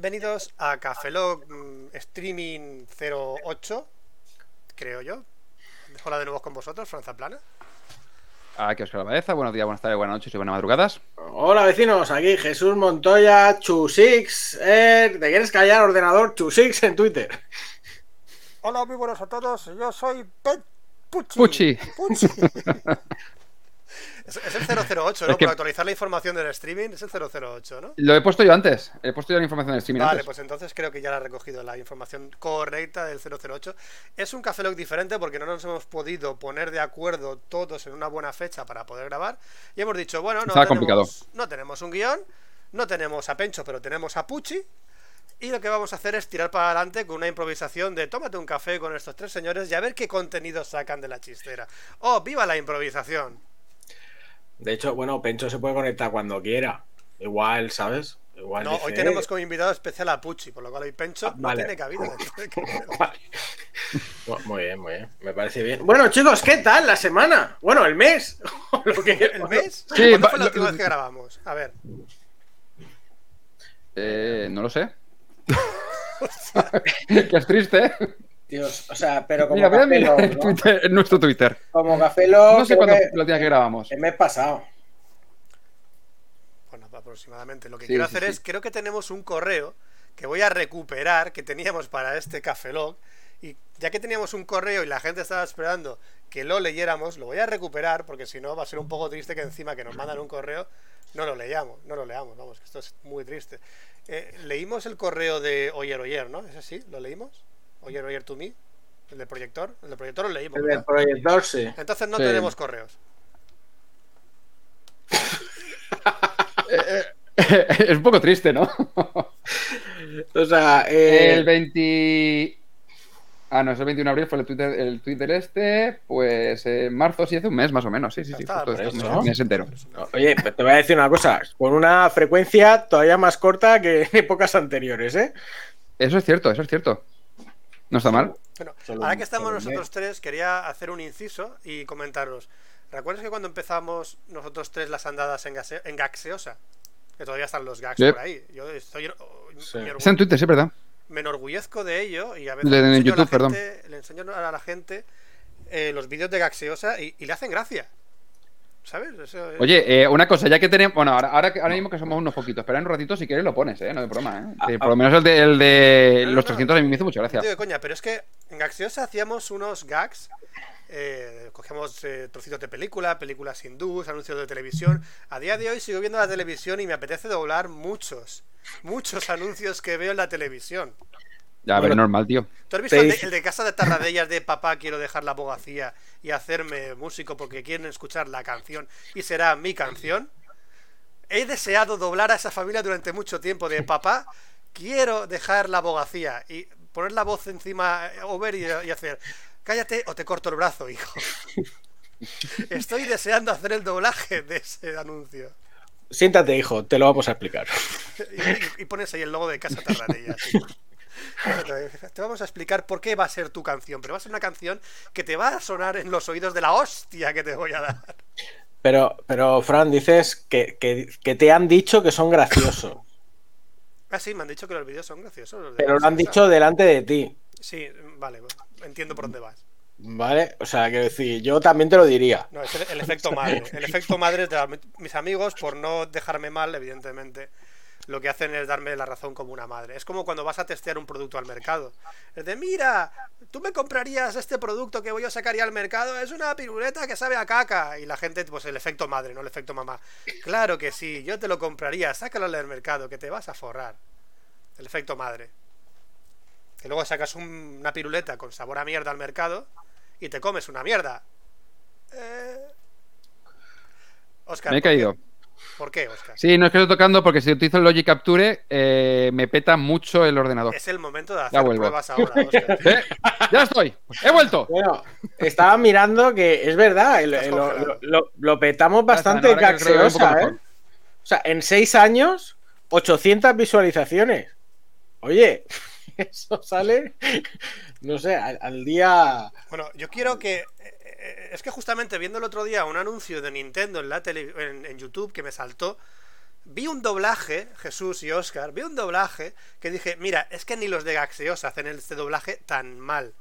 Bienvenidos a Cafelog mm, Streaming 08, creo yo. Hola de nuevo con vosotros, Franza Plana. Aquí Oscar Baeza, buenos días, buenas tardes, buenas noches y buenas madrugadas. Hola vecinos, aquí Jesús Montoya, Chusix. Eh, ¿Te quieres callar, ordenador? Chusix en Twitter. Hola, muy buenos a todos. Yo soy Pet Pucci. Pucci. Pucci. es, es el 008, ¿no? Es que- Por actualizar la información del streaming, es el 008, ¿no? Lo he puesto yo antes, he puesto yo la información del streaming Vale, antes. pues entonces creo que ya la ha recogido la información correcta del 008. Es un Café Lock diferente porque no nos hemos podido poner de acuerdo todos en una buena fecha para poder grabar. Y hemos dicho, bueno, no tenemos, no tenemos un guion, no tenemos a Pencho, pero tenemos a Pucci. Y lo que vamos a hacer es tirar para adelante con una improvisación de tómate un café con estos tres señores y a ver qué contenido sacan de la chistera. ¡Oh, viva la improvisación! De hecho, bueno, Pencho se puede conectar cuando quiera. Igual, ¿sabes? Igual No, dice, hoy tenemos como invitado especial a Pucci, por lo cual hoy Pencho Ah, no vale. tiene cabida. Vale. Muy bien, muy bien. Me parece bien. Bueno, chicos, ¿qué tal la semana? Bueno, el mes. Lo que- ¿El mes? Sí, ¿Cuándo va- fue la lo- última vez que grabamos? A ver. Eh, no lo sé. que es triste. ¿eh? Dios, o sea, pero como Mira, voy a Café mirar Lock, en, ¿no? Twitter- en nuestro Twitter. Como Café Lock, No sé cuándo que los días que grabamos. el mes pasado. Bueno, aproximadamente. Lo que Sí, quiero sí, hacer sí. es, creo que tenemos un correo que voy a recuperar que teníamos para este Café Log. Y ya que teníamos un correo y la gente estaba esperando que lo leyéramos, lo voy a recuperar porque si no va a ser un poco triste que encima que nos mandan un correo no lo leamos, no lo leamos, vamos, que esto es muy triste. Eh, leímos el correo de Oyer Oyer, ¿no? ¿Es así? ¿Lo leímos? Oyer Oyer to me, el del proyector. El del proyector lo leímos. El del proyector, sí. Entonces no Sí. tenemos correos. es un poco triste, ¿no? O sea, eh, El 20. Ah, no, es el 21 de abril, fue el Twitter, el Twitter este. Pues en marzo, sí, hace un mes más o menos. Sí, sí, sí. está, justo este eso, mes, ¿no? mes entero. Oye, pues te voy a decir una cosa, con una frecuencia todavía más corta que en épocas anteriores, ¿eh? Eso es cierto, eso es cierto. No está mal. Bueno, Solo ahora que estamos nosotros tres, quería hacer un inciso y comentaros. ¿Recuerdas que cuando empezamos nosotros tres las andadas en, gase- en Gaxeosa? Que todavía están los gags Yep. por ahí. Yo estoy, Sí. Está en Twitter, sí, ¿verdad? me enorgullezco de ello y a veces le en enseño, YouTube, a la perdón. gente, le enseño a la gente eh, los vídeos de Gaxeosa y, y le hacen gracia. ¿Sabes? Eso es- Oye, eh, una cosa, ya que tenemos. Bueno, ahora, ahora, que- ahora mismo que somos unos poquitos, pero en un ratito, si quieres, lo pones, ¿eh? No de broma, ¿eh? Ah, Eh, ah. por lo menos el de, el de No, no, los no. 300 a mí me hizo mucha No gracia. digo de coña, pero es que en Gaxiosa hacíamos unos gags. Eh, cogemos eh, trocitos de película, películas hindús, anuncios de televisión. A día de hoy sigo viendo la televisión y me apetece doblar muchos, muchos anuncios que veo en la televisión. Ya, Bueno. es normal, tío. ¿Tú has visto el de, el de Casa de Tarradellas de Papá quiero dejar la abogacía y hacerme músico porque quieren escuchar la canción y será mi canción? He deseado doblar a esa familia durante mucho tiempo de Papá quiero dejar la abogacía y poner la voz encima eh, over y, y hacer cállate o te corto el brazo, hijo. Estoy deseando hacer el doblaje de ese anuncio. Siéntate, hijo, te lo vamos a explicar. Y, y- y pones ahí el logo de Casa Tarradellas. Te vamos a explicar por qué va a ser tu canción, pero va a ser una canción que te va a sonar en los oídos de la hostia que te voy a dar. Pero, pero Fran, dices que, que- que te han dicho que son graciosos, Ah, sí, me han dicho que los vídeos son graciosos. de pero lo han dicho delante de ti, Sí, vale, entiendo por dónde vas. ¿vale? O sea, quiero decir, yo también te lo diría. No, es el, el efecto madre. El efecto madre de la- mis amigos, por no dejarme mal, evidentemente, lo que hacen es darme la razón como una madre. Es como cuando vas a testear un producto al mercado. Es de, mira, tú me comprarías este producto que voy a sacar ya al mercado, es una piruleta que sabe a caca. Y la gente, pues el efecto madre, no el efecto mamá. Claro que sí, yo te lo compraría, sácalo del mercado, que te vas a forrar. El efecto madre. Que luego sacas un- una piruleta con sabor a mierda al mercado y te comes una mierda. Eh... Oscar, Me he ¿por qué? ¿Por qué, Oscar? Sí, no es que estoy tocando porque si utilizo el Logic Capture eh, me peta mucho el ordenador. Es el momento de Ya hacer vuelvo. pruebas ahora, Oscar. ¿Eh? ¡Ya estoy! ¡He vuelto! Bueno, estaba mirando que es verdad, el- Estás el- lo, congelado. lo- lo petamos bastante poco gaxeosa, ¿eh? O sea, en seis años, 800 visualizaciones. Oye, eso sale, no sé, al, al día... Bueno, yo quiero que. Eh, Es que justamente viendo el otro día un anuncio de Nintendo en, la tele, en, en YouTube que me saltó vi un doblaje, Jesús y Oscar, vi un doblaje que dije, mira, es que ni los de Gaxeos hacen este doblaje tan mal.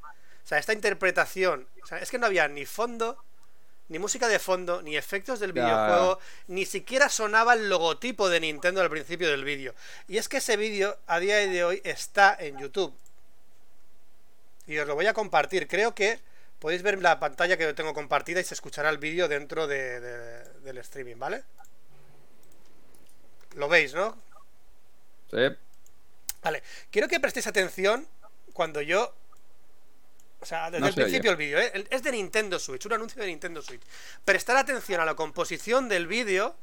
O sea, esta interpretación, o sea, es que no había ni fondo, ni música de fondo, ni efectos del videojuego, ni siquiera sonaba el logotipo de Nintendo al principio del vídeo. Y es que ese vídeo, a día de hoy, está en YouTube. Y os lo voy a compartir. Creo que podéis ver la pantalla que tengo compartida y se escuchará el vídeo dentro de- de- del streaming, ¿vale? Lo veis, ¿no? Sí. Vale, quiero que prestéis atención cuando yo. O sea, desde No el se principio el vídeo, ¿eh? Es de Nintendo Switch, un anuncio de Nintendo Switch. Prestar atención a la composición del vídeo,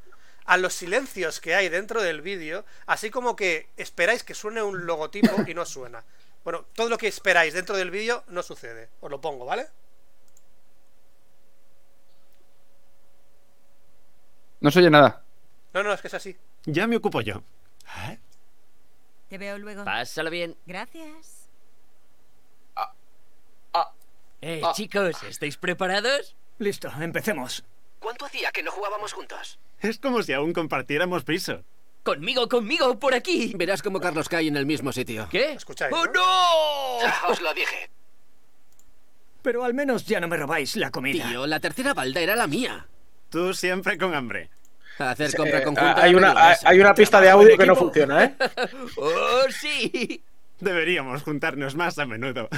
a los silencios que hay dentro del vídeo, así como que esperáis que suene un logotipo y no suena. Bueno, todo lo que esperáis dentro del vídeo no sucede. Os lo pongo, ¿vale? No se oye nada. No, no, es que es así. Ya me ocupo yo. Te veo luego. Pásalo bien. Gracias. Eh, Ah. chicos, ¿estáis preparados? Listo, empecemos. ¿Cuánto hacía que no jugábamos juntos? Es como si aún compartiéramos piso. Conmigo, conmigo, por aquí. Verás como Carlos cae en el mismo sitio. ¿Qué? Escucháis, ¡Oh, ¿no? no! Ya os lo dije. Pero al menos ya no me robáis la comida. Tío, la tercera balda era la mía. Tú siempre con hambre. Hacer compra Eh, conjunta. hay, una, hay, una pista de audio que no funciona, ¿eh? ¡Oh, sí! Deberíamos juntarnos más a menudo.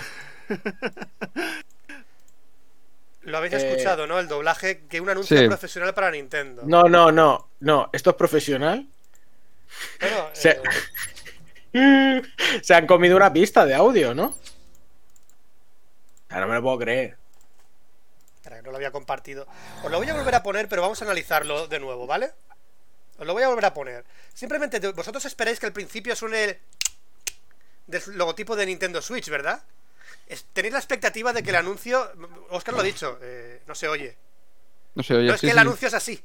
Lo habéis Eh, escuchado, ¿no? El doblaje que un anuncio Sí. profesional para Nintendo. No, no, no. No, esto es profesional. Bueno, Se- eh, Se han comido una pista de audio, ¿no? No me lo puedo creer. Espera, que no lo había compartido. Os lo voy a volver a poner, pero vamos a analizarlo de nuevo, ¿vale? Os lo voy a volver a poner. Simplemente te- vosotros esperáis que al principio suene el del logotipo de Nintendo Switch, ¿verdad? Tenéis la expectativa de que el anuncio. Oscar lo ha dicho, eh, no se oye. No se oye. No es sí, que el sí. anuncio es así.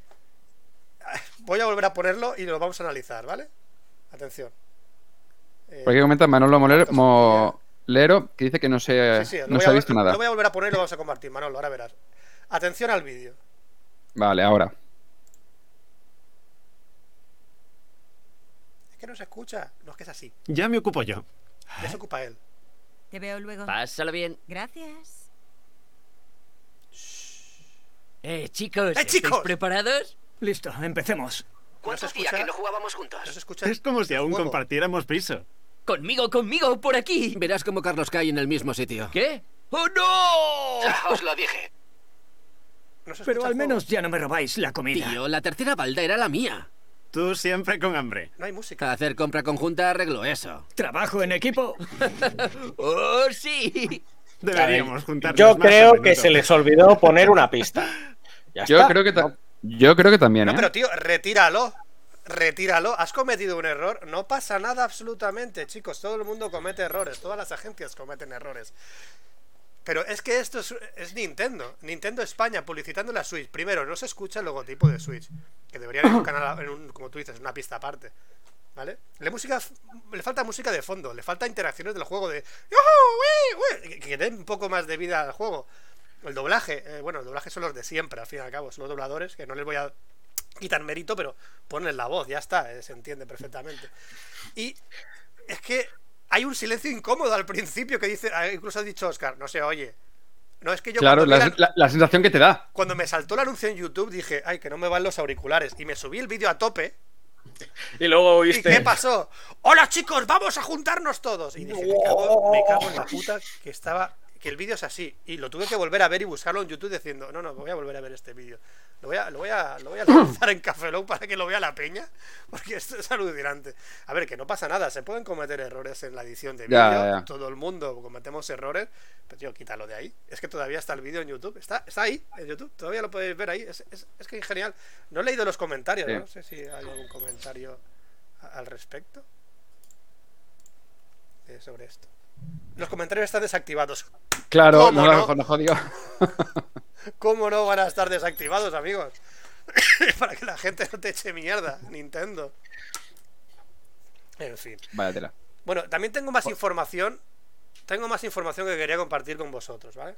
Voy a volver a ponerlo y lo vamos a analizar, ¿vale? Atención. Eh, Por aquí comenta Manolo Moler- Molero que dice que no se, sí, sí, lo no voy se a- ha visto nada. Lo voy a volver a poner y lo vamos a compartir, Manolo, ahora verás. Atención al vídeo. Vale, ahora. Es que no se escucha. No es que es así. Ya me ocupo yo. Ya se ocupa él. Te veo luego. Pásalo bien. Gracias. Eh, chicos, ¡Eh, ¿estáis chicos! preparados? Listo, empecemos. ¿Cuánto ¿No se hacía que no jugábamos juntos? Es como si aún juego. compartiéramos piso. Conmigo, conmigo, por aquí. Verás como Carlos cae en el mismo sitio. ¿Qué? ¡Oh, no! Ya os lo dije. Pero al menos ya no me robáis la comida. Tío, la tercera balda era la mía. Tú siempre con hambre. No hay música. Hacer compra conjunta arreglo eso. Trabajo en equipo. ¡Oh, sí! Deberíamos juntarnos Yo más a creo que menudo. se les olvidó poner una pista. Ya Yo está. creo que ta- yo creo que también, No, ¿eh? pero tío, retíralo. Retíralo. Has cometido un error. No pasa nada absolutamente, chicos. Todo el mundo comete errores. Todas las agencias cometen errores. Pero es que esto es, es Nintendo. Nintendo España publicitando la Switch. Primero, no se escucha el logotipo de Switch. Que debería haber un canal, en un, como tú dices, una pista aparte. ¿Vale? Le, música, le falta música de fondo. Le falta interacciones del juego de. ¡Uy! uy! Que, que den un poco más de vida al juego. El doblaje. eh, bueno, el doblaje son los de siempre, al fin y al cabo. Son los dobladores que no les voy a quitar mérito, pero ponen la voz, ya está, eh, se entiende perfectamente. Y es que hay un silencio incómodo al principio que dice, ah, incluso ha dicho Oscar, no se oye. No es que yo Claro, la, la- la- la sensación que te da. cuando me saltó el anuncio en YouTube dije, ay, que no me van los auriculares. Y me subí el vídeo a tope. Y luego ¿Y oíste. qué pasó? ¡Hola chicos! ¡Vamos a juntarnos todos! Y dije, me cago, me cago en la puta que estaba. Que el vídeo es así. Y lo tuve que volver a ver y buscarlo en YouTube diciendo, no, no, voy a volver a ver este vídeo. Lo voy a, lo voy a, lo voy a lanzar en Café Lock para que lo vea la peña. Porque esto es alucinante. A ver, que no pasa nada. Se pueden cometer errores en la edición de vídeo. Todo el mundo cometemos errores. Pero tío, quítalo de ahí. Es que todavía está el vídeo en YouTube. Está, está ahí, en YouTube. Todavía lo podéis ver ahí. Es, es, es que es genial. No he leído los comentarios. Sí. No sé si hay algún comentario al respecto eh, sobre esto. Los comentarios están desactivados. Claro, ¿Cómo no, no? lo jodido. ¿Cómo no van a estar desactivados, amigos? Para que la gente no te eche mierda, Nintendo. En fin. Vaya tela. Bueno, también tengo más información. Tengo más información que quería compartir con vosotros, ¿vale?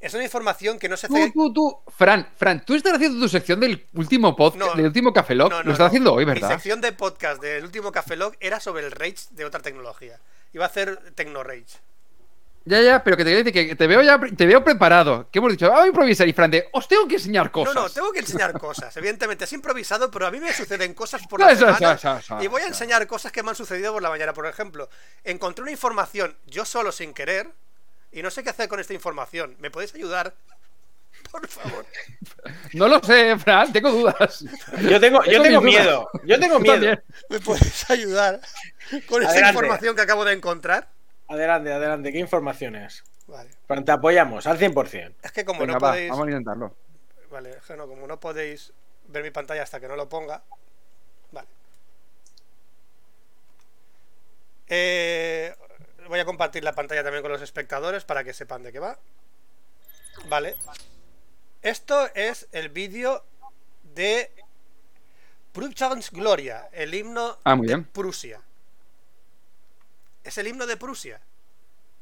Es una información que no se hace. tú, tú. Fran, Fran, tú estás haciendo tu sección del último podcast, No. del último Café Lock. No, no, Lo estás no. haciendo hoy, Mi ¿verdad? sección de podcast del último Café Log era sobre el Rage de otra tecnología. Iba a hacer Tecno Rage. Ya, ya, pero que te quiero decir que te veo ya, te veo preparado. ¿Qué hemos dicho? Vamos a improvisar y Fran de, os tengo que enseñar cosas. No, no, tengo que enseñar cosas. Evidentemente es improvisado, pero a mí me suceden cosas por la semana. eso, y voy a enseñar cosas que me han sucedido por la mañana. Por ejemplo, encontré una información yo solo sin querer y no sé qué hacer con esta información. ¿Me podéis ayudar? Por favor. No lo sé, Fran, tengo dudas. Yo tengo, yo Tengo dudas. miedo. Yo tengo Yo miedo. también. ¿Me podéis ayudar con esa Adelante. información que acabo de encontrar? Adelante, adelante. ¿Qué informaciones? Vale. Fran, te apoyamos al 100%. Es que como Venga, no va, podéis. vamos a intentarlo. Vale, es que no, como no podéis ver mi pantalla hasta que no lo ponga. Vale. Eh, voy a compartir la pantalla también con los espectadores para que sepan de qué va. Vale. Esto es el vídeo de Prussians Gloria, el himno Ah, de bien. Prusia. Es el himno de Prusia.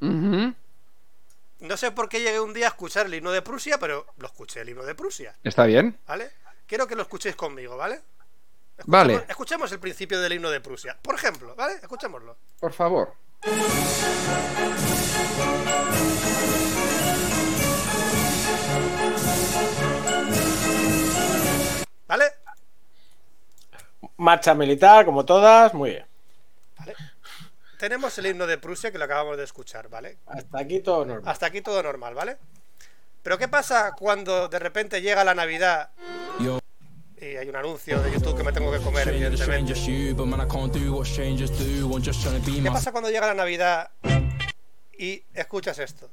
No sé por qué llegué un día a escuchar el himno de Prusia, pero lo escuché el himno de Prusia. Está bien. ¿Vale? Quiero que lo escuchéis conmigo, ¿vale? Escuchemos, Vale. Escuchemos el principio del himno de Prusia. Por ejemplo, ¿vale? Escuchémoslo. Por favor. ¿Vale? Marcha militar, como todas, muy bien. Tenemos el himno de Prusia que lo acabamos de escuchar, ¿vale? Hasta aquí todo normal. Hasta aquí todo normal, ¿vale? Pero ¿qué pasa cuando de repente llega la Navidad y hay un anuncio de YouTube que me tengo que comer, evidentemente? ¿Qué pasa cuando llega la Navidad y escuchas esto?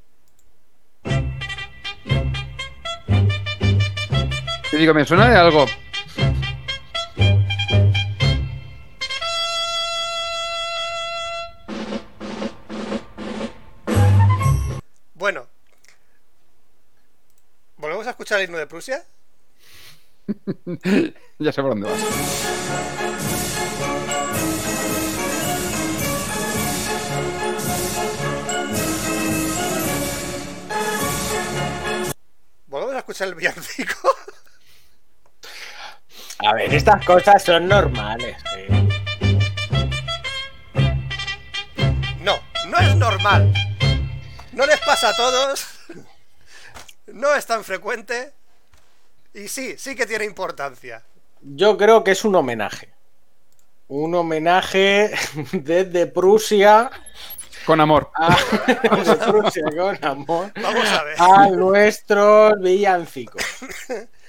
Te digo, me suena de algo. ¿Volvemos a escuchar el himno de Prusia? ya sé por dónde vas. ¿Volvemos a escuchar el villancico? A ver, estas cosas son normales. sí. No, no es normal. No les pasa a todos. No es tan frecuente. Y sí, sí que tiene importancia. Yo creo que es un homenaje. Un homenaje desde Prusia Con amor. a, de Prusia con amor Vamos a ver. a nuestros villancicos.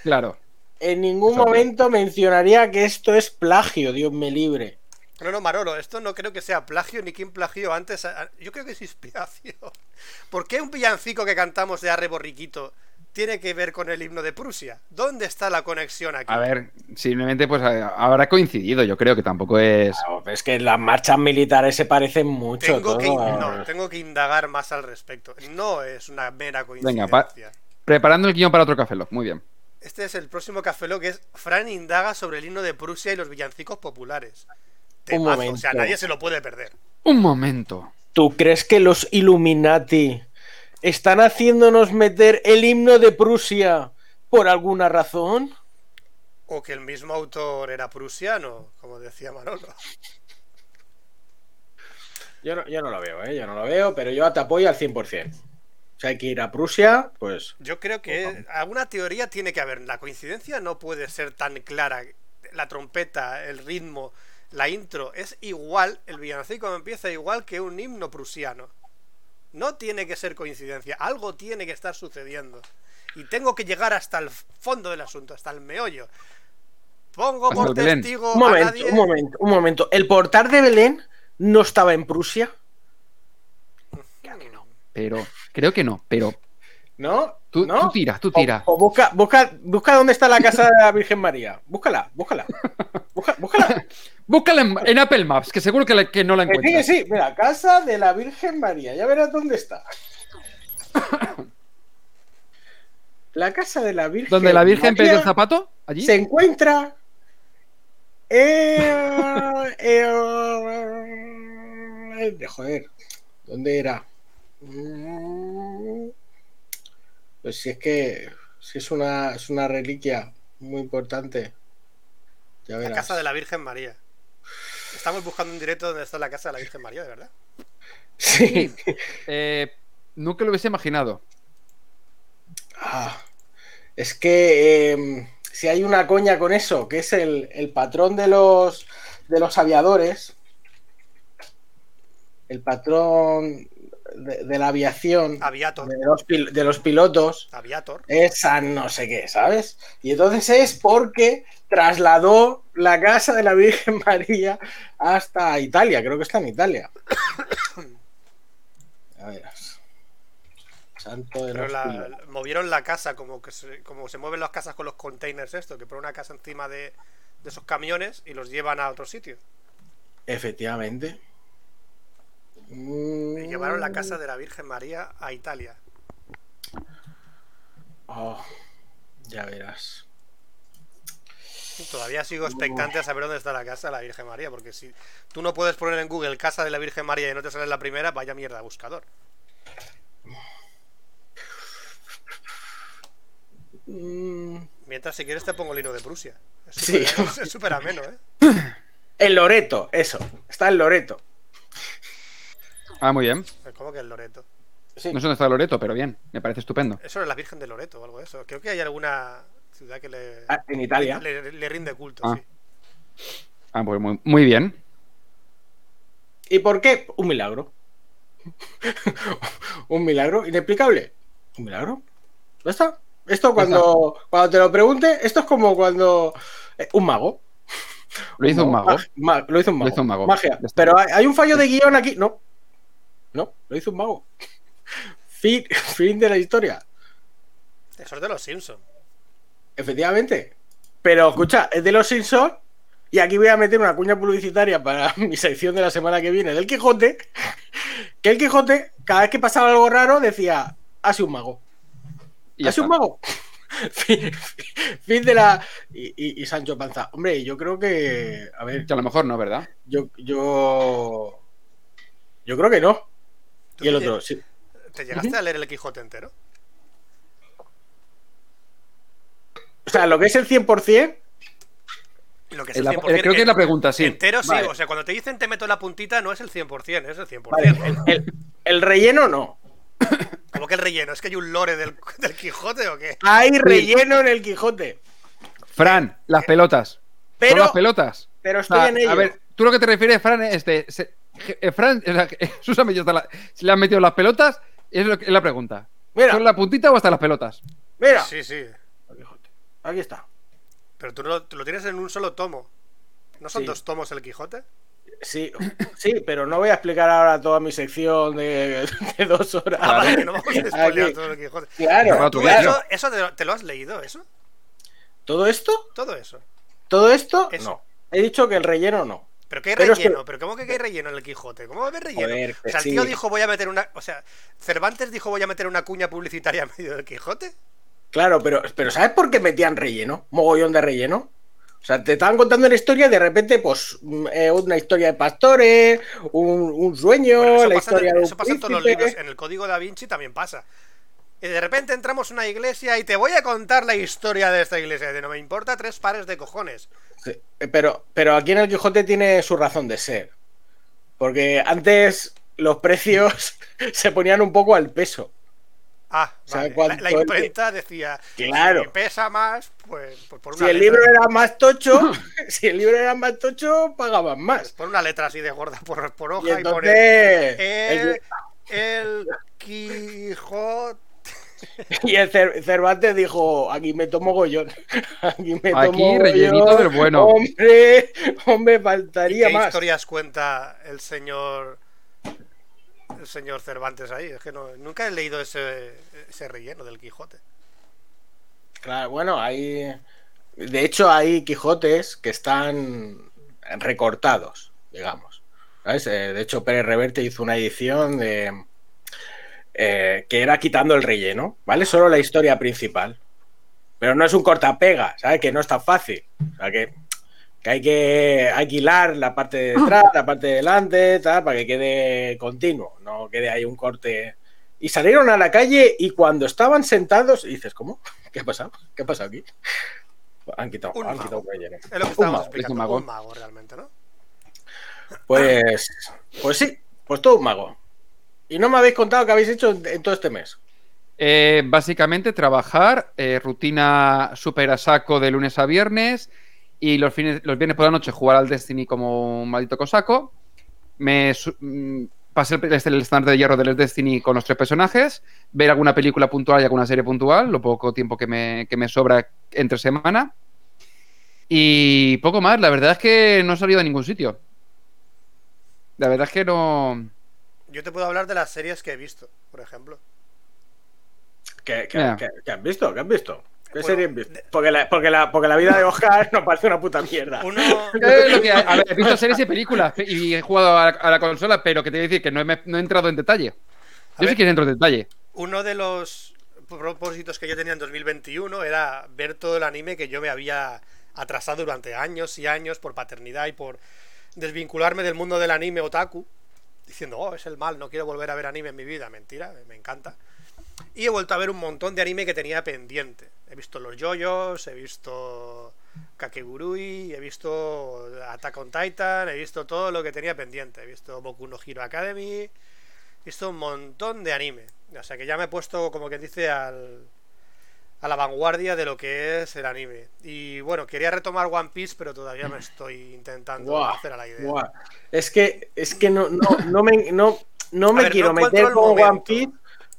Claro. En ningún momento mencionaría que esto es plagio, Dios me libre. No, no, Marolo, esto no creo que sea plagio ni quien plagió antes. a- a- Yo creo que es inspiración. ¿Por qué un villancico que cantamos de Arre Borriquito tiene que ver con el himno de Prusia? ¿Dónde está la conexión aquí? A ver, simplemente pues eh, habrá coincidido. Yo creo que tampoco es. Es que las marchas militares se parecen mucho. tengo, que, no, tengo que indagar más al respecto. No es una mera coincidencia. Venga, pa- Preparando el guion para otro Café Lock. Muy bien. Este es el próximo Café Lock, que es Fran indaga sobre el himno de Prusia y los villancicos populares. Temazo, o sea, momento. nadie se lo puede perder. Un momento. ¿Tú crees que los Illuminati están haciéndonos meter el himno de Prusia por alguna razón? O que el mismo autor era prusiano, como decía Manolo. Yo no, yo no lo veo, ¿eh? Yo no lo veo, pero yo te apoyo al 100%. Si hay que ir a Prusia, pues Yo creo que Ojalá. alguna teoría tiene que haber. La coincidencia no puede ser tan clara. La trompeta, el ritmo, la intro es igual, el villancico empieza igual que un himno prusiano. No tiene que ser coincidencia, algo tiene que estar sucediendo. Y tengo que llegar hasta el fondo del asunto, hasta el meollo. Pongo por testigo un a momento, nadie. un momento, un momento. ¿El portal de Belén no estaba en Prusia? Pero creo que no. Pero ¿No? tú, ¿No? tú tira, tú tira. O, o busca, busca, busca dónde está la casa de la Virgen María. Búscala, búscala. Busca- búscala. Búscala en, en Apple Maps, que seguro que, la- que no la sí, que encuentras. sí. Mira, casa de la Virgen María. Ya verás dónde está. La casa de la Virgen Donde la Virgen María perdió el zapato, allí. se encuentra. en- en- Joder, ¿dónde era? Mm, Pues si es que si es una, es una reliquia muy importante. Ya La casa de la Virgen María. Estamos buscando un directo donde está la casa de la Virgen María, de verdad. Sí. Eh, nunca lo hubiese imaginado. Ah, es que eh, si hay una coña con eso, que es el, el patrón de los de los aviadores, el patrón de, de la aviación, Aviator. de los, pil- de los pilotos, Aviator. es San no sé qué, ¿sabes? Y entonces es porque trasladó la casa de la Virgen María hasta Italia, creo que está en Italia. A ver. Santo de Pero la- movieron la casa como que se, como se mueven las casas con los containers esto, que ponen una casa encima de, de esos camiones y los llevan a otro sitio. Efectivamente. Mm. Y llevaron la casa de la Virgen María a Italia. Oh, ya verás. Todavía sigo expectante a saber dónde está la casa de la Virgen María, porque si tú no puedes poner en Google casa de la Virgen María y no te sale la primera, vaya mierda buscador. Mm, Mientras, si quieres, te pongo el hino de Prusia. Es Sí. súper es súper ameno, ¿eh? El Loreto, eso. Está el Loreto. Ah, muy bien. ¿Cómo que el Loreto? Sí. No sé dónde está Loreto, pero bien. Me parece estupendo. Eso es la Virgen de Loreto o algo de eso. Creo que hay alguna ciudad que le, Ah, en Italia. le, le rinde culto, Ah. sí. Ah, pues muy, muy bien. ¿Y por qué? Un milagro. un milagro inexplicable. ¿Un milagro? ¿Ya está? Esto cuando, cuando te lo pregunte, esto es como cuando... eh, un mago. Lo hizo un mago. Mag- ma- lo hizo un mago. Lo hizo un mago. Magia. Pero hay, hay un fallo de guion aquí. No. No, lo hizo un mago. Fin, fin de la historia. Eso es de los Simpsons. Efectivamente. Pero escucha, es de los Simpsons. Y aquí voy a meter una cuña publicitaria para mi sección de la semana que viene del Quijote. Que el Quijote, cada vez que pasaba algo raro, decía: Ha sido un mago. Y ya ¿Ha sido un mago? fin, fin de la. Y, y- y Sancho Panza. Hombre, yo creo que. A ver, Que a lo mejor no, ¿verdad? yo. Yo, yo creo que no. ¿Tú Y el otro, sí. ¿Te llegaste a leer el Quijote entero? O sea, lo que es el 100%, Lo que es Es el la- 100%, eh, creo que es la pregunta, sí. Entero sí, Vale. o sea, cuando te dicen te meto la puntita no es el 100%, es el 100%. vale, el, el- el relleno no. ¿Cómo que el relleno? ¿Es que hay un lore del, del Quijote o qué? Hay relleno en el Quijote. Fran, las pelotas. ¿Son Pero, las pelotas? pero O estoy sea, en ello. a ver, tú lo que te refieres, Fran, es de. se- eh, Fran, o sea, Susan la- si le han metido las pelotas, es, lo que- es la pregunta. Mira, ¿Son la puntita o hasta las pelotas? mira. Sí, sí. Aquí está. Pero tú, no, tú lo tienes en un solo tomo. ¿No son Sí. dos tomos el Quijote? Sí, sí, pero no voy a explicar ahora toda mi sección de, de dos horas. Ah, vale, no vamos a todo el Quijote. Claro, Para tu ¿Tú diario. eso, eso te, lo, te lo has leído, eso? ¿Todo esto? Todo eso. ¿Todo esto? Eso. No. He dicho que el relleno no. ¿Pero qué hay Pero es relleno? que- ¿Pero cómo que hay relleno en el Quijote? ¿Cómo va a haber relleno? Joder, o sea, el sí. tío dijo voy a meter una... O sea, Cervantes dijo voy a meter una cuña publicitaria en medio del Quijote. Claro, pero, pero ¿sabes por qué metían relleno? Mogollón de relleno. O sea, te estaban contando una historia y de repente, pues, mm, eh, una historia de pastores, un, un sueño, Bueno, la pasa, historia en, de un eso pasa en todos los libros. En el Código da Vinci también pasa. Y de repente entramos a una iglesia y te voy a contar la historia de esta iglesia. De no me importa tres pares de cojones. Sí, eh, pero, pero aquí en el Quijote tiene su razón de ser. Porque antes los precios se ponían un poco al peso. Ah, sea, vale. La, imprenta decía, Claro. si pesa más, pues, pues por Si una el letra. libro era más tocho, si el libro era más tocho, pagaban más. Por una letra así de gorda por, por Y hoja y, entonces. el, el- el Quijote. y el Cer- Cervantes dijo: aquí me tomo gollón. Aquí me Aquí, tomo rellenito gollón. del bueno. Hombre, hombre, ¿Y faltaría qué más. historias cuenta el señor el señor Cervantes ahí? Es que no, nunca he leído ese, ese relleno del Quijote. Claro, bueno, hay. De hecho, hay Quijotes que están recortados, digamos. ¿Sabes? Eh, De hecho, Pérez Reverte hizo una edición de. eh, que era quitando el relleno, ¿vale? Solo la historia principal. Pero no es un cortapega, ¿sabes? Que no es tan fácil. O sea, que, que hay que alquilar la parte de detrás, la parte de delante, tal, para que quede continuo. No quede ahí un corte y salieron a la calle y cuando estaban sentados, y dices, ¿cómo? ¿Qué ha pasado? ¿Qué ha pasado aquí? Han quitado, Un han mago. quitado. Es lo que Un estábamos mago, explicando. un mago. Un mago, realmente, ¿no? Pues, pues sí, pues todo un mago. Y no me habéis contado qué habéis hecho en, todo este mes. Eh, básicamente trabajar, eh, rutina súper a saco de lunes a viernes y los, fines, los viernes por la noche jugar al Destiny como un maldito cosaco. Me mm, pasé el, el estándar de hierro del Destiny con los tres personajes, ver alguna película puntual y alguna serie puntual, lo poco tiempo que me, que me sobra entre semana. Y poco más, la verdad es que no he salido a ningún sitio. La verdad es que no... Yo te puedo hablar de las series que he visto, por ejemplo. ¿Qué, qué- Ya. qué- qué has visto? ¿Qué has visto? ¿Qué Bueno, de- Porque la, porque, la, porque la vida de Oscar nos parece una puta mierda. Uno, lo que- a ver, he visto series y películas pe- y he jugado a la, a la consola, pero que te voy a decir que no he, no he entrado en detalle. A Yo ver. sí que entro en detalle. uno de los propósitos que yo tenía en 2021 era ver todo el anime que yo me había atrasado durante años y años por paternidad y por desvincularme del mundo del anime otaku, diciendo, oh, es el mal, no quiero volver a ver anime en mi vida. Mentira, me encanta. Y he vuelto a ver un montón de anime que tenía pendiente. He visto los yoyos, he visto Kakegurui, he visto Attack on Titan, he visto todo lo que tenía pendiente. He visto Boku no Hero Academy, he visto un montón de anime. O sea que ya me he puesto, como que dice, al, a la vanguardia de lo que es el anime. Y bueno, quería retomar One Piece, pero todavía me estoy intentando hacer a la idea. Es que, es que no, no, no me, no, no me ver, quiero meter con One. Piece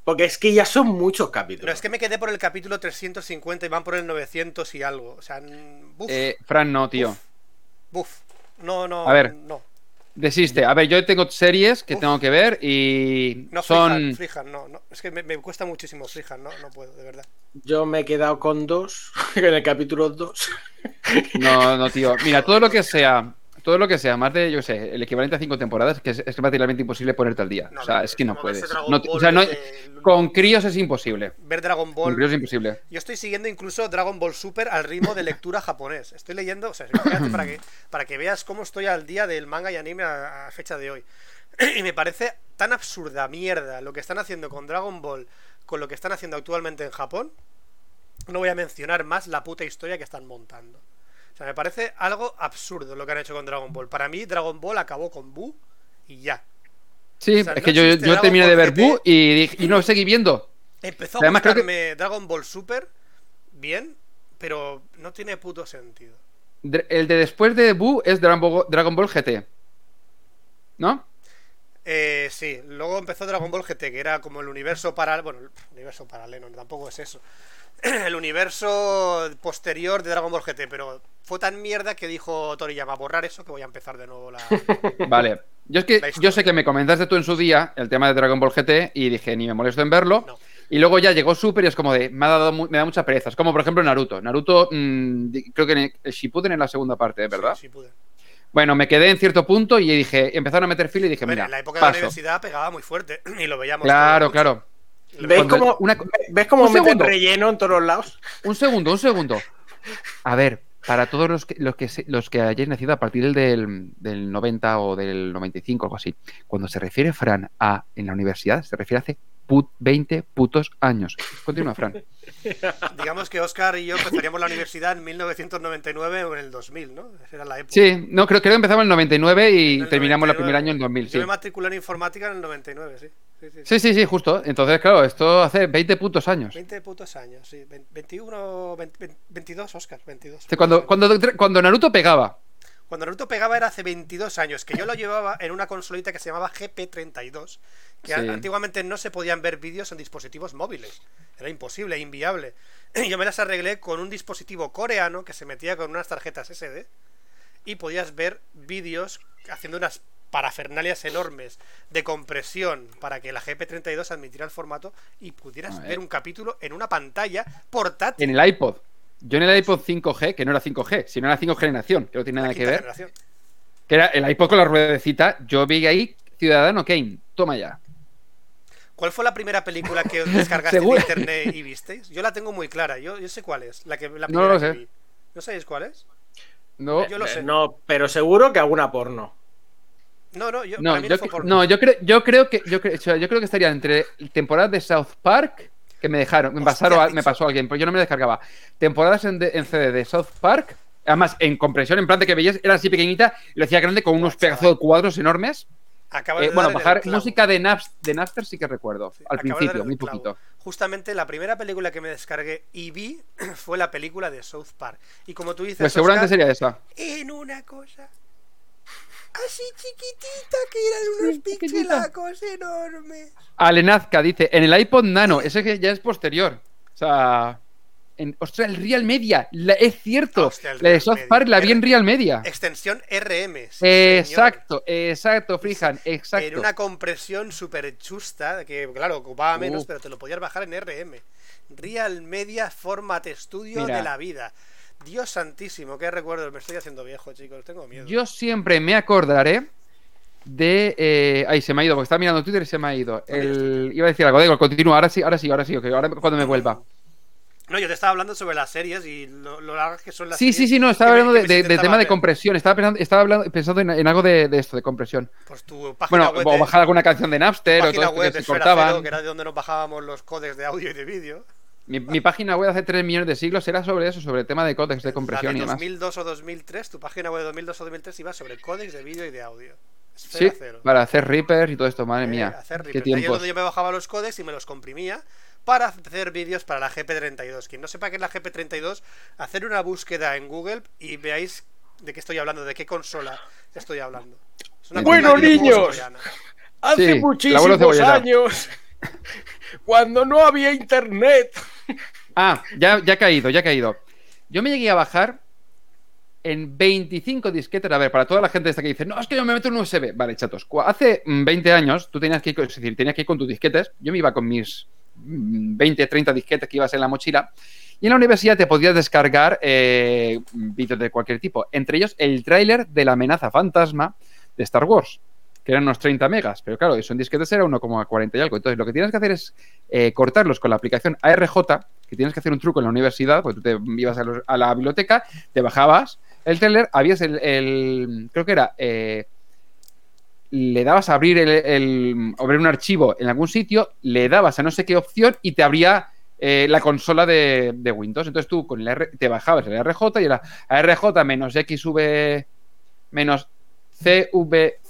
porque es que ya son muchos capítulos. Pero es que me quedé por el capítulo 350 y van por el 900 y algo. O sea, mm, buf, Eh, Fran, no, tío. Uf. buf. No, no, A ver. no. Desiste. A ver, yo tengo series que Uf. tengo que ver y No, son... Freehan, Freehan, no, no. Es que me, me cuesta muchísimo Freehan, no, no puedo, de verdad. Yo me he quedado con dos en el capítulo 2. No, no, tío. Mira, todo lo que sea... Todo lo que sea más de, yo sé, el equivalente a cinco temporadas, que es, es materialmente imposible ponerte al día. No, o sea, es que no puedes. No- o sea, con críos es imposible. Ver Dragon Con Ball. críos es imposible. Yo estoy siguiendo incluso Dragon Ball Super al ritmo de lectura japonés. Estoy leyendo, o sea, para que, para que veas cómo estoy al día del manga y anime a, a fecha de hoy. Y me parece tan absurda mierda lo que están haciendo con Dragon Ball, con lo que están haciendo actualmente en Japón. No voy a mencionar más la puta historia que están montando. O sea, me parece algo absurdo lo que han hecho con Dragon Ball. Para mí, Dragon Ball acabó con Buu y ya. Sí, O sea, es no que yo, terminé de ver. Buu y, y no seguí viendo. Empezó a Además, que- gustarme Dragon Ball Super bien, pero no tiene puto sentido. El de después de Buu es Dragon Ball, Dragon Ball GT. ¿No? Eh, sí, luego empezó Dragon Ball GT, que era como el universo paralelo. Bueno, el universo paralelo, tampoco es eso. El universo posterior de Dragon Ball GT, pero fue tan mierda que dijo Toriyama, borrar eso que voy a empezar de nuevo la. Vale. Yo es que yo sé que me comentaste tú en su día el tema de Dragon Ball GT y dije, ni me molesto en verlo. No. Y luego ya llegó Super y es como de, me ha dado me da mucha pereza. Es como por ejemplo Naruto. Naruto, mm, di- creo que en el- Shippuden en la segunda parte, ¿verdad? Sí, pude. Bueno, me quedé en cierto punto y dije, empezaron a meter filo y dije, mira, en la época de la universidad pegaba muy fuerte y lo veíamos. Claro, claro. ¿Ves Cuando- cómo, una- ¿ves meten segundo. relleno en todos los lados? Un segundo, un segundo. A ver, para todos los que, los que, los que hayáis nacido a partir del, del 90 o del 95, algo así, cuando se refiere Fran a en la universidad, se refiere a hace put- 20 putos años. Continúa, Fran. Digamos que Oscar y yo empezaríamos la universidad en 1999 o en el 2000, ¿no? Esa era la época. Sí, no, creo, creo que empezamos en el 99 y En el terminamos el 99. primer año en 2000, sí. Yo me matriculé en informática en el 99, sí. Sí, sí, sí. Sí, sí, sí, justo. Entonces, claro, esto hace 20 putos años. 20 putos años, sí. Ve- 21, 20, 22, Oscar, 22. Sí, Cuando, cuando, cuando Naruto pegaba. Cuando Naruto pegaba era hace 22 años, que yo lo llevaba en una consolita que se llamaba GP32, que Sí. antiguamente no se podían ver vídeos en dispositivos móviles. Era imposible, inviable. Yo me las arreglé con un dispositivo coreano que se metía con unas tarjetas SD y podías ver vídeos haciendo unas parafernalias enormes de compresión para que la GP32 admitiera el formato y pudieras ver un capítulo en una pantalla portátil. En el iPod. Yo en el iPod 5G, que no era 5G, sino era 5 generación, que no tiene la nada que ver. generación. Que era el iPod con la ruedecita. Yo vi ahí Ciudadano Kane. Toma ya. ¿Cuál fue la primera película que os descargaste de internet y visteis? Yo la tengo muy clara, yo, yo sé cuál es. La que, la No primera lo que sé. vi. ¿No sabéis cuál es? No. Yo lo sé. No, pero seguro que alguna porno. No, no, yo, No, no no, creo, yo creo que yo creo, yo que estaría entre temporadas de South Park que me dejaron, me pasaron, a- me pasó alguien, pero yo no me descargaba. Temporadas en, de- en CD de South Park, además en compresión, en plan de que veías, era así pequeñita, lo hacía grande con unos pedazos de cuadros enormes. Acabas Eh, de bueno, bajar música de, Naps, de Napster sí que recuerdo, Sí, al principio, muy poquito. Justamente la primera película que me descargué y vi fue la película de South Park. Y como tú dices, Pues seguramente Oscar, sería esa. en una cosa así chiquitita que eran unos Sí, pixelacos enormes. Alenazca dice, en el iPod Nano, ese que ya es posterior. O sea, en, ostras, el Real Media, la- es cierto. Hostia, la de South. Park la vi en Era- Real Media. Extensión RM. sí, señor. Exacto, exacto, Frijan, exacto. una compresión súper chusta, que claro, ocupaba menos, Uh. pero te lo podías bajar en RM. Real Media Format Studio Mira. de la vida. Dios santísimo, qué recuerdos, me estoy haciendo viejo, chicos, tengo miedo. Yo siempre me acordaré de. eh, Ay, se me ha ido, porque estaba mirando Twitter y se me ha ido. El... Iba a decir algo, digo, continúa, ahora sí, ahora sí, ahora sí, ok, ahora cuando me vuelva. No, yo te estaba hablando sobre las series y lo, lo largas que son las Sí, sí, series sí, no, estaba hablando de, me de- del tema de ver. compresión, estaba pensando, estaba hablando, pensando en, en algo de, de esto, de compresión. Pues tu página Bueno, web, o de- bajar alguna canción de Napster o todo web que de se cortaban. Cero, que era de donde nos bajábamos los códecs de audio y de vídeo. Mi, mi página web hace 3 millones de siglos era sobre eso, sobre el tema de códex de La compresión de y demás. 2002 o 2003, tu página web de 2002 o 2003 iba sobre códex de vídeo y de audio. Sí, Esfera Cero. para hacer Reapers y todo esto, madre Eh, mía. hacer Qué tiempos. donde yo me bajaba los códecs y me los comprimía para hacer vídeos para la GP32. Quien no sepa qué es la GP32, hacer una búsqueda en Google y veáis de qué estoy hablando, de qué consola estoy hablando. Es una Bueno, de videojuegos niños. Hace Sí, muchísimos años, cuando no había internet. Ah, ya, ya ha caído, ya ha caído. Yo me llegué a bajar en 25 disquetes. A ver, para toda la gente esta que dice, no, es que yo me meto en un USB. Vale, chatos. Hace mm, 20 años tú tenías que ir, es decir, tenías que ir con tus disquetes. Yo me iba con mis mm, 20, 30 disquetes que ibas en la mochila. Y en la universidad te podías descargar eh, vídeos de cualquier tipo. Entre ellos el tráiler de la amenaza fantasma de Star Wars, que eran unos 30 megas. Pero claro, eso en disquetes era 1,40 y algo. Entonces lo que tienes que hacer es eh, cortarlos con la aplicación ARJ, que tienes que hacer un truco en la universidad, porque tú te ibas a, la biblioteca, te bajabas el trailer, habías el, creo que era, eh, le dabas a abrir el, el- abrir un archivo en algún sitio, le dabas a no sé qué opción y te abría eh, la consola de, Windows. Entonces tú con el R- te bajabas el RJ y era ARJ menos XV menos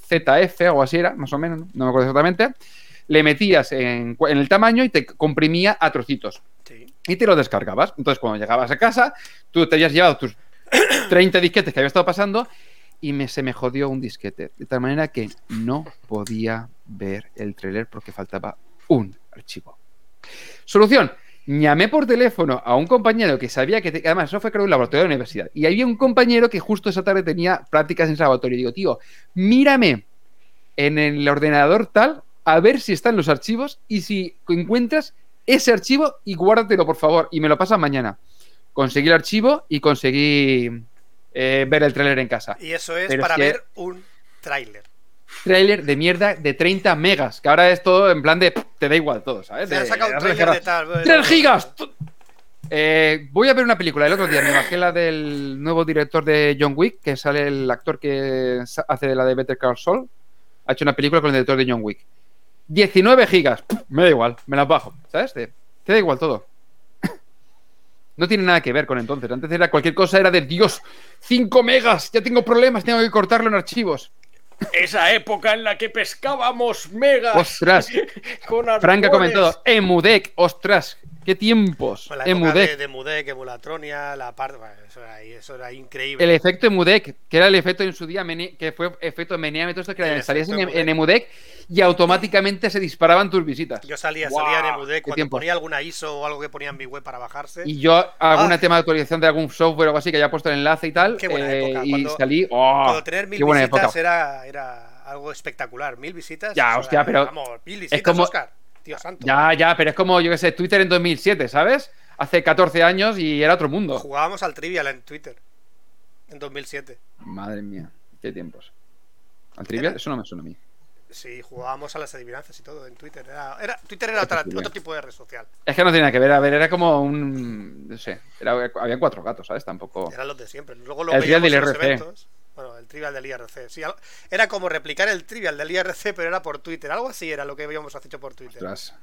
CVZF, algo así era, más o menos, no, no me acuerdo exactamente. Le metías en el tamaño y te comprimía a trocitos Sí. y te lo descargabas. Entonces, cuando llegabas a casa, tú te habías llevado tus 30 disquetes que había estado pasando y me, se me jodió un disquete. De tal manera que no podía ver el trailer porque faltaba un archivo. Solución. Llamé por teléfono a un compañero que sabía que, te- además, eso fue creo un laboratorio de la universidad. Y había un compañero que justo esa tarde tenía prácticas en ese laboratorio. Y digo, tío, mírame en el ordenador tal a ver si están los archivos y si encuentras ese archivo y guárdatelo, por favor, y me lo pasas mañana. Conseguí el archivo y conseguí eh, ver el tráiler en casa. Y eso es Pero para es que- ver un tráiler. Tráiler de mierda de 30 megas, que ahora es todo en plan de te da igual todo, ¿sabes? Te sacado un tráiler de tal. bueno, ¡Tres gigas! Eh, voy a ver una película. El otro día me bajé la del nuevo director de John Wick, que sale el actor que hace la de Better Call Saul. Ha hecho una película con el director de John Wick. 19 gigas. Me da igual, me las bajo. ¿Sabes? Te, te da igual todo. No tiene nada que ver con entonces. Antes era cualquier cosa, era de Dios, 5 megas, ya tengo problemas, tengo que cortarlo en archivos. Esa época en la que pescábamos megas. Ostras, con Frank ha comentado, Emudec, ostras, qué tiempos. La época Emudec. de, de Mudek, Emulatronia, la parte. bueno, eso, era, ahí, eso era increíble. El efecto Emudec, que era el efecto en su día, que fue efecto meneame, esto que El salías en, en Emudec y automáticamente se disparaban tus visitas. Yo salía, salía en Emudek qué cuando ponía alguna ISO o algo que ponía en mi web para bajarse. Y yo, algún Ah. tema de actualización de algún software o algo así que haya puesto el enlace y tal, Qué buena eh, época, y cuando- salí, ¡oh! Cuando tener mil qué buena visitas época. era, era algo espectacular. Mil visitas. Ya, hostia, era- pero Vamos, mil visitas, como- Oscar. Tío santo. Ya, ya, pero es como, yo qué sé, Twitter en 2007, ¿sabes? Hace 14 años y era otro mundo. Jugábamos al Trivial en Twitter. En 2007. Madre mía, qué tiempos. ¿Al trivial? Era- Eso no me suena a mí. Sí, jugábamos a las adivinanzas y todo en Twitter. Era, era- Twitter era otra- otro tipo de red social. Es que no nada que ver, a ver, era como un. No sé, era, habían cuatro gatos, ¿sabes? Tampoco. Eran los de siempre. Luego lo El veíamos en los eventos. Bueno, el trivial del IRC. Sí, era como replicar el trivial del IRC, pero era por Twitter. Algo así era lo que habíamos hecho por Twitter. Ostras.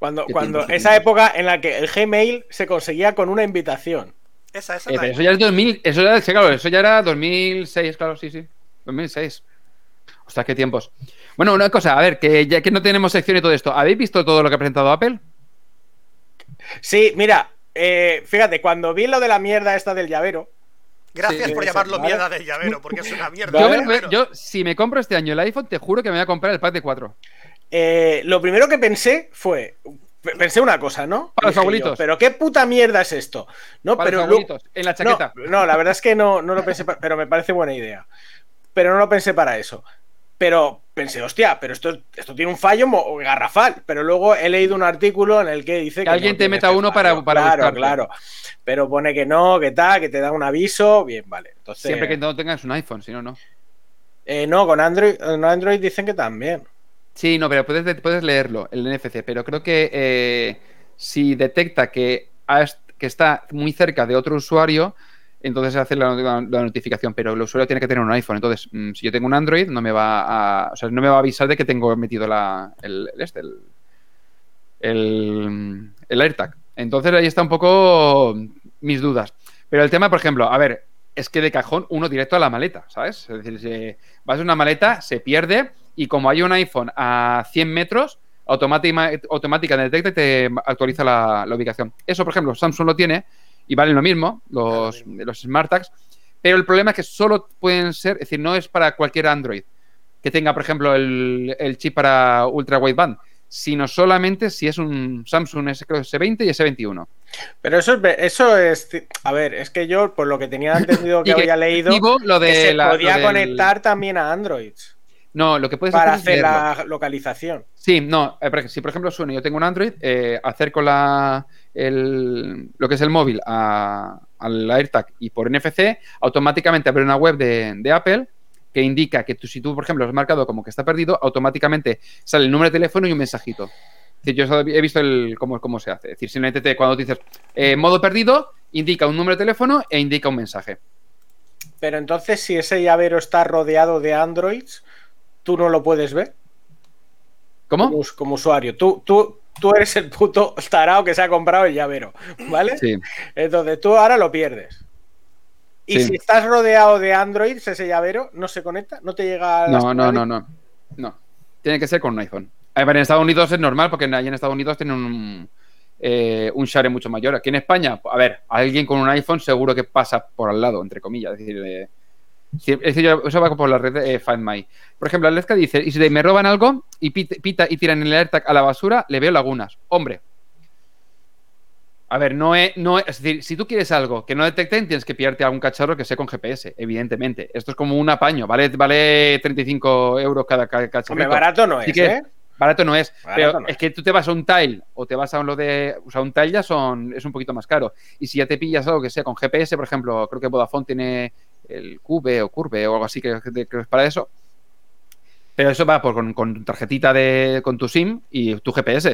Cuando, cuando esa época en la que el Gmail se conseguía con una invitación. Esa, esa Eh, pero eso ya es 2000, eso ya, sí, claro, eso ya era 2006, claro, sí, sí. 2006. Ostras, qué tiempos. Bueno, una cosa, a ver, que ya que no tenemos sección y todo esto, ¿habéis visto todo lo que ha presentado Apple? Sí, mira, eh, fíjate, cuando vi lo de la mierda esta del llavero, Gracias Sí, por llamarlo ¿vale? mierda del llavero, porque es una mierda. Yo, me- si me compro este año el iPhone, te juro que me voy a comprar el pack de 4. eh, lo primero que pensé fue. pe- Pensé una cosa, ¿no? Para los yo, abuelitos. pero qué puta mierda es esto. No, Para pero los abuelitos, en la no, chaqueta. no, la verdad es que no, no lo pensé, pero me parece buena idea. Pero no lo pensé para eso. Pero pensé, hostia, pero esto, esto tiene un fallo garrafal. Pero luego he leído un artículo en el que dice que. alguien no te meta uno para- para Claro, buscarte. claro. Pero pone que no, que tal, que te da un aviso. Bien, vale. Entonces, Siempre que no tengas un iPhone, si no, no. eh, no, con Android, con Android dicen que también. Sí, no, pero puedes, puedes leerlo, el NFC, pero creo que eh, si detecta que, has- que está muy cerca de otro usuario, entonces hace la, notificación, pero el usuario tiene que tener un iPhone. Entonces, mm, si yo tengo un Android, no me va a, o sea, no me va a avisar de que tengo metido la, el, el este, el, el, el AirTag. Entonces ahí está un poco mis dudas. Pero el tema, por ejemplo, a ver, es que de cajón uno directo a la maleta, ¿sabes? Es decir, si vas a una maleta, se pierde y como hay un iPhone a 100 metros, automática, automática detecta y te actualiza la ubicación. Eso, por ejemplo, Samsung lo tiene y valen lo mismo, los, los Smart Tags, pero el problema es que solo pueden ser, es decir, no es para cualquier Android que tenga, por ejemplo, el, el chip para ultra wideband, sino solamente si es un Samsung S, creo, S20 y S21. Pero eso es. Eso es a ver, es que yo, por lo que tenía entendido que Y que había leído, activo lo de que se la- podía lo del- conectar también a Android No, lo que puedes para hacer la localización. Sí, no, eh, si por ejemplo suena yo tengo un Android, eh, acerco la, el- lo que es el móvil a- al AirTag y por NFC, automáticamente abre una web de, de Apple que indica que tú, si tú, por ejemplo, lo has marcado como que está perdido, automáticamente sale el número de teléfono y un mensajito. Es decir, yo he visto el, cómo, cómo se hace. Es decir, simplemente te- cuando dices eh, modo perdido, indica un número de teléfono e indica un mensaje. Pero entonces, si ese llavero está rodeado de Androids, tú no lo puedes ver ¿Cómo? como, como usuario. Tú, tú, tú eres el puto tarao que se ha comprado el llavero, ¿vale? Sí. Entonces tú ahora lo pierdes. Y Sí. si estás rodeado de Androids, ese llavero no se conecta, no te llega a No, no, no, no. No. Tiene que ser con un iPhone. A ver, en Estados Unidos es normal porque allí en Estados Unidos tienen un, eh, un share mucho mayor. Aquí en España, a ver, alguien con un iPhone seguro que pasa por al lado, entre comillas. Es decir, eh, es yo- eso va por la red de eh, Find My. Por ejemplo, Alezca dice, y si me roban algo y pita, pita y tiran el AirTag a la basura, le veo lagunas. Hombre. A ver, no es, no es, es decir, si tú quieres algo que no detecten, tienes que pillarte algún cacharro que sea con GPS, evidentemente. Esto es como un apaño, vale, vale 35 euros cada, ca- cacharrito. Hombre, barato no es, que ¿eh? Barato no es, Barato pero no es es. que tú te vas a un tile o te vas a lo de. O sea, un tile ya son, es un poquito más caro. Y si ya te pillas algo que sea con GPS, por ejemplo, creo que Vodafone tiene el Cube o Curve o algo así, que, que- que es para eso. Pero eso va por, con, con tarjetita de, con tu SIM y tu GPS.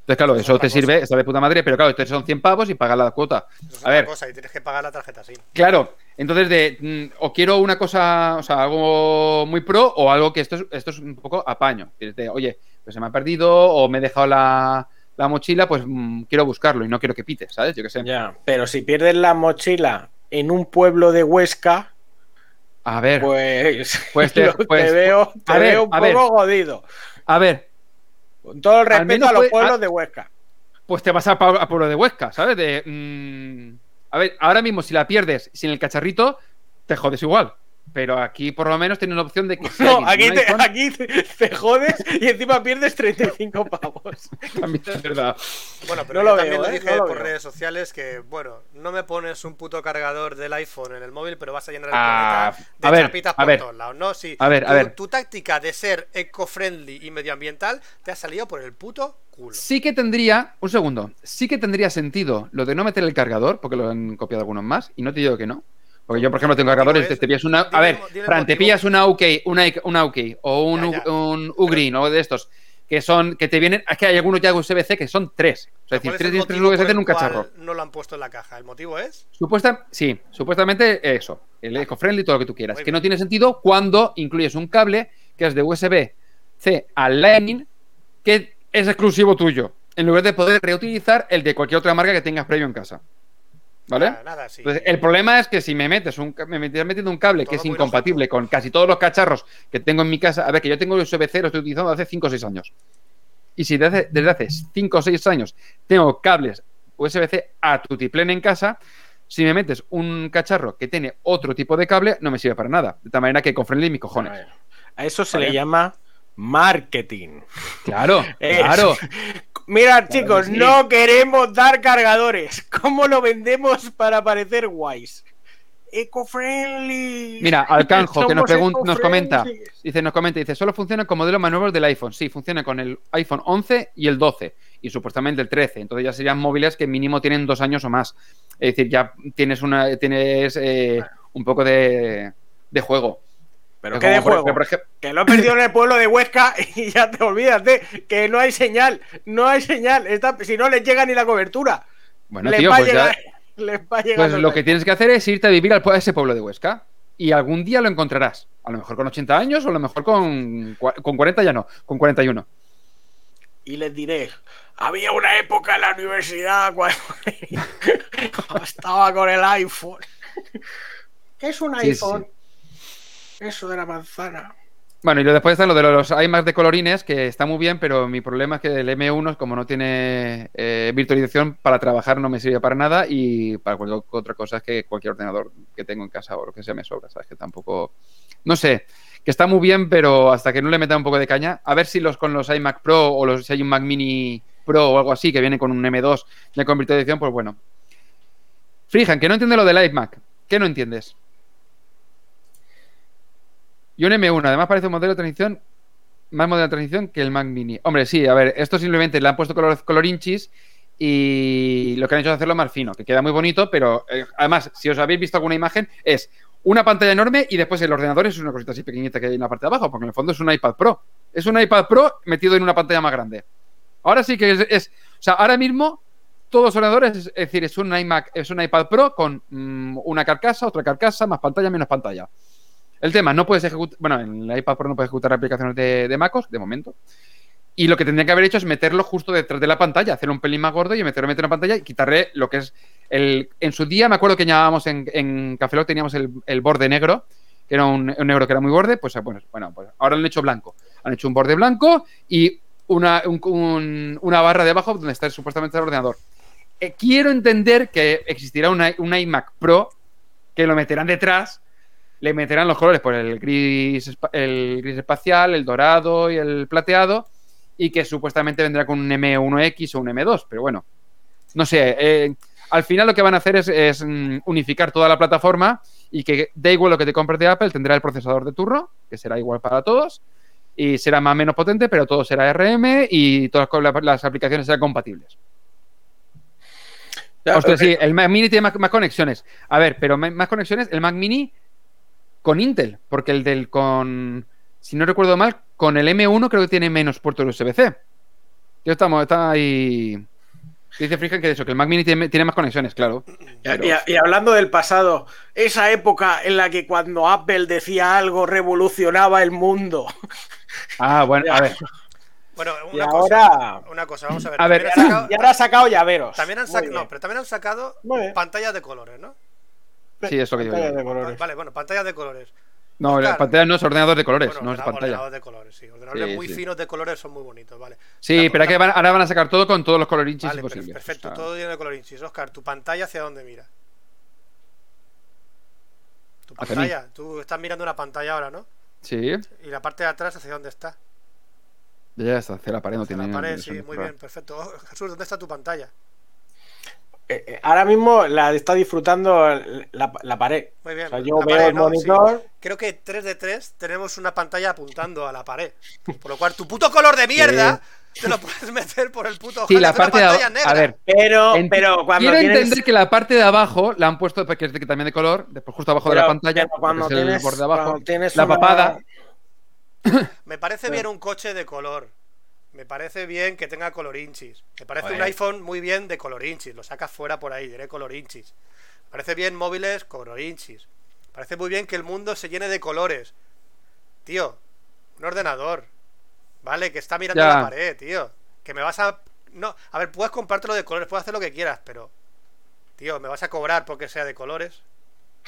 Entonces, claro, Eso te sirve, está de puta madre, pero claro, son 100 pavos y pagas la cuota. Eso es A otra ver, cosa y tienes que pagar la tarjeta SIM. Claro, entonces de mm, o quiero una cosa, o sea, algo muy pro o algo que esto es, esto es un poco apaño. De, oye, pues se me ha perdido o me he dejado la, la mochila, pues mm, quiero buscarlo y no quiero que pite, ¿sabes? Yo qué sé. Ya, pero si pierdes la mochila en un pueblo de Huesca, A ver, pues, Pues te- pues- veo, te a ver, veo un a ver. poco jodido. a ver, Con todo el respeto a los puede- pueblos a- de Huesca. pues te vas a Pueblo de Huesca, ¿sabes? De, mm, a ver, ahora mismo si la pierdes sin el cacharrito, te jodes igual. Pero aquí por lo menos tienes la opción de que si No, aquí te, iPhone, aquí te, te jodes y encima pierdes 35 pavos. también es verdad. Bueno, pero No yo lo también veo, lo ¿eh? dije No lo por veo. redes sociales que, bueno, no me pones un puto cargador del iPhone en el móvil, pero vas a llenar el Ah, planeta de a ver, chapitas a por ver. todos lados, ¿no? Si A ver, a tu, ver. tu táctica de ser eco-friendly y medioambiental te ha salido por el puto culo. Sí que tendría, un segundo, sí que tendría sentido lo de no meter el cargador, porque lo han copiado algunos más, y no te digo que no. Porque yo, por ejemplo, tengo cargadores, te, pillas una... A ver, el Fran, te pillas una UK, una, una UK o un, Ya, ya. un Ugreen o de estos, que son, que te vienen, es que hay algunos ya USB-C que son tres. O sea, es decir, ¿Cuál es tres, tres USB-C en un cacharro. No lo han puesto en la caja. ¿El motivo es? Supuesta, sí, supuestamente eso, el eco-friendly, todo lo que tú quieras. Muy Que bien. no tiene sentido cuando incluyes un cable que es de USB-C al Lightning, que es exclusivo tuyo, en lugar de poder reutilizar el de cualquier otra marca que tengas previo en casa. ¿Vale? Nada, nada, sí. Entonces, el problema es que si me metes un, me metiendo un cable que es incompatible con casi todos los cacharros que tengo en mi casa, a ver, que yo tengo USB-C, lo estoy utilizando hace 5 o 6 años. Y si desde, desde hace 5 o 6 años tengo cables USB-C a tutiplén en casa, si me metes un cacharro que tiene otro tipo de cable, no me sirve para nada. De tal manera que con friendly mis cojones. A eso se Vale. le llama marketing. Claro, claro. Mirad, chicos, que sí. no queremos dar cargadores. ¿Cómo lo vendemos para parecer guays? Eco-friendly. Mira, Alcanjo, que nos, nos comenta, dice, nos comenta, dice, solo funciona con modelos más nuevos del iPhone. Sí, funciona con el iPhone 11 y el 12 y supuestamente el 13. Entonces ya serían móviles que mínimo tienen dos años o más. Es decir, ya tienes una, tienes eh, un poco de, de juego. Pero qué de juego. ejemplo- Que lo he perdido en el pueblo de Huesca y ya te olvidas de que no hay señal. No hay señal. Está- si no les llega ni la cobertura. bueno, les, tío, va pues, a llegar, ya- les va a llegar. pues lo que tienes que hacer es irte a vivir a ese pueblo de Huesca. Y algún día lo encontrarás. A lo mejor con 80 años o a lo mejor con, con 40 ya no, con 41. Y les diré, había una época en la universidad cuando estaba con el iPhone. ¿Qué es un Sí, iPhone? Eso de la manzana. Bueno, y después está lo de los iMac de colorines, que está muy bien, pero mi problema es que el M1, como no tiene eh, virtualización, para trabajar no me sirve para nada y para cualquier otra cosa es que cualquier ordenador que tengo en casa o lo que sea me sobra, ¿sabes? Que tampoco... No sé, que está muy bien, pero hasta que no le meta un poco de caña, a ver si los con los iMac Pro o los, si hay un Mac Mini Pro o algo así que viene con un M2 ya con virtualización, pues bueno. Frijan, que no entiende lo del iMac. ¿Qué no entiendes? Y un M1, además parece un modelo de transición, más modelo de transición que el Mac Mini. Hombre, sí, a ver, esto simplemente le han puesto color, colorinchis y lo que han hecho es hacerlo más fino, que queda muy bonito, pero eh, además, si os habéis visto alguna imagen, es una pantalla enorme y después el ordenador es una cosita así pequeñita que hay en la parte de abajo, porque en el fondo es un iPad Pro. Es un iPad Pro metido en una pantalla más grande. Ahora sí que es, es- o sea, ahora mismo todos los ordenadores, es, decir, es un iMac, es un iPad Pro con mm, una carcasa, otra carcasa, más pantalla, menos pantalla. El tema, no puedes ejecutar, bueno, en el iPad Pro no puedes ejecutar aplicaciones de, de MacOS, de momento. Y lo que tendría que haber hecho es meterlo justo detrás de la pantalla, hacerlo un pelín más gordo y meterlo, en la pantalla y quitarle lo que es el... En su día me acuerdo que llamábamos en, en Café Lock teníamos el, el borde negro, que era un, negro que era muy borde, pues bueno, bueno, pues ahora han hecho blanco. Han hecho un borde blanco y una, un- un- una barra debajo donde está supuestamente el ordenador. Eh, quiero entender que existirá una- un iMac Pro que lo meterán detrás, le meterán los colores por el gris, el gris espacial, el dorado y el plateado, y que supuestamente vendrá con un M1X o un M2, pero bueno, no sé. eh, al final lo que van a hacer es, es, mm, unificar toda la plataforma y que da igual lo que te compres de Apple, tendrá el procesador de turno, que será igual para todos, y será más o menos potente, pero todo será RM y todas las, aplicaciones serán compatibles. Ya, Ostras, ok. sí, el Mac Mini tiene más, más conexiones. A ver, pero más conexiones, el Mac Mini con Intel, porque el del con, si no recuerdo mal, con el M1 creo que tiene menos puertos USB-C. Yo estamos, está ahí. Dice Frijan que eso, que el Mac Mini tiene, tiene más conexiones, claro. Pero- Y, y hablando del pasado, esa época en la que cuando Apple decía algo revolucionaba el mundo. Ah, bueno, a ver. Bueno, Y una ahora. cosa. Una cosa, vamos a ver. A ver, sacado, Y ahora ha sacado llaveros. también han Muy sac- bien. no, pero también han sacado pantallas de colores, ¿no? Sí, es lo que digo Pantalla yo. de colores. Vale, bueno, pantallas de colores. No, la Oscar. pantalla no es ordenador de colores, Bueno, no es pantalla. ordenadores de colores, sí. Ordenadores Sí, muy sí. finos de colores son muy bonitos, vale. Sí, pero van- ahora van a sacar todo con todos los colorinchis Vale, posibles. perfecto, O sea, todo lleno de colorinchis. Oscar, ¿tu pantalla hacia dónde mira? Tu pantalla, tú estás mirando una pantalla ahora, ¿no? Sí, Y la parte de atrás, ¿hacia dónde está? ya está, hacia la pared no Hacia tiene. la pared, sí, muy raro. bien, perfecto. Oh, Jesús, ¿dónde está tu pantalla? Eh, eh, ahora mismo la está disfrutando la, la pared. Muy bien. O sea, yo la veo pared, el ¿no? Sí. monitor. Creo que 3 de 3 tenemos una pantalla apuntando a la pared. Por lo cual, tu puto color de mierda te lo puedes meter por el puto Sí, la parte de pantalla abajo. negra. A ver, Pero, cuando quiero tienes. entender que la parte de abajo la han puesto porque es de, que también de color, después justo abajo de la pantalla, cuando tienes, borde de abajo. cuando tienes la una- papada. Me parece bien un coche de color. Me parece bien que tenga colorinchis. Me parece un iPhone muy bien de colorinchis. Lo sacas fuera por ahí, diré colorinchis. Me parece bien móviles colorinchis. Me parece muy bien que el mundo se llene de colores. Tío, un ordenador. Vale, que está mirando Ya. la pared, tío. Que me vas a. No, a ver, puedes comprártelo de colores, puedes hacer lo que quieras, pero. Tío, ¿me vas a cobrar porque sea de colores?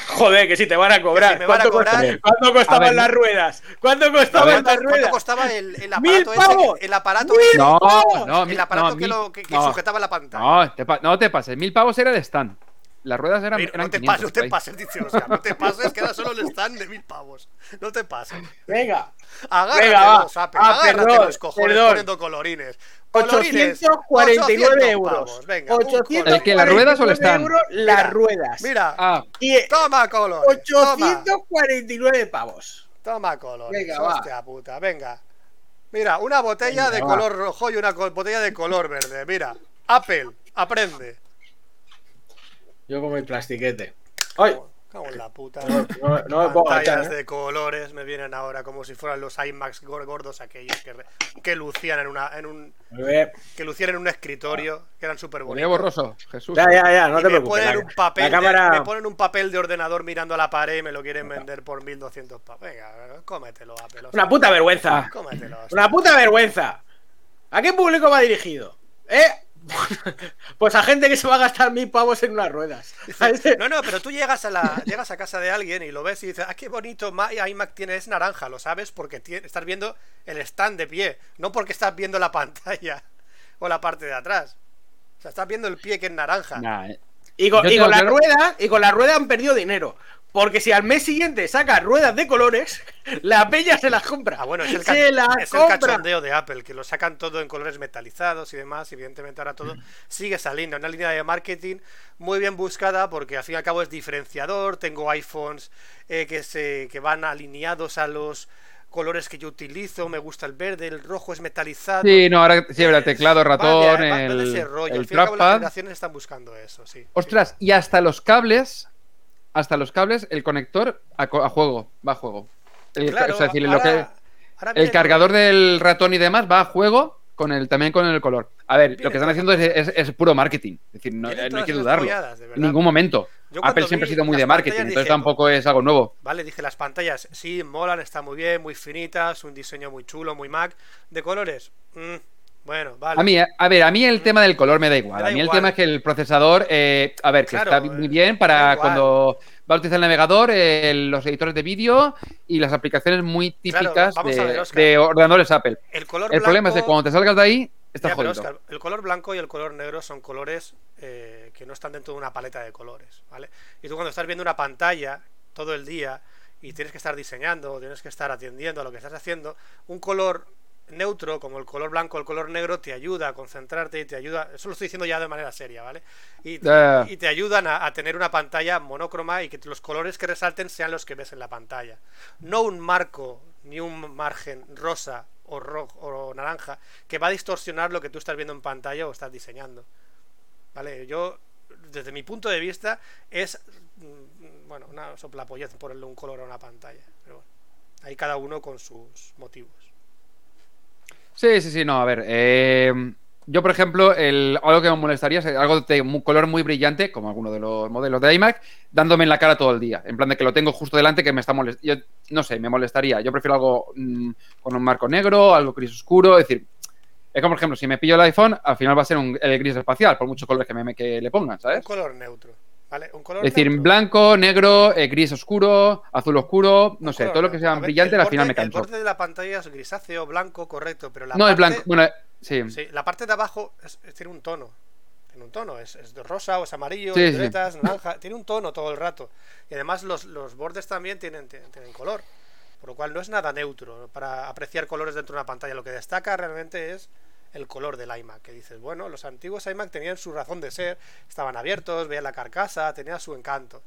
Joder, que si te van a cobrar. Me van a ¿Cuánto, cobrar- ¿Cuánto costaban A las ruedas? ¿Cuánto costaban ¿Cuánto, las cuánto ruedas? costaba el, el ¡Mil aparato pavos! ese? El aparato ¡Mil ese- No, no, el aparato no, que, mil- lo, que, que no. sujetaba la pantalla. No, te, no te pases. Mil pavos era el stand. Las ruedas eran, Mira, eran no te 500 pases, no te pases, dice Oscar. No te pases, que era solo el stand de mil pavos. No te pases. Venga. Agárrate Venga, los, Apple, Ah, agárrate perdón, los cojones perdón. poniendo colorines. Colorines, 849 800 euros. pavos, Venga, un 849 color. ¿El que, las ruedas o el stand? euros las Mira, ruedas. Mira, Ah, Y toma. Toma, 849 pavos. toma colores. Venga, va. hostia puta, venga. Mira, una botella Venga, de va. color rojo y una botella de color verde. Mira, Apple, aprende. Yo como el plastiquete. ¡Ay! Cago en la puta. No, no me puedo Pantallas agachar, ¿eh? de colores me vienen ahora como si fueran los gor- gordos aquellos que, que lucían en una en un que lucían en un escritorio que eran súper bonitos. borroso. Jesús. Ya, ya, ya, no y te me preocupes. ponen La, un papel la de, cámara. me ponen un papel de ordenador mirando a la pared y me lo quieren vender por 1200 pavos. Venga, cómetelo, Apple. Una puta vergüenza. Cómetelo. Una puta vergüenza. ¿A qué público va dirigido? ¿Eh? Pues a gente que se va a gastar mil pavos en unas ruedas. No, no, pero tú llegas a la llegas a casa de alguien y lo ves y dices, ah, qué bonito ma- iMac tiene, es naranja, lo sabes porque estás viendo el stand de pie, no porque estás viendo la pantalla o la parte de atrás. O sea, estás viendo el pie que es naranja. Nah, eh. Y con, y la rueda, y con la rueda han perdido dinero. Porque si al mes siguiente saca ruedas de colores, la peña se las compra. Ah, bueno, es el, se el cachondeo de Apple, que lo sacan todo en colores metalizados y demás. y Evidentemente ahora todo sigue esa línea, una línea de marketing muy bien buscada porque al fin y al cabo es diferenciador. Tengo iPhones eh, que, se, que van alineados a los colores que yo utilizo. Me gusta el verde, el rojo es metalizado. Sí, no, ahora sí, el Eh, teclado, va de- ratón, va- va de el, el Al fin y al cabo, las trackpad. generaciones están buscando eso, sí. Ostras, y hasta los cables, hasta los cables, el conector a, juego, va a juego. El, Claro, o sea, es decir, lo ahora- que, ahora el viene cargador del ratón y demás va a juego con el, también con el color. A ver, lo que están haciendo es, es- es puro marketing. Es decir, no, no hay que dudarlo. En ningún momento. Apple siempre ha sido muy de marketing, entonces tampoco es algo nuevo. Vale, dije las pantallas, sí, molan, están muy bien, muy finitas, un diseño muy chulo, muy Mac. De colores, mm, bueno, vale. A mí, eh, a ver, a mí el tema del color me da igual. Me da a mí el tema es que el procesador, eh, a ver, que Claro, está eh, muy bien da para cuando va a utilizar el navegador, eh, los editores de vídeo y las aplicaciones muy típicas de, ver, Óscar. de ordenadores Apple. el color El problema es que cuando te salgas de ahí, estás Ya, jodido. El color blanco y el color negro son colores eh, que no están dentro de una paleta de colores, ¿vale? Y tú cuando estás viendo una pantalla todo el día y tienes que estar diseñando, o tienes que estar atendiendo a lo que estás haciendo, un color neutro como el color blanco o el color negro te ayuda a concentrarte y te ayuda, eso lo estoy diciendo ya de manera seria, ¿vale? Y, te ayudan a, a tener una pantalla monocroma y que los colores que resalten sean los que ves en la pantalla. No un marco ni un margen rosa o rojo o naranja que va a distorsionar lo que tú estás viendo en pantalla o estás diseñando. ¿Vale? Yo, desde mi punto de vista, es mm, bueno, una soplapollez ponerle un color a una pantalla. Pero bueno, ahí cada uno con sus motivos. Sí, sí, sí, no, a ver. eh, yo, por ejemplo, el, algo que me molestaría es algo de un color muy brillante, como alguno de los modelos de iMac, dándome en la cara todo el día. En plan de que lo tengo justo delante que me está molestando. Yo no sé, me molestaría. Yo prefiero algo mm, con un marco negro, algo gris oscuro. Es decir, es como, por ejemplo, si me pillo el iPhone, al final va a ser un, el gris espacial, por muchos colores que, me, que le pongan, Un ¿sabes? color neutro. ¿Vale? Un color Es decir, neutro. blanco, negro, eh, gris oscuro, azul oscuro, no Un sé, color todo lo que sea ver, brillante al final me canso. El borde de la pantalla es grisáceo, blanco, correcto, pero la No, es parte- blanco. Bueno, sí. Sí, la parte de abajo es- es- tiene un tono. Tiene un tono, es, es rosa o es amarillo, Sí, sí. violetas, naranja, tiene un tono todo el rato. Y además los, los bordes también tienen, tienen, tienen color. Por lo cual no es nada neutro para apreciar colores dentro de una pantalla. Lo que destaca realmente es el color del iMac. Que dices, bueno, los antiguos iMac tenían su razón de ser, estaban abiertos, veían la carcasa, tenía su encanto.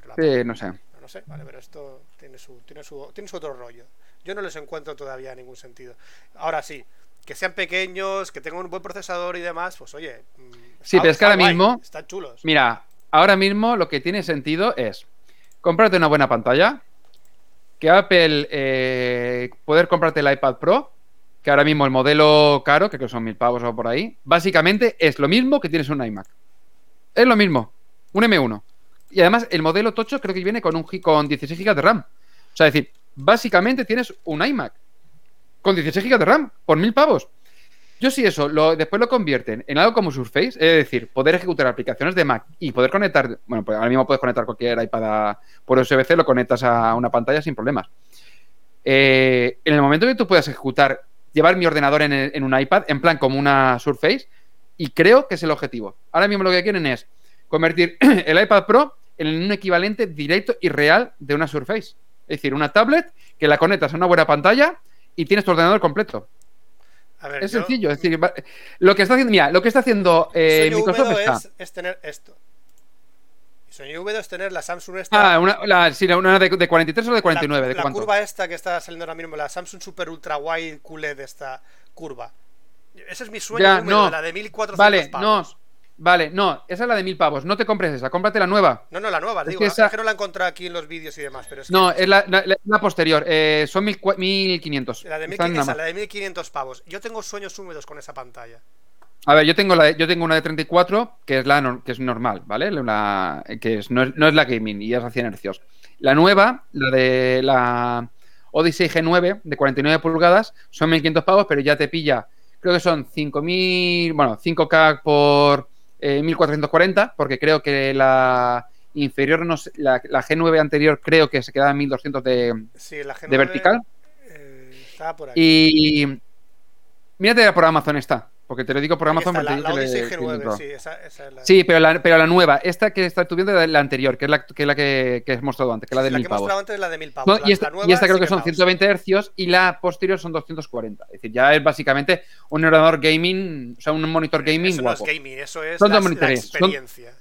Pero la Sí, no sé. no, no sé, vale, pero esto tiene su, tiene su, tiene su otro rollo. Yo no les encuentro todavía ningún sentido. Ahora sí, que sean pequeños, que tengan un buen procesador y demás, pues oye. mm, Sí, está- pero es que ahora guay, mismo- Están chulos. Mira, ahora mismo lo que tiene sentido es comprarte una buena pantalla, que Apple eh, poder comprarte el iPad Pro que ahora mismo el modelo caro, que son mil pavos o por ahí, básicamente es lo mismo que tienes un iMac. Es lo mismo, un M1. Y además el modelo tocho creo que viene con un con 16 GB de RAM. O sea, es decir, básicamente tienes un iMac con 16 GB de RAM por mil pavos. Yo sí eso, lo, después lo convierten en algo como Surface, es decir, poder ejecutar aplicaciones de Mac y poder conectar, bueno, pues ahora mismo puedes conectar cualquier iPad por USB-C, lo conectas a una pantalla sin problemas. Eh, en el momento que tú puedas ejecutar, llevar mi ordenador en, un iPad, en plan como una Surface, y creo que es el objetivo. Ahora mismo lo que quieren es convertir el iPad Pro en un equivalente directo y real de una Surface. Es decir, una tablet que la conectas a una buena pantalla y tienes tu ordenador completo. A ver, Es yo- sencillo, es decir, lo que está haciendo, mira, lo que está haciendo eh, Microsoft húmedo está. es, es tener esto. Y sueño húmedo es tener la Samsung esta. Ah, una, la, sí, una de, de 43 o de 49, la, ¿de la cuánto? curva esta que está saliendo ahora mismo, la Samsung Super Ultra Wide QLED esta curva. Ese es mi sueño Ya, no. la de 1400 Vale, pavos. no. Vale, no, esa es la de mil pavos. No te compres esa, cómprate la nueva. No, no, la nueva, Es digo, que es esa- que no la he encontrado aquí en los vídeos y demás, pero es que No, es la, la- la- la posterior. eh, son mil cua- 1500. la de, Están en 1500, Amazon. esa, la de 1500 pavos. Yo tengo sueños húmedos con esa pantalla. A ver, yo tengo, la de- yo tengo una de 34 que es la que es normal, ¿vale? La- que es, no, es, no es la gaming y es a 100 hercios. La nueva, la de la Odyssey G9 de 49 pulgadas, son 1500 pavos, pero ya te pilla, creo que son 5000, bueno, 5K por eh, 1440, porque creo que la inferior, no sé, la, la G9 anterior creo que se quedaba en 1200 de, Sí, la G9, de vertical. eh, por aquí. Y mírate por Amazon está, porque te lo digo por Amazon. está, porque la, la te digo que Odyssey le- que le G9, entro. sí, esa, esa es la, Sí, pero la, pero la nueva, esta que está tú viendo es la anterior, que es la que, es la que, que he mostrado antes, que es la de Sí, la mil que hemos pavos. mostrado antes es la de 1000 pavos. No, la- y, esta, nueva y esta creo sí que son es 120 hercios y la posterior son 240. Es decir, ya es básicamente un ordenador gaming, o sea, un monitor gaming Eso guapo. no es gaming, eso es Son la, son- experiencia.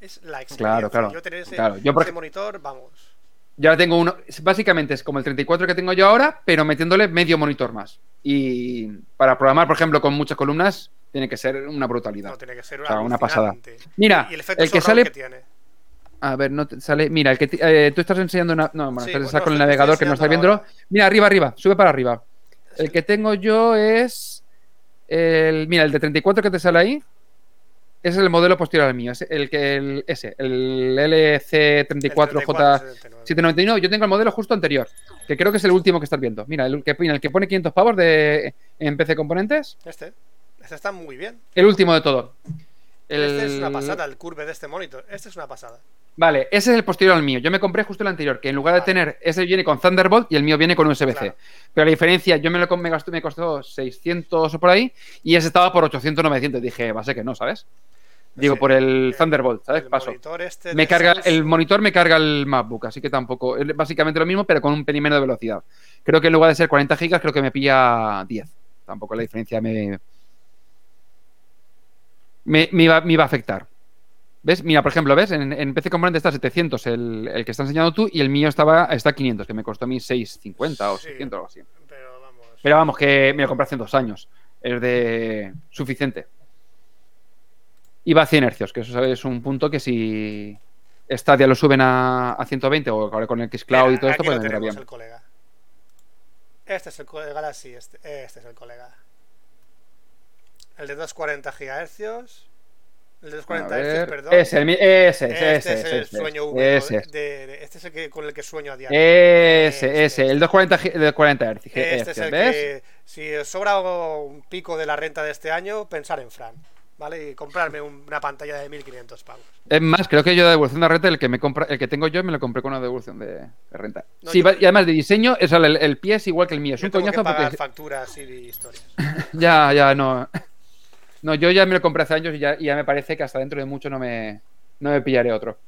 Es la experiencia. Claro, claro, Yo tener ese, claro. Yo por ese monitor, vamos. Yo ahora tengo uno, básicamente es como el 34 que tengo yo ahora, pero metiéndole medio monitor más. Y para programar, por ejemplo, con muchas columnas, tiene que ser una brutalidad. No, tiene que ser O sea, una pasada. Mira, y el que sale- que tiene. A ver, no te sale. Mira, el que eh, tú estás enseñando una. No, bueno, Sí, estás bueno, con el navegador que no estás viéndolo. Mira, arriba, arriba, sube para arriba. El que tengo yo es. El, mira, el de 34 que te sale ahí. Ese es el modelo posterior al mío. Es el que el, ese, el LC34J799. Yo tengo el modelo justo anterior, que creo que es el último que estás viendo. Mira, el que, el que pone 500 pavos de, en PC Componentes, Este. Este está muy bien. el último de todo. Este es una pasada, el curve de este monitor. Este es una pasada. Vale, ese es el posterior al mío. Yo me compré justo el anterior, que en lugar de Vale. tener, ese viene con Thunderbolt y el mío viene con USB-C. Claro. Pero la diferencia, yo me lo me, gastó, me costó 600 o por ahí, y ese estaba por 800 900. Dije, va a ser que no, ¿sabes? Digo, Sí, por el Thunderbolt, ¿sabes? El Paso. monitor este Me carga, Samsung- el monitor me carga el MacBook, así que tampoco. Es básicamente lo mismo, pero con un pelín menos de velocidad. Creo que en lugar de ser 40 gigas, creo que me pilla 10. Tampoco la diferencia me. Me, me iba, me iba a afectar. ¿Ves? Mira, por ejemplo, ¿ves? En, en PC Componente está 700 el, el que está enseñando tú y el mío estaba está a 500, que me costó a mí 650 o Sí. 600 o algo así. Pero vamos. Pero vamos, que me lo compré hace dos años. Es de suficiente. Y va a 100 hercios, que eso es un punto que si Stadia lo suben a, a 120 o ahora con el Xcloud y todo esto, pues vendrá bien. el colega. Este es el colega Galaxy, este, este es el colega. El de 240 GHz. El de A 240 ver, Hz, perdón. ese, ese, ese, este ese, es el ese, sueño ese, húmedo. ese, de- de- este es el que, con el que sueño a diario. ese, ese, el 240, gi- de 40 Hz, Este es el ¿ves? que, si os sobra un pico de la renta de este año, pensar en Fran. ¿Vale? Y comprarme un- una pantalla de 1500 pavos. Es más, creo que yo de devolución de renta, el que me compra, el que tengo yo, me lo compré con una devolución de, de renta. No, sí, yo- y además de diseño, es el, el pie es igual que el mío. Es Yo un tengo que coñazo pagar porque facturas y historias. Ya, ya, no. No, yo ya me lo compré hace años y ya, y ya me parece que hasta dentro de mucho no me, no me pillaré otro.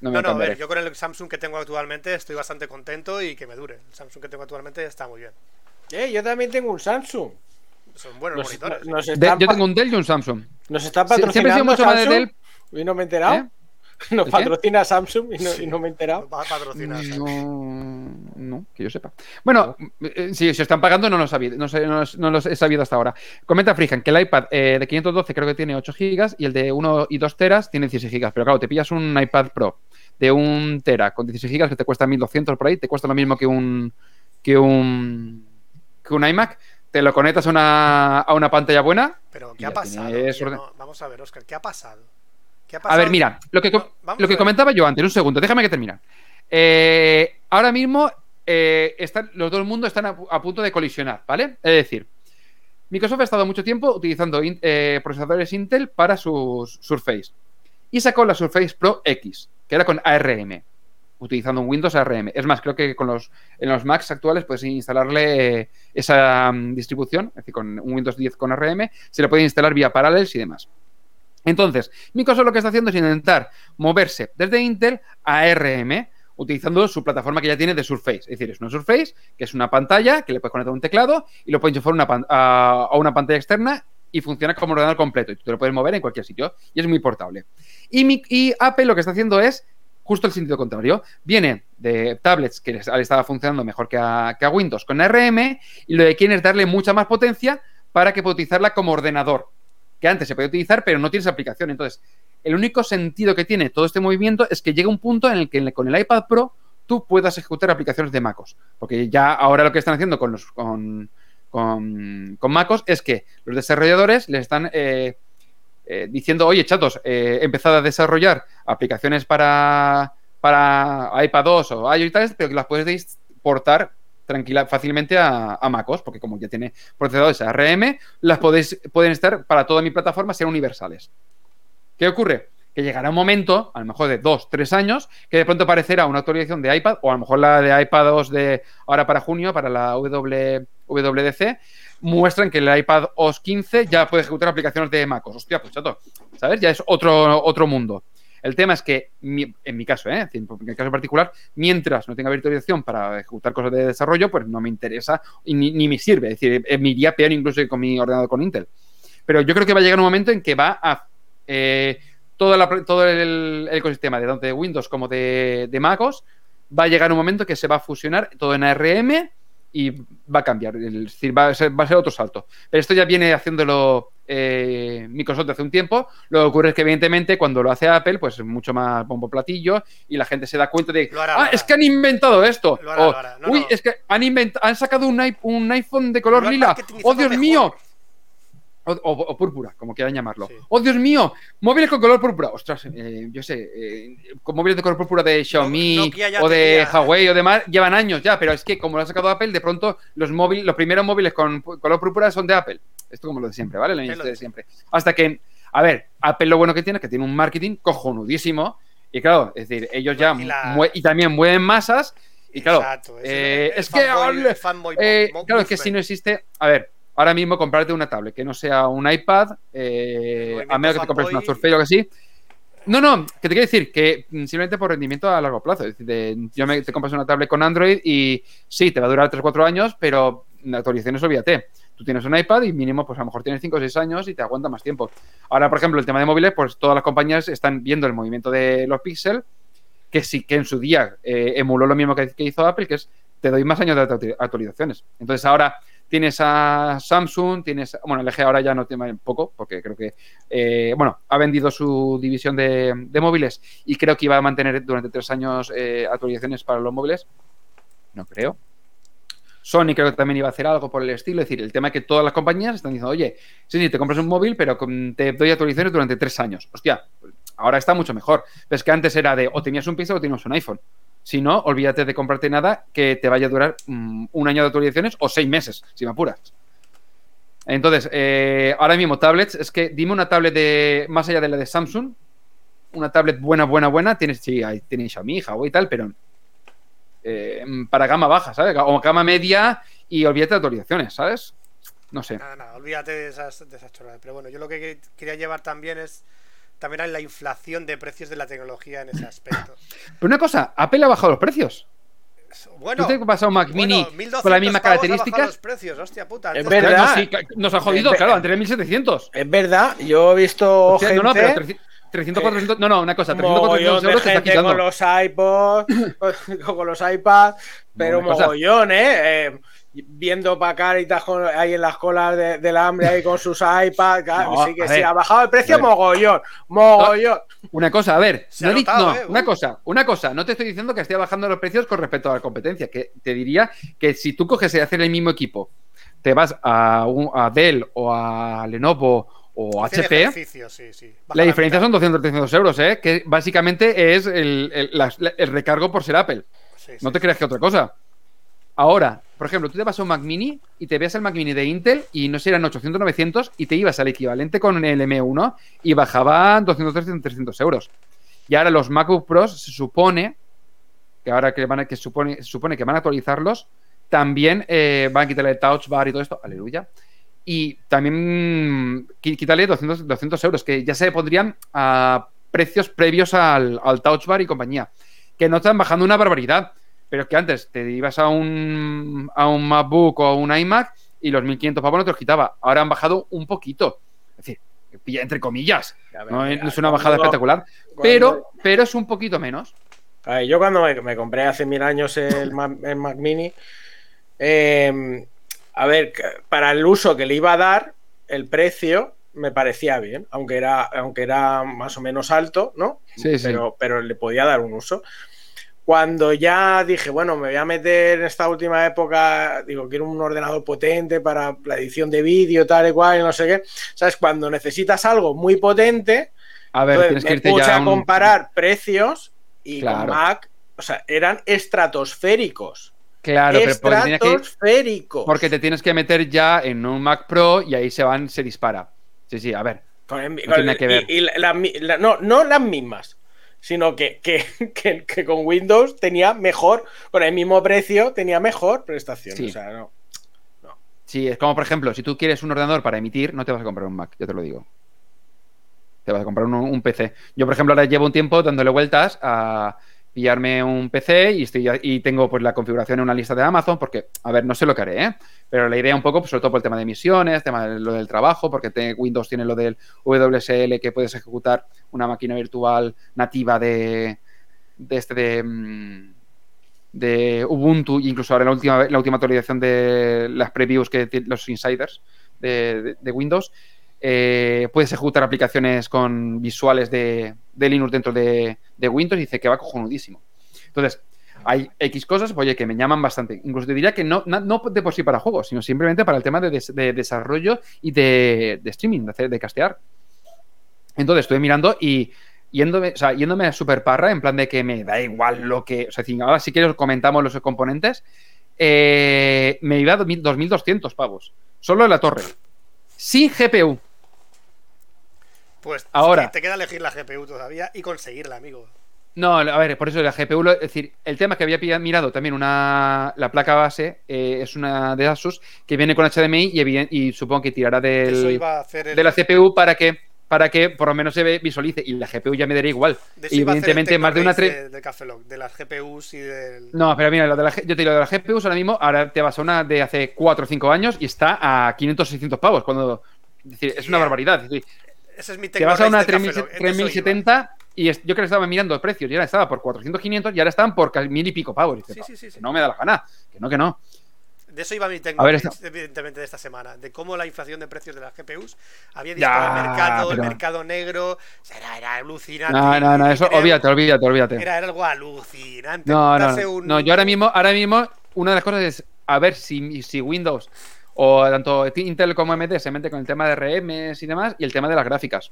No me No, no, a ver, yo con el Samsung que tengo actualmente estoy bastante contento y que me dure. El Samsung que tengo actualmente está muy bien. Eh, yo también tengo un Samsung. Son buenos Nos, monitores. ¿eh? nos De- está, yo tengo un Dell y un Samsung. nos está Sie- Siempre he sido patrocinando mucho más de Samsung Dell. y no me he enterado. ¿Eh? Nos ¿El qué? patrocina Samsung y no, Sí. y no me he enterado. Va a patrocinar. ¿sabes? No, no, que yo sepa. Bueno, eh, si se están pagando, no lo, sabido, no, sé, no, los he sabido hasta ahora. Comenta Frijan que el iPad eh, de 512 creo que tiene 8 GB y el de 1 y 2 teras tiene 16 GB. Pero claro, te pillas un iPad Pro de 1 tera con 16 GB que te cuesta 1200 por ahí, te cuesta lo mismo que un que un que un iMac. Te lo conectas a una, a una pantalla buena. Pero, ¿qué ha pasado? No, vamos a ver, Oscar, ¿qué ha pasado? ¿Qué ha A ver, mira, lo que, No, lo que comentaba yo antes, un segundo, déjame que termine. Eh, ahora mismo eh, están, los dos mundos están a, pu- a punto de colisionar, ¿vale? Es decir, Microsoft ha estado mucho tiempo utilizando in- eh, procesadores Intel para sus Surface y sacó la Surface Pro X, que era con ARM, utilizando un Windows ARM. Es más, creo que con los, en los Macs actuales puedes instalarle eh, esa mm, distribución, es decir, con un Windows 10 con ARM, se le puede instalar vía Parallels y demás. Entonces, Microsoft lo que está haciendo es intentar moverse desde Intel a ARM utilizando su plataforma que ya tiene de Surface. Es decir, es una Surface, que es una pantalla que le puedes conectar un teclado y lo puedes enchufar a, a una pantalla externa y funciona como ordenador completo. Y tú te lo puedes mover en cualquier sitio y es muy portable. Y, y Apple lo que está haciendo es justo el sentido contrario. Viene de tablets que les, le estaba funcionando mejor que a, Windows con ARM y lo que quieren es darle mucha más potencia para que pueda utilizarla como ordenador. Que antes se podía utilizar, pero no tienes aplicación. Entonces, el único sentido que tiene todo este movimiento es que llega un punto en el que con el iPad Pro tú puedas ejecutar aplicaciones de MacOS. Porque ya ahora lo que están haciendo con los con, con, con MacOS es que los desarrolladores les están eh, eh, diciendo, oye, chatos, eh, empezad a desarrollar aplicaciones para, para iPad 2 o iOS y tales, pero que las puedes portar tranquila, fácilmente a, a MacOS, porque como ya tiene procesadores ARM, las podéis, pueden estar para toda mi plataforma, ser universales. ¿Qué ocurre? Que llegará un momento, a lo mejor de dos, tres años, que de pronto aparecerá una actualización de iPad, o a lo mejor la de iPad 2 de ahora para junio, para la w, WDC, muestran que el iPad OS 15 ya puede ejecutar aplicaciones de MacOS. Hostia, pues chato, ¿sabes? Ya es otro, otro mundo. El tema es que, en mi caso, ¿eh? en mi caso particular, mientras no tenga virtualización para ejecutar cosas de desarrollo, pues no me interesa y ni, me sirve. Es decir, eh, me iría peor incluso con mi ordenador con Intel. Pero yo creo que va a llegar un momento en que va a. eh, todo el, el ecosistema de tanto de Windows como de, de MacOS va a llegar un momento que se va a fusionar todo en ARM y va a cambiar. Es decir, va a ser, va a ser otro salto. Pero esto ya viene haciéndolo eh, Microsoft hace un tiempo. Lo que ocurre es que, evidentemente, cuando lo hace Apple, pues es mucho más bombo platillo y la gente se da cuenta de hará, ah, es que han inventado esto. Hará, O. No, Uy, no. es que han, han sacado un, iPhone de color lila. ¡Oh, Dios mejor. mío! O, o- o púrpura, como quieran llamarlo. Sí. ¡Oh, Dios mío! Móviles con color púrpura. Ostras, eh, yo sé, eh, con móviles de color púrpura de Xiaomi o de. Huawei o demás llevan años ya, pero es que como lo ha sacado Apple, de pronto los móviles, los primeros móviles con color púrpura son de Apple. Esto como lo de siempre, ¿vale? Lo de de siempre. Hasta que, a ver, Apple lo bueno que tiene es que tiene un marketing cojonudísimo. Y claro, es decir, ellos ya Y la- mue- y también mueven masas. Y claro, Exacto, es, eh, el- el es que fanboy- el fanboy eh, claro, es que si no existe. A ver, ahora mismo comprarte una tablet que no sea un iPad, eh, a menos que te compres una Surface o algo así. No, no, que te quiero decir que mm, simplemente por rendimiento a largo plazo. Es decir, de- yo me, te compras una tablet con Android y sí, te va a durar 3-4 años, pero actualizaciones olvídate. Tú tienes un iPad y mínimo, pues a lo mejor tienes 5 o 6 años y te aguanta más tiempo. Ahora, por ejemplo, el tema de móviles, pues todas las compañías están viendo el movimiento de los Pixel, que sí que en su día eh, emuló lo mismo que, que hizo Apple, que es te doy más años de actu- actualizaciones. Entonces ahora tienes a Samsung, tienes, bueno, LG ahora ya no tiene poco, porque creo que, eh, bueno, ha vendido su división de, móviles y creo que iba a mantener durante tres años eh, actualizaciones para los móviles. No creo. Sony creo que también iba a hacer algo por el estilo. Es decir, el tema es que todas las compañías están diciendo, oye, sí, sí, te compras un móvil, pero te doy actualizaciones durante tres años. Hostia, ahora está mucho mejor. Pero es que antes era de o tenías un Pixel o tenías un iPhone. Si no, olvídate de comprarte nada que te vaya a durar mm, un año de actualizaciones o seis meses, si me apuras. Entonces, eh, ahora mismo tablets, es que dime una tablet de más allá de la de Samsung, una tablet buena, buena, buena, tienes, sí, hay- tienes Xiaomi, Huawei y tal, pero eh, para gama baja, ¿sabes? O gama media y olvídate de actualizaciones, ¿sabes? No sé. Nada, nada, olvídate de esas, de esas. Pero bueno, yo lo que- quería llevar también es también a la inflación de precios de la tecnología en ese aspecto. Pero una cosa, Apple ha bajado los precios. Bueno, ¿Tú te has pasado Mac bueno, Mini 1200 con las mismas características? los precios, hostia puta. Es verdad. Claro, sí, nos ha jodido, claro, antes de 1700. Es verdad, yo he visto Hostia, gente... no, no, pero 300, 300, 400. No, no, una cosa, 300, mogollón 400 de euros te está quitando. con los iPods, con los iPads, pero una cosa. mogollón, ¿eh? Eh, Viendo para Caritas con- ahí en las colas de- del hambre ahí con sus iPads, No, sí que sí, ha bajado el precio mogollón, mogollón. Una cosa, a ver, no notado, no, eh, una cosa, una cosa, no te estoy diciendo que esté bajando los precios con respecto a la competencia, que te diría que si tú coges y haces el mismo equipo, te vas a, un- a Dell o a Lenovo o HP, sí, sí. La diferencia son 200 300 euros, ¿eh? que básicamente es el, el- recargo por ser Apple. Sí, No sí, te creas que otra cosa. Ahora, por ejemplo, tú te vas a un Mac Mini y te ves el Mac Mini de Intel y no sé, eran 800, 900 y te ibas al equivalente con el M1 y bajaban 200, 300, 300 euros. Y ahora los MacBook Pros se supone que ahora que van a, que supone, se supone que van a actualizarlos, también eh, van a quitarle el Touch Bar y todo esto, aleluya. Y también qui- quitarle 200, 200 euros, que ya se pondrían a precios previos al Touch Bar y compañía. Que no están bajando una barbaridad, pero que antes te ibas a un, a un MacBook o a un iMac y los 1500 pavos no te los quitaba. Ahora han bajado un poquito. Es decir, pilla entre comillas. Ver, No es, mira, es una bajada espectacular, cuando- pero, pero es un poquito menos. A ver, yo cuando me, me compré hace mil años el Mac, el Mac Mini, eh, a ver, para el uso que le iba a dar, el precio me parecía bien, aunque era, aunque era más o menos alto, ¿no? Sí, sí. pero, pero le podía dar un uso. Cuando ya dije, bueno, me voy a meter en esta última época, digo, quiero un ordenador potente para la edición de vídeo, tal y cual, y no sé qué. ¿Sabes? Cuando necesitas algo muy potente, A ver, entonces, tienes que me irte puse ya a un- comparar precios y con. Mac, o sea, eran estratosféricos. Claro, pero porque tienes que ir- estratosféricos. porque te tienes que meter ya en un Mac Pro y ahí se van, se dispara. Sí, sí, a ver. Con el- no con tiene el- que ver. y- y la- la mi- la- no, no las mismas, sino que, que, que- que con Windows tenía mejor, con el mismo precio, tenía mejor prestación. Sí. O sea, no. Sí, es como por ejemplo, si tú quieres un ordenador para emitir, no te vas a comprar un Mac, yo te lo digo. Te vas a comprar un, un PC. Yo, por ejemplo, ahora llevo un tiempo dándole vueltas a pillarme un PC y, estoy, y tengo pues la configuración en una lista de Amazon, porque, a ver, no sé lo que haré, ¿eh? Pero la idea un poco, pues, sobre todo por el tema de emisiones, tema de lo del trabajo, porque Windows tiene lo del WSL que puedes ejecutar una máquina virtual nativa de, de este de, mm, de Ubuntu, incluso ahora la última, la última actualización de las previews que los insiders de, de- de Windows, eh, puedes ejecutar aplicaciones con visuales de, Linux dentro de, Windows y dice que va cojonudísimo. Entonces, hay X cosas, oye, que me llaman bastante. Incluso te diría que no, no de por sí para juegos, sino simplemente para el tema de, des- de desarrollo y de, streaming, de, hacer, de castear. Entonces, estoy mirando y yéndome, o sea, yéndome a super parra, en plan de que me da igual lo que. O sea, ahora si quieres comentamos los componentes. eh, me iba a 2000 2.200 pavos. Solo en la torre. Sin GPU. Pues Ahora. te, queda elegir la GPU todavía y conseguirla, amigo. No, a ver, por eso la GPU, es decir, el tema que había mirado también una la placa base eh, es una de Asus que viene con HDMI y, y supongo que tirará del, Eso iba a hacer el, de la CPU para que para que por lo menos se visualice y la GPU ya me daría igual. de el Evidentemente más de una tre- de, de Café Lock, de las GPUs y del No, pero mira, lo de la, yo te digo, de las GPUs ahora mismo, ahora te vas a una de hace 4 o 5 años y está a 500 600 pavos. Cuando, es decir, es una barbaridad. Es decir, ese es mi te vas a una de Café 3000 Lock, de eso iba. 3070 y es- yo creo que estaba mirando precios y ahora estaba por 400 500 y ahora están por casi mil y pico pavos. Sí, sí, sí, no me da la gana. Que no, que no. De eso iba mi esta- evidentemente, de esta semana. De cómo la inflación de precios de las GPUs había Ya, disparado el mercado, pero- el mercado negro. Era, era alucinante. No, no, no, eso olvídate, olvídate, olvídate. Era, era algo alucinante. No, no, no. un- No, yo ahora mismo, ahora mismo, una de las cosas es a ver si, si Windows o tanto Intel como AMD se mete con el tema de RMs y demás y el tema de las gráficas.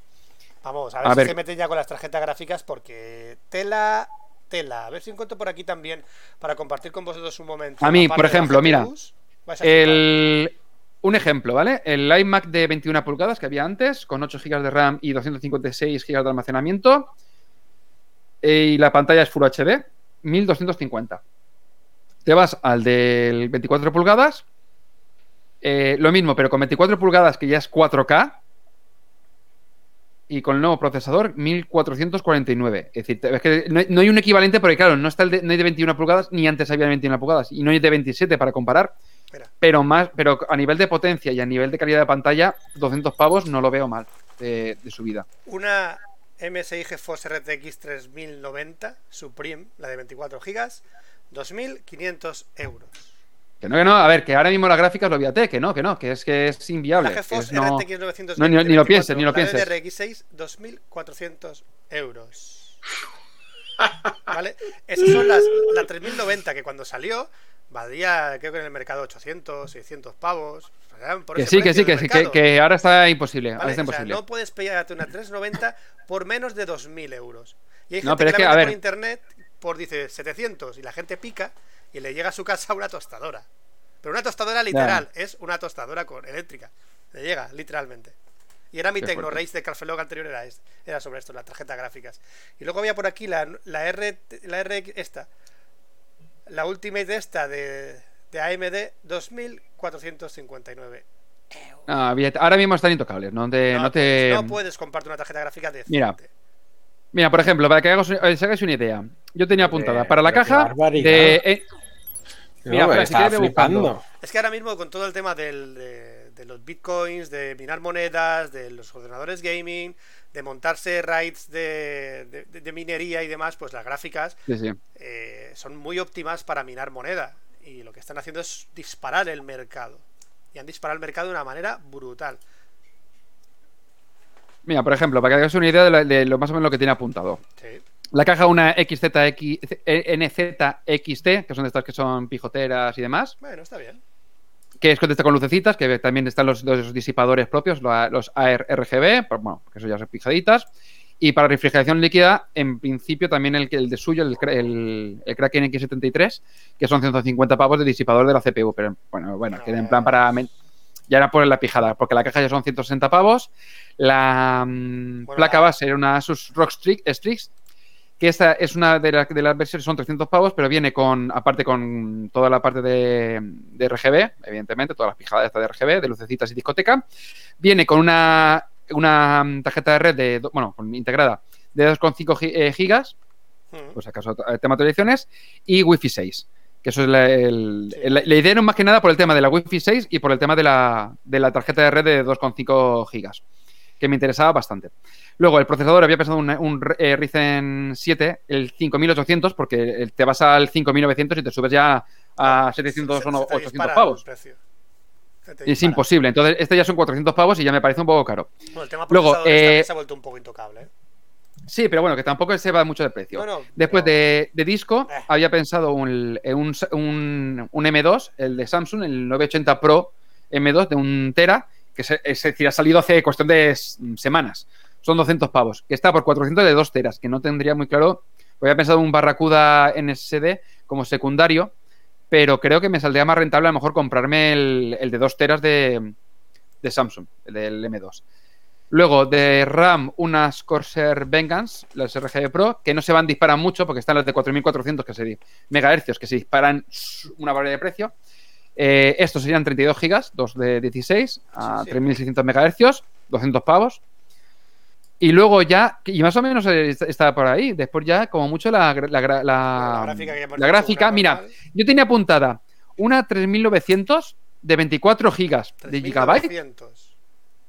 Vamos, a ver A si ver. se meten ya con las tarjetas gráficas porque tela, tela. A ver si encuentro por aquí también para compartir con vosotros un momento. A mí, por ejemplo, mira. El, un ejemplo, ¿vale? El iMac de 21 pulgadas que había antes, con 8 GB de RAM y 256 GB de almacenamiento. eh, Y la pantalla es Full HD, 1250. Te vas al del 24 pulgadas. Eh, lo mismo, pero con 24 pulgadas, que ya es 4K. Y con el nuevo procesador, 1449. Es decir, es que no hay, no hay un equivalente, porque claro, no, está el de, no hay de 21 pulgadas, ni antes había de 21 pulgadas, y no hay de 27 para comparar. Espera. Pero más, pero a nivel de potencia y a nivel de calidad de pantalla, 200 pavos no lo veo mal de, de subida. Una MSI GeForce RTX 3090 Supreme, la de 24 GB, 2.500 euros. Que no, que no, a ver, que ahora mismo las gráficas lo olvídate, que no, que no, que es que es La inviable. que GeForce es no- RTX 920 no, ni- ni lo pienses, ni lo la pienses. DDR6 2.400 euros. ¿Vale? Esas son las la 3090 que cuando salió valía, creo que en el mercado 800, 600 pavos. Por Que sí, que sí, que sí, que, que ahora está imposible. Ahora ¿Vale? está O sea, imposible. no puedes pillarte una 390 por menos de 2.000 euros. Y hay gente No, pero que, es que, la a vende ver. por internet por, dice, 700 y la gente pica y le llega a su casa una tostadora. Pero una tostadora literal, es una tostadora con eléctrica. Le llega, literalmente. Y era mi Tecno. Race de Calfelog anterior, era, es- era sobre esto, las tarjetas gráficas. Y luego había por aquí la, la R, la R esta, la Ultimate esta de, de AMD, 2.459. Ah, ahora mismo están intocables. No te. No, te... no puedes comprarte una tarjeta gráfica de Mira, Mira, por ejemplo, para que hagas, os hagáis una idea. Yo tenía apuntada para la caja de. No, Mira, me Fran, si quieres flipando. Es que ahora mismo con todo el tema del- de, de los bitcoins, de minar monedas, de los ordenadores gaming, de montarse raids de, de- de minería y demás, pues las gráficas Sí, sí. eh, son muy óptimas para minar moneda. Y lo que están haciendo es disparar el mercado. Y han disparado el mercado de una manera brutal. Mira, por ejemplo, para que hagáis una idea de, la- de lo más o menos lo que tiene apuntado. Sí. La caja una XZX, NZXT, que son de estas que son pijoteras y demás, Bueno, está bien. que es con esta con lucecitas, que también están los, los disipadores propios, lo- los ARGB, bueno, que eso ya son pijaditas. Y para refrigeración líquida, en principio también el, el de suyo, el, el, el Kraken X73, que son 150 pavos de disipador de la CPU. Pero bueno, bueno, que en plan para. Ya era por la pijada, porque la caja ya son 160 pavos. La mm, Bueno, placa la- base era una Asus ROG Strix, Strix, que esta es una de, la- de las versiones, son 300 pavos, pero viene con, aparte con toda la parte de, de RGB, evidentemente, todas las pijadas de RGB, de lucecitas y discoteca. Viene con una, una tarjeta de red de, bueno, con- integrada de 2,5 gi- eh, gigas, pues acaso tema de actualizaciones, y Wi-Fi 6. Que eso es la, el- Sí. la idea no más que nada por el tema de la Wi-Fi 6 y por el tema de la, de la tarjeta de red de 2,5 gigas, que me interesaba bastante. Luego, el procesador había pensado un, un eh, Ryzen 7, el 5800, porque el- te vas al 5900 y te subes ya a 700 Se- o se no, te 800 dispara pavos. Es imposible. Entonces, este ya son 400 pavos y ya me parece un poco caro. Bueno, el tema Luego, eh, se ha vuelto un poco intocable. ¿eh? Sí, pero bueno, que tampoco se va mucho de precio. No, no, Después pero- de, de disco, Eh. había pensado un, eh, un, un- un M2, el de Samsung, el 980 Pro M2 de un Tera, que se- es decir, ha salido hace cuestión de semanas. Son 200 pavos, que está por 400 de 2 teras, que no tendría muy claro. Había pensado un Barracuda NSD como secundario, pero creo que me saldría más rentable a lo mejor comprarme el, el de 2 teras de, de Samsung, el del M2. Luego de RAM, unas Corsair Vengeance, las RGB Pro, que no se van disparan mucho porque están las de 4400 que se megahercios que se disparan una barbaridad de precio. Eh, estos serían 32 gigas, dos de 16 a Sí, sí. 3600 megahercios, 200 pavos. Y luego ya, y más o menos eh, está- por ahí. Después ya, como mucho, la, gra- la, gra- la- La gráfica que mira, normal, yo tenía apuntada una 3900 de 24 gigas de gigabyte 3900.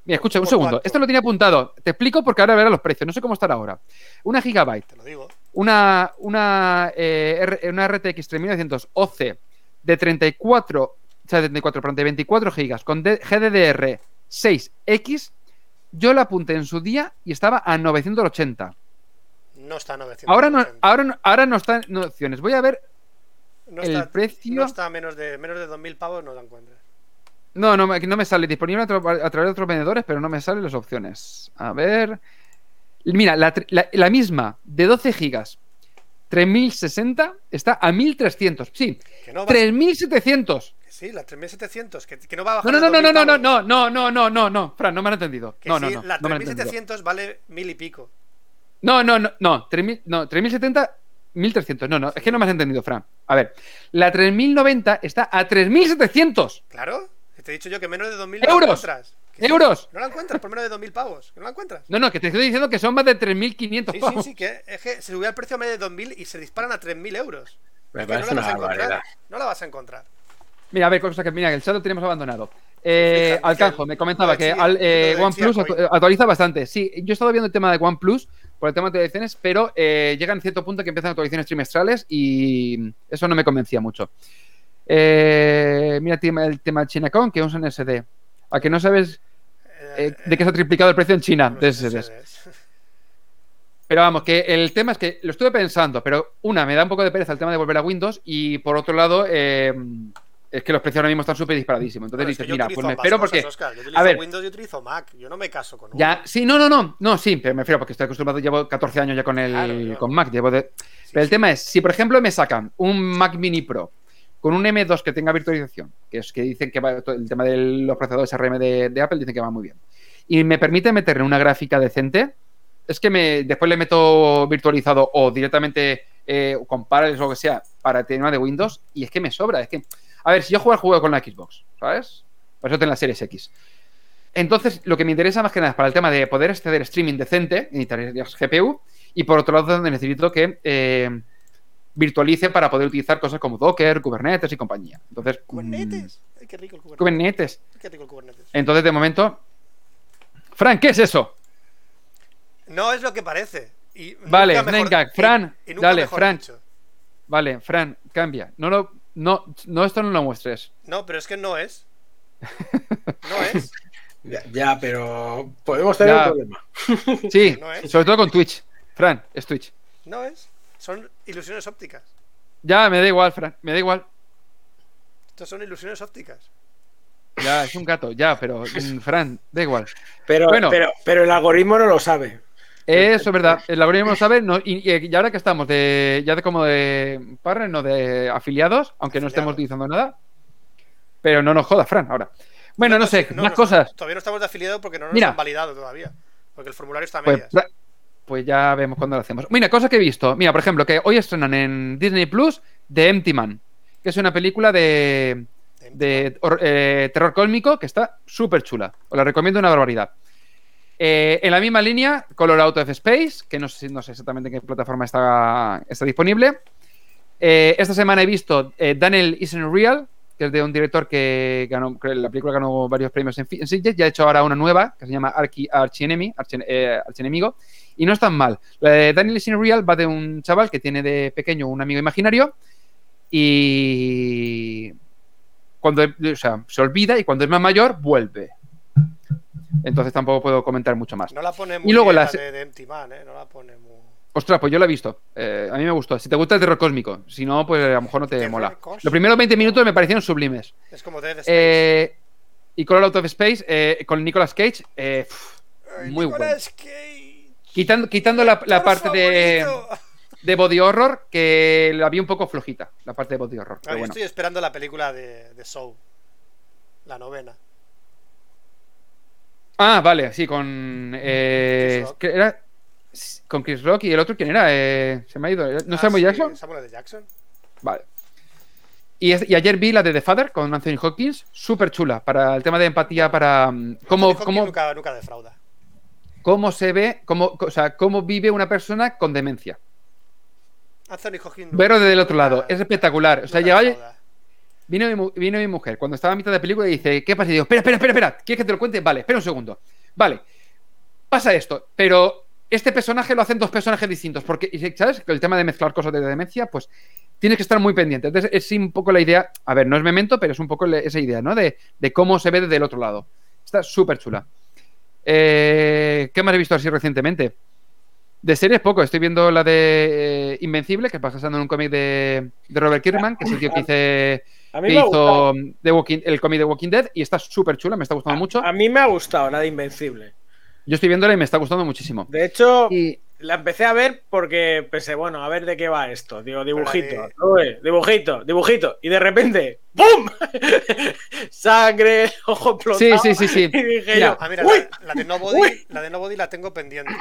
Mira, escucha, un ¿Por segundo. cuánto? Esto lo tenía apuntado. Te explico porque ahora verás los precios. No sé cómo estará ahora. Una gigabyte, Te lo digo. una, una, eh, una RTX 3900 OC de 34, o sea, de 34, perdón, de 24 gigas con GDDR 6X. Yo la apunté en su día y estaba a 980. No está a 900. Ahora no, ahora no, ahora no está en opciones. Voy a ver. No el está, precio- No está a menos de, menos de 2.000 pavos, no la encuentras. No, no, me- no me sale disponible a, tra- a través de otros vendedores, pero no me salen las opciones. A ver. Mira, la, la- la misma de 12 gigas, 3060, está a 1300. Sí, no va 3700. Sí, la 3700, que, que no va a No, bajar. no, no, no, no, 2.000 no, pavos. no, no, no, no, no, no, Fran, no me han entendido. Que No, no, sí, no. la no entendido. 3700 vale mil y pico. No, no, no, no, 3000, no, 3070, 1300. No, no, es que no me has entendido, Fran. A ver, la 3090 está a 3700 Claro. que Te he dicho yo que menos de 2.000 no la Euros. encuentras. Que sí, euros. No la encuentras por menos de 2.000 pavos. Que no la encuentras. No, no, que te estoy diciendo que son más de 3500 Sí, sí, pavos. sí, que es que se subió el precio a menos de 2.000 y se disparan a 3.000 euros. Me Es que no la vas a encontrar. No la vas a encontrar. Mira, a ver, cosa que mira, el chat lo tenemos abandonado. Eh, Alcanjo, me comentaba que al- eh, OnePlus actualiza bastante. Sí, yo he estado viendo el tema de OnePlus por el tema de actualizaciones, pero eh, llega en cierto punto que empiezan actualizaciones trimestrales y eso no me convencía mucho. Eh, mira el tema, de ChinaCon, que es un SD. A que no sabes eh, de qué se ha triplicado el precio en China de SSDs. Pero vamos, que el tema es que lo estuve pensando, pero una, me da un poco de pereza el tema de volver a Windows y por otro lado, es que los precios ahora mismo están súper disparadísimos. Entonces dices, yo mira, pues me espero cosas, porque... Yo utilizo a ver, Windows y utilizo Mac. Yo no me caso con uno. ya, sí, no, no, no, no, sí, pero me refiero porque estoy acostumbrado, llevo 14 años ya con el Claro, yo- con Mac, llevo de... Sí, Pero el sí. tema es, si por ejemplo me sacan un Mac Mini Pro con un M2 que tenga virtualización, que es que dicen que va, el tema de los procesadores RM de, de Apple dicen que va muy bien, y me permite meterle una gráfica decente, es que me después le meto virtualizado o directamente eh, con Parallels o lo que sea para el tema de Windows, y es que me sobra, es que, a ver, si yo juego al juego con la Xbox, ¿sabes? Por eso tengo la Series X. Entonces, lo que me interesa más que nada es para el tema de poder acceder streaming decente, necesitarías GPU, y por otro lado, donde necesito que eh, virtualice para poder utilizar cosas como Docker, Kubernetes y compañía. Entonces, mm, Kubernetes. Ay, qué rico el Kubernetes. Kubernetes. Qué rico el Kubernetes. Entonces, de momento. Fran, ¿qué es eso? No es lo que parece. Y Vale, mejor-. Fran, y- y nunca dale, Fran. dicho. Vale, Fran, cambia. No lo. No, no, esto no lo muestres. No, pero es que no es. No es. Ya, ya, pero podemos tener Ya. un problema. Sí, No es. sobre todo con Twitch. Fran, es Twitch. No es. Son ilusiones ópticas. Ya, me da igual, Fran, me da igual. Estas son ilusiones ópticas. Ya, es un gato, ya, pero mm, Fran, da igual. Pero, Bueno. pero, pero el algoritmo no lo sabe. Eso es verdad. El algoritmo lo sabe. no- y, y- ahora que estamos de ya de como de partner, no de afiliados, aunque no estemos utilizando nada. Pero no nos jodas, Fran, ahora. Bueno, no sé, No, más no, cosas. Todavía no estamos de afiliado porque no nos Mira. han validado todavía. Porque el formulario está a Pues, medias. pues ya vemos cuándo lo hacemos. Mira, cosa que he visto. Mira, por ejemplo, que hoy estrenan en Disney Plus The Empty Man, que es una película de, de eh, terror cósmico que está súper chula. Os la recomiendo una barbaridad. Eh, en la misma línea, Color Out of Space, que no sé, no sé exactamente en qué plataforma está, disponible. Eh, esta semana he visto eh, Daniel Isn't Real, que es de un director que ganó, la película ganó varios premios en, en Sitges, y ha hecho ahora una nueva que se llama Archi, Archienemy, Archien- eh, Archienemigo, y no es tan mal. La de Daniel Isn't Real va de un chaval que tiene de pequeño un amigo imaginario y cuando se olvida y cuando es más mayor vuelve. Entonces tampoco puedo comentar mucho más. No la pone muy Y luego bien la la se- de, de Empty Man, ¿eh? No la pone muy... Ostras, pues yo la he visto. Eh, a mí me gustó. Si te gusta el terror cósmico, si no, pues a lo mejor no te mola. cósmico. Los primeros 20 minutos me parecieron sublimes. Es como Dead Space. Eh, y Color Out of Space eh, con Nicolas Cage, eh, pff, muy Nicolas Cage, quitando, quitando la, parte de, favorito. de body horror, que la vi un poco flojita, la parte de body horror. Ah, Pero yo bueno. estoy esperando la película de, de Soul. La novena. Ah, vale, sí, con. Eh, Chris Rock. ¿qué era? Con Chris Rock y el otro, ¿quién era? Eh, se me ha ido. ¿No Ah, Samuel sí, Jackson? Samuel L. Jackson. Vale. Y, es- y ayer vi la de The Father con Anthony Hopkins, súper chula, para el tema de empatía, para mm, cómo, cómo, Nunca, nunca defrauda. cómo se ve, cómo, o sea, cómo vive una persona con demencia. Anthony Hopkins. Verlo desde el otro lado, es espectacular. O sea, nunca vino mi, vino mi mujer cuando estaba a mitad de película y dice, ¿qué pasa? Y digo, espera, espera, espera, espera, ¿quieres que te lo cuente? Vale, espera un segundo. Vale, pasa esto, pero este personaje lo hacen dos personajes distintos, porque, ¿sabes? El tema de mezclar cosas de demencia, pues tienes que estar muy pendiente. Entonces, es un poco la idea, a ver, no es memento, pero es un poco esa idea, ¿no? De, de cómo se ve desde el otro lado. Está súper chula. Eh, ¿Qué más he visto así recientemente? De series poco, estoy viendo la de eh, Invencible, que pasa en un cómic de, de Robert Kirkman, que es el tío que, hice, A mí que me ha gustado. hizo The Walking- el cómic de Walking Dead y está súper chula, me está gustando mucho. A mí me ha gustado la de Invencible. Yo estoy viéndola y me está gustando muchísimo. De hecho, Y la empecé a ver porque pensé, bueno, a ver de qué va esto. Digo, dibujito, de- ¿no ves? dibujito, dibujito. Y de repente, ¡pum! Sangre, ojo explotado. Sí, sí, sí, sí. Y dije Mira, yo, Ah, mira, ¡uy! la, la de Nobody, Uy. la de Nobody la tengo pendiente.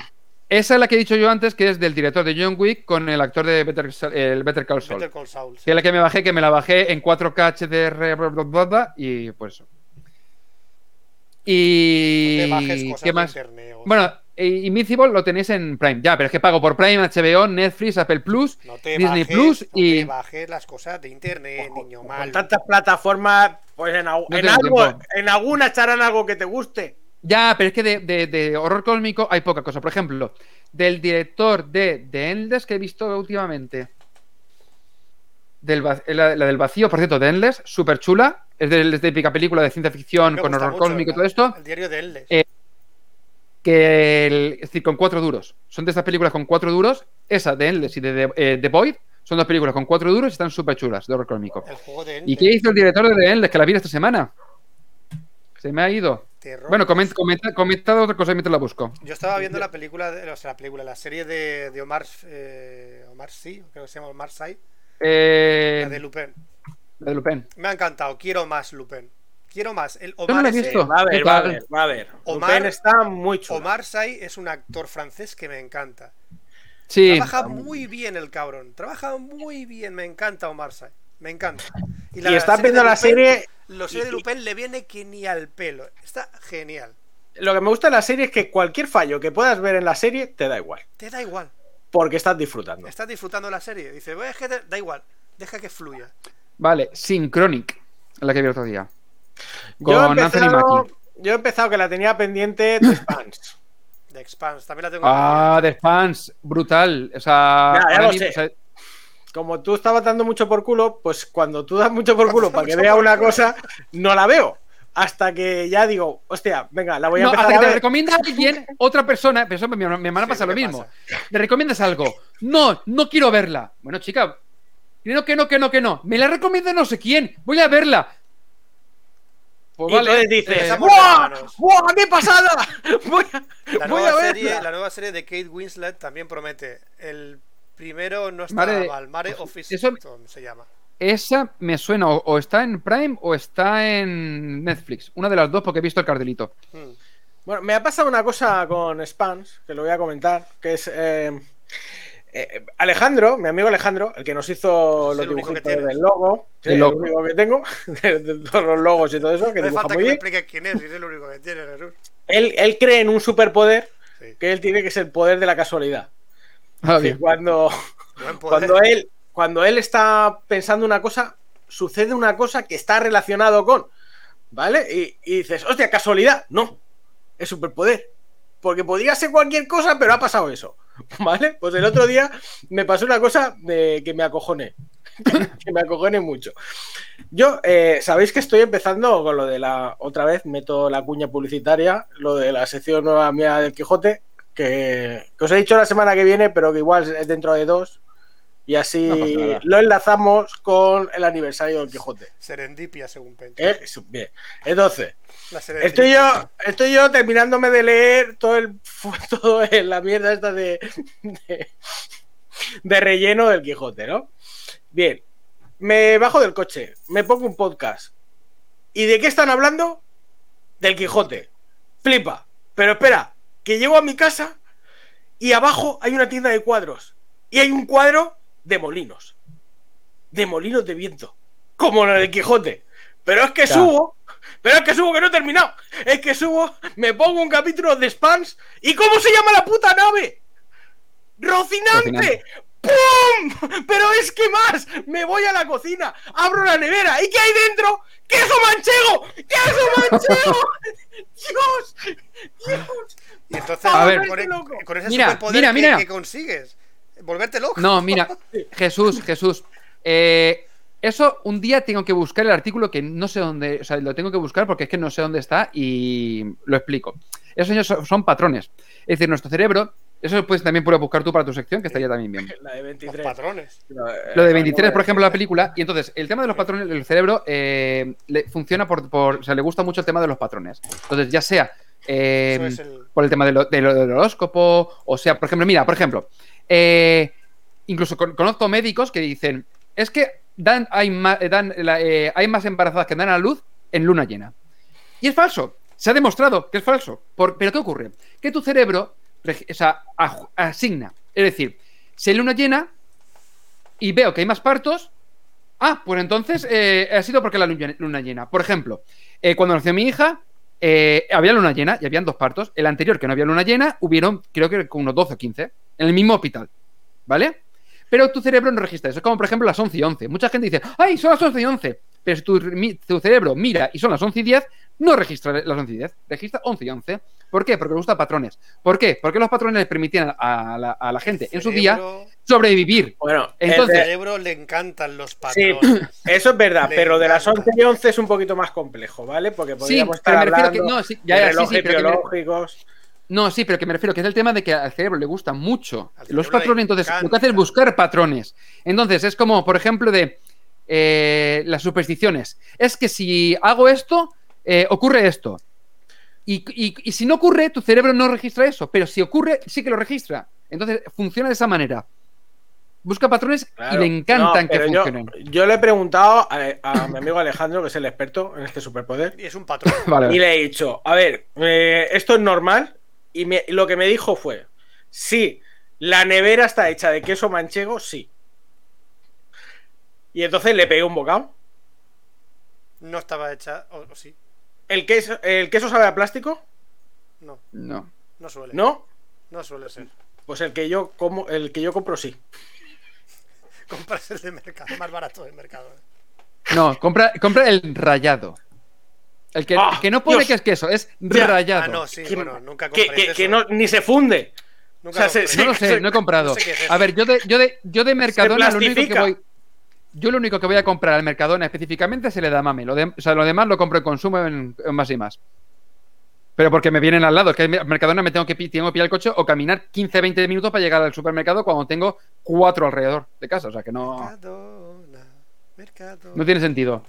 Esa es la que he dicho yo antes, que es del director de John Wick con el actor de Better, el Better Call Saul. Better Call Saul. sí. Que es la que me bajé, que me la bajé en 4K HDR bla, bla, bla, bla, y pues eso. Y No te bajes cosas ¿qué más? internet, Bueno, eh, Invincible lo tenéis en Prime. Ya, pero es que pago por Prime, HBO, Netflix, Apple Plus, no te Disney bajes, Plus no y te bajes las cosas de internet, niño Con malo. tantas plataformas, pues en, en algo, tiempo. en alguna echarán algo que te guste. Ya, pero es que de, de- de horror cósmico hay poca cosa. Por ejemplo, del director de The Endless que he visto últimamente. Del va- la, la del vacío, por cierto, The Endless, súper chula. Es de, es de típica película de ciencia ficción con horror mucho cósmico y todo esto. El diario de Eldes. Eh, que el- es decir, con cuatro duros. Son de estas películas con cuatro duros. Esa de Endless y de, de- eh, The Void son dos películas con cuatro duros y están súper chulas de horror de ¿Y qué hizo el director de The Endless? Que la vi esta semana. Se me ha ido. Terror. Bueno, comenta, comenta, comenta otra cosa mientras la busco. Yo estaba viendo la película, de- o sea, la película, la serie de, de Omar, eh, Omar Sy, creo que se llama Omar Sy, Eh, la de Lupin. la de Lupin. Me ha encantado, quiero más Lupin. Quiero más. El no la Omar, he ese- visto. Va a ver, ¿Qué va a ver, va a ver. Omar- Lupin está muy chulo. Omar Sy es un actor francés que me encanta. Sí. Trabaja muy bien el cabrón. Trabaja muy bien. Me encanta Omar Sy. Me encanta. Y está serie viendo la serie. Lo serie de Lupin le viene que ni al pelo. Está genial. Lo que me gusta de la serie es que cualquier fallo que puedas ver en la serie te da igual. Te da igual. Porque estás disfrutando. Estás disfrutando la serie. Dice, "Bueno, es que te- da igual. Deja que fluya. Vale, Synchronic, la que vi el otro día. Yo he, Con Anthony empezado, Mackie. yo he empezado que la tenía pendiente de Spans. De Expanse. También la tengo. Ah, The Fans, brutal. O sea, Ya, ya ahora lo mismo, sé. o sea, Como tú estabas dando mucho por culo, pues cuando tú das mucho por culo para que vea una cosa, no la veo. Hasta que ya digo, hostia, venga, la voy a no, empezar hasta a que te ver. recomienda alguien, otra persona, pero eso mi, mi hermana Sí, pasa lo ¿qué mismo. pasa? Le recomiendas algo. No, no quiero verla. Bueno, chica, que no, que no, que no, que no. Me la recomienda no sé quién. Voy a verla. Pues Y entonces dices, eh, ¡Buah! ¡Buah! ¡Qué pasada! Voy a, La voy nueva, a serie, verla. la nueva serie de Kate Winslet también promete. El primero no está Mare- mal. Mare of eso- Easttown se llama. esa me suena, o, o está en Prime o está en Netflix. Una de las dos porque he visto el cartelito. Hmm. Bueno, me ha pasado una cosa con Spans, que lo voy a comentar, que es eh, eh, Alejandro, mi amigo Alejandro, el que nos hizo Es los tienes. del logo, sí, El el logo. único que tengo, de, de todos los logos y todo eso, que No falta muy que me bien. expliques quién es, es el único que tiene, Jesús. Él, él cree en un superpoder, Sí. que él tiene que es el poder de la casualidad. Ah, bien. cuando, cuando él cuando él está pensando una cosa, sucede una cosa que está relacionado con, ¿vale? Y, y dices, hostia, casualidad. No, es superpoder. Porque podría ser cualquier cosa, pero ha pasado eso. ¿Vale? Pues el otro día me pasó una cosa de que me acojoné. que me acojoné mucho. Yo, eh, sabéis que estoy empezando con lo de la. Otra vez meto la cuña publicitaria, lo de la sección nueva mía del Quijote, que, que os he dicho la semana que viene, pero que igual es dentro de dos. Y así No lo enlazamos con el aniversario del Quijote. Serendipia, según Pencho. ¿eh? Bien. Entonces, estoy yo, estoy yo terminándome de leer todo el todo el- la mierda esta de, de, de relleno del Quijote, ¿no? Bien. Me bajo del coche, me pongo un podcast. ¿Y de qué están hablando? Del Quijote. Flipa. Pero espera, que llego a mi casa y abajo hay una tienda de cuadros. Y hay un cuadro de molinos. De molinos de viento. Como la del Quijote. Pero es que subo. Pero es que subo que no he terminado. Es que subo, me pongo un capítulo de Spans. ¿Y cómo se llama la puta nave? ¡Rocinante! Rocinante. ¡Pum! Pero es que más, me voy a la cocina, abro la nevera y ¿qué hay dentro? ¡Queso manchego! ¡Queso manchego! ¡Dios! ¡Dios! Y entonces, A ver. con, loco. con ese Mira, superpoder mira, que- mira. que consigues, volverte loco. No, mira, Jesús, Jesús. eh, eso un día tengo que buscar el artículo que no sé dónde, o sea, lo tengo que buscar porque es que no sé dónde está y lo explico. Esos son patrones. Es decir, nuestro cerebro, eso puedes, también puedes buscar tú para tu sección, que estaría también bien. La de Los 23. patrones. Lo de 23, por ejemplo, la película. Y entonces, el tema de los patrones, el cerebro eh, le funciona por, por- O sea, le gusta mucho el tema de los patrones. Entonces, ya sea eh, Eso es el- por el tema de lo- de lo- del horóscopo, o sea, por ejemplo, mira, por ejemplo, eh, incluso con- conozco médicos que dicen: es que dan, hay, más, dan, la- eh, hay más embarazadas que dan a luz en luna llena. Y es falso. Se ha demostrado que es falso. Por- pero ¿qué ocurre? Que tu cerebro o sea, asigna. Es decir, si hay luna llena y veo que hay más partos, ah, pues entonces eh, ha sido porque la luna llena. Por ejemplo, eh, cuando nació mi hija, eh, había luna llena y habían dos partos. El anterior, que no había luna llena, hubieron, creo que unos 12 o 15, en el mismo hospital. ¿Vale? Pero tu cerebro no registra eso. Es como, por ejemplo, las 11 y 11. Mucha gente dice, ¡ay, son las 11 y 11! Pero si tu, tu cerebro mira y son las 11 y 10, no registra las 11 y 10, registra 11 y 11. ¿Por qué? Porque le gusta patrones. ¿Por qué? Porque los patrones les permitían a la, a la gente en su día sobrevivir. Bueno, Entonces- Al el- cerebro le encantan los Sí, patrones. eso es verdad, Le pero de las encanta. 11 y 11 es un poquito más complejo, ¿vale? Porque Sí, podríamos pero estar me refiero que hablando no, sí, ya, de sí, sí, relojes me- biológicos. No, sí, pero que me refiero que es el tema de que al cerebro le gusta mucho los patrones, entonces lo que hace es buscar patrones. Entonces es como, por ejemplo, de eh, las supersticiones. Es que si hago esto, eh, ocurre esto. Y, y- y si no ocurre, tu cerebro no registra eso, pero si ocurre, sí que lo registra. Entonces funciona de esa manera. Busca patrones Claro. y le encantan No, que yo, funcionen. yo le he preguntado a, a mi amigo Alejandro, que es el experto en este superpoder, Y es un patrón. Vale. y le he dicho, a ver, eh, esto es normal. Y me- lo que me dijo fue, sí, la nevera está hecha de queso manchego, sí. Y entonces le pegué un bocado. No estaba hecha. O, o sí. ¿El queso, ¿El queso sabe a plástico? No, No. no suele. ¿No? No suele ser. Pues el que yo como, el que yo compro sí. Compras el de mercado, más barato del mercado. No, compra, compra el rayado. El que, Ah, el que no pone Dios. que es queso, es Ya. rayado. Ah, no, sí, Que- bueno, nunca Que, compré que- que no, ni se funde. Nunca o sea, compré. se- No lo sé, no he comprado. No sé qué es eso. A ver, yo de, yo de, yo de Mercadona lo único que voy. Yo lo único que voy a comprar al Mercadona específicamente se le da mame. Lo, de- o sea, lo demás lo compro en consumo en, en más y más. Pero porque me vienen al lado. Es que en Mercadona me tengo que, tengo que pillar el coche o caminar 15-20 minutos para llegar al supermercado cuando tengo cuatro alrededor de casa. O sea que no, Mercadona, Mercadona. no tiene sentido.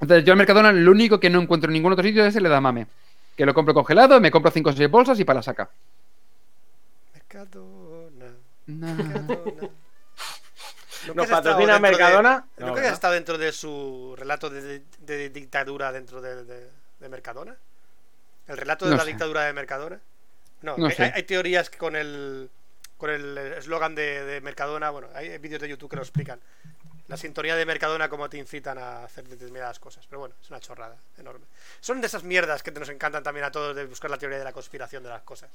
Entonces, yo al Mercadona lo único que no encuentro en ningún otro sitio es el edamame. Que lo compro congelado, me compro 5 o 6 bolsas y para la saca. Mercadona. Mercadona. ¿Nunca ¿Nos patrocina dentro de- Mercadona? ¿Nunca No, has estado dentro de su relato de, de- de dictadura dentro de, de- de Mercadona? ¿El relato de No la sé. dictadura de Mercadona? No, No hay, sé. hay- hay teorías que con el con el eslogan de, de Mercadona, bueno, hay vídeos de YouTube que lo explican. La sintonía de Mercadona como te incitan a hacer determinadas cosas. Pero bueno, es una chorrada enorme. Son de esas mierdas que nos encantan también a todos de buscar la teoría de la conspiración de las cosas.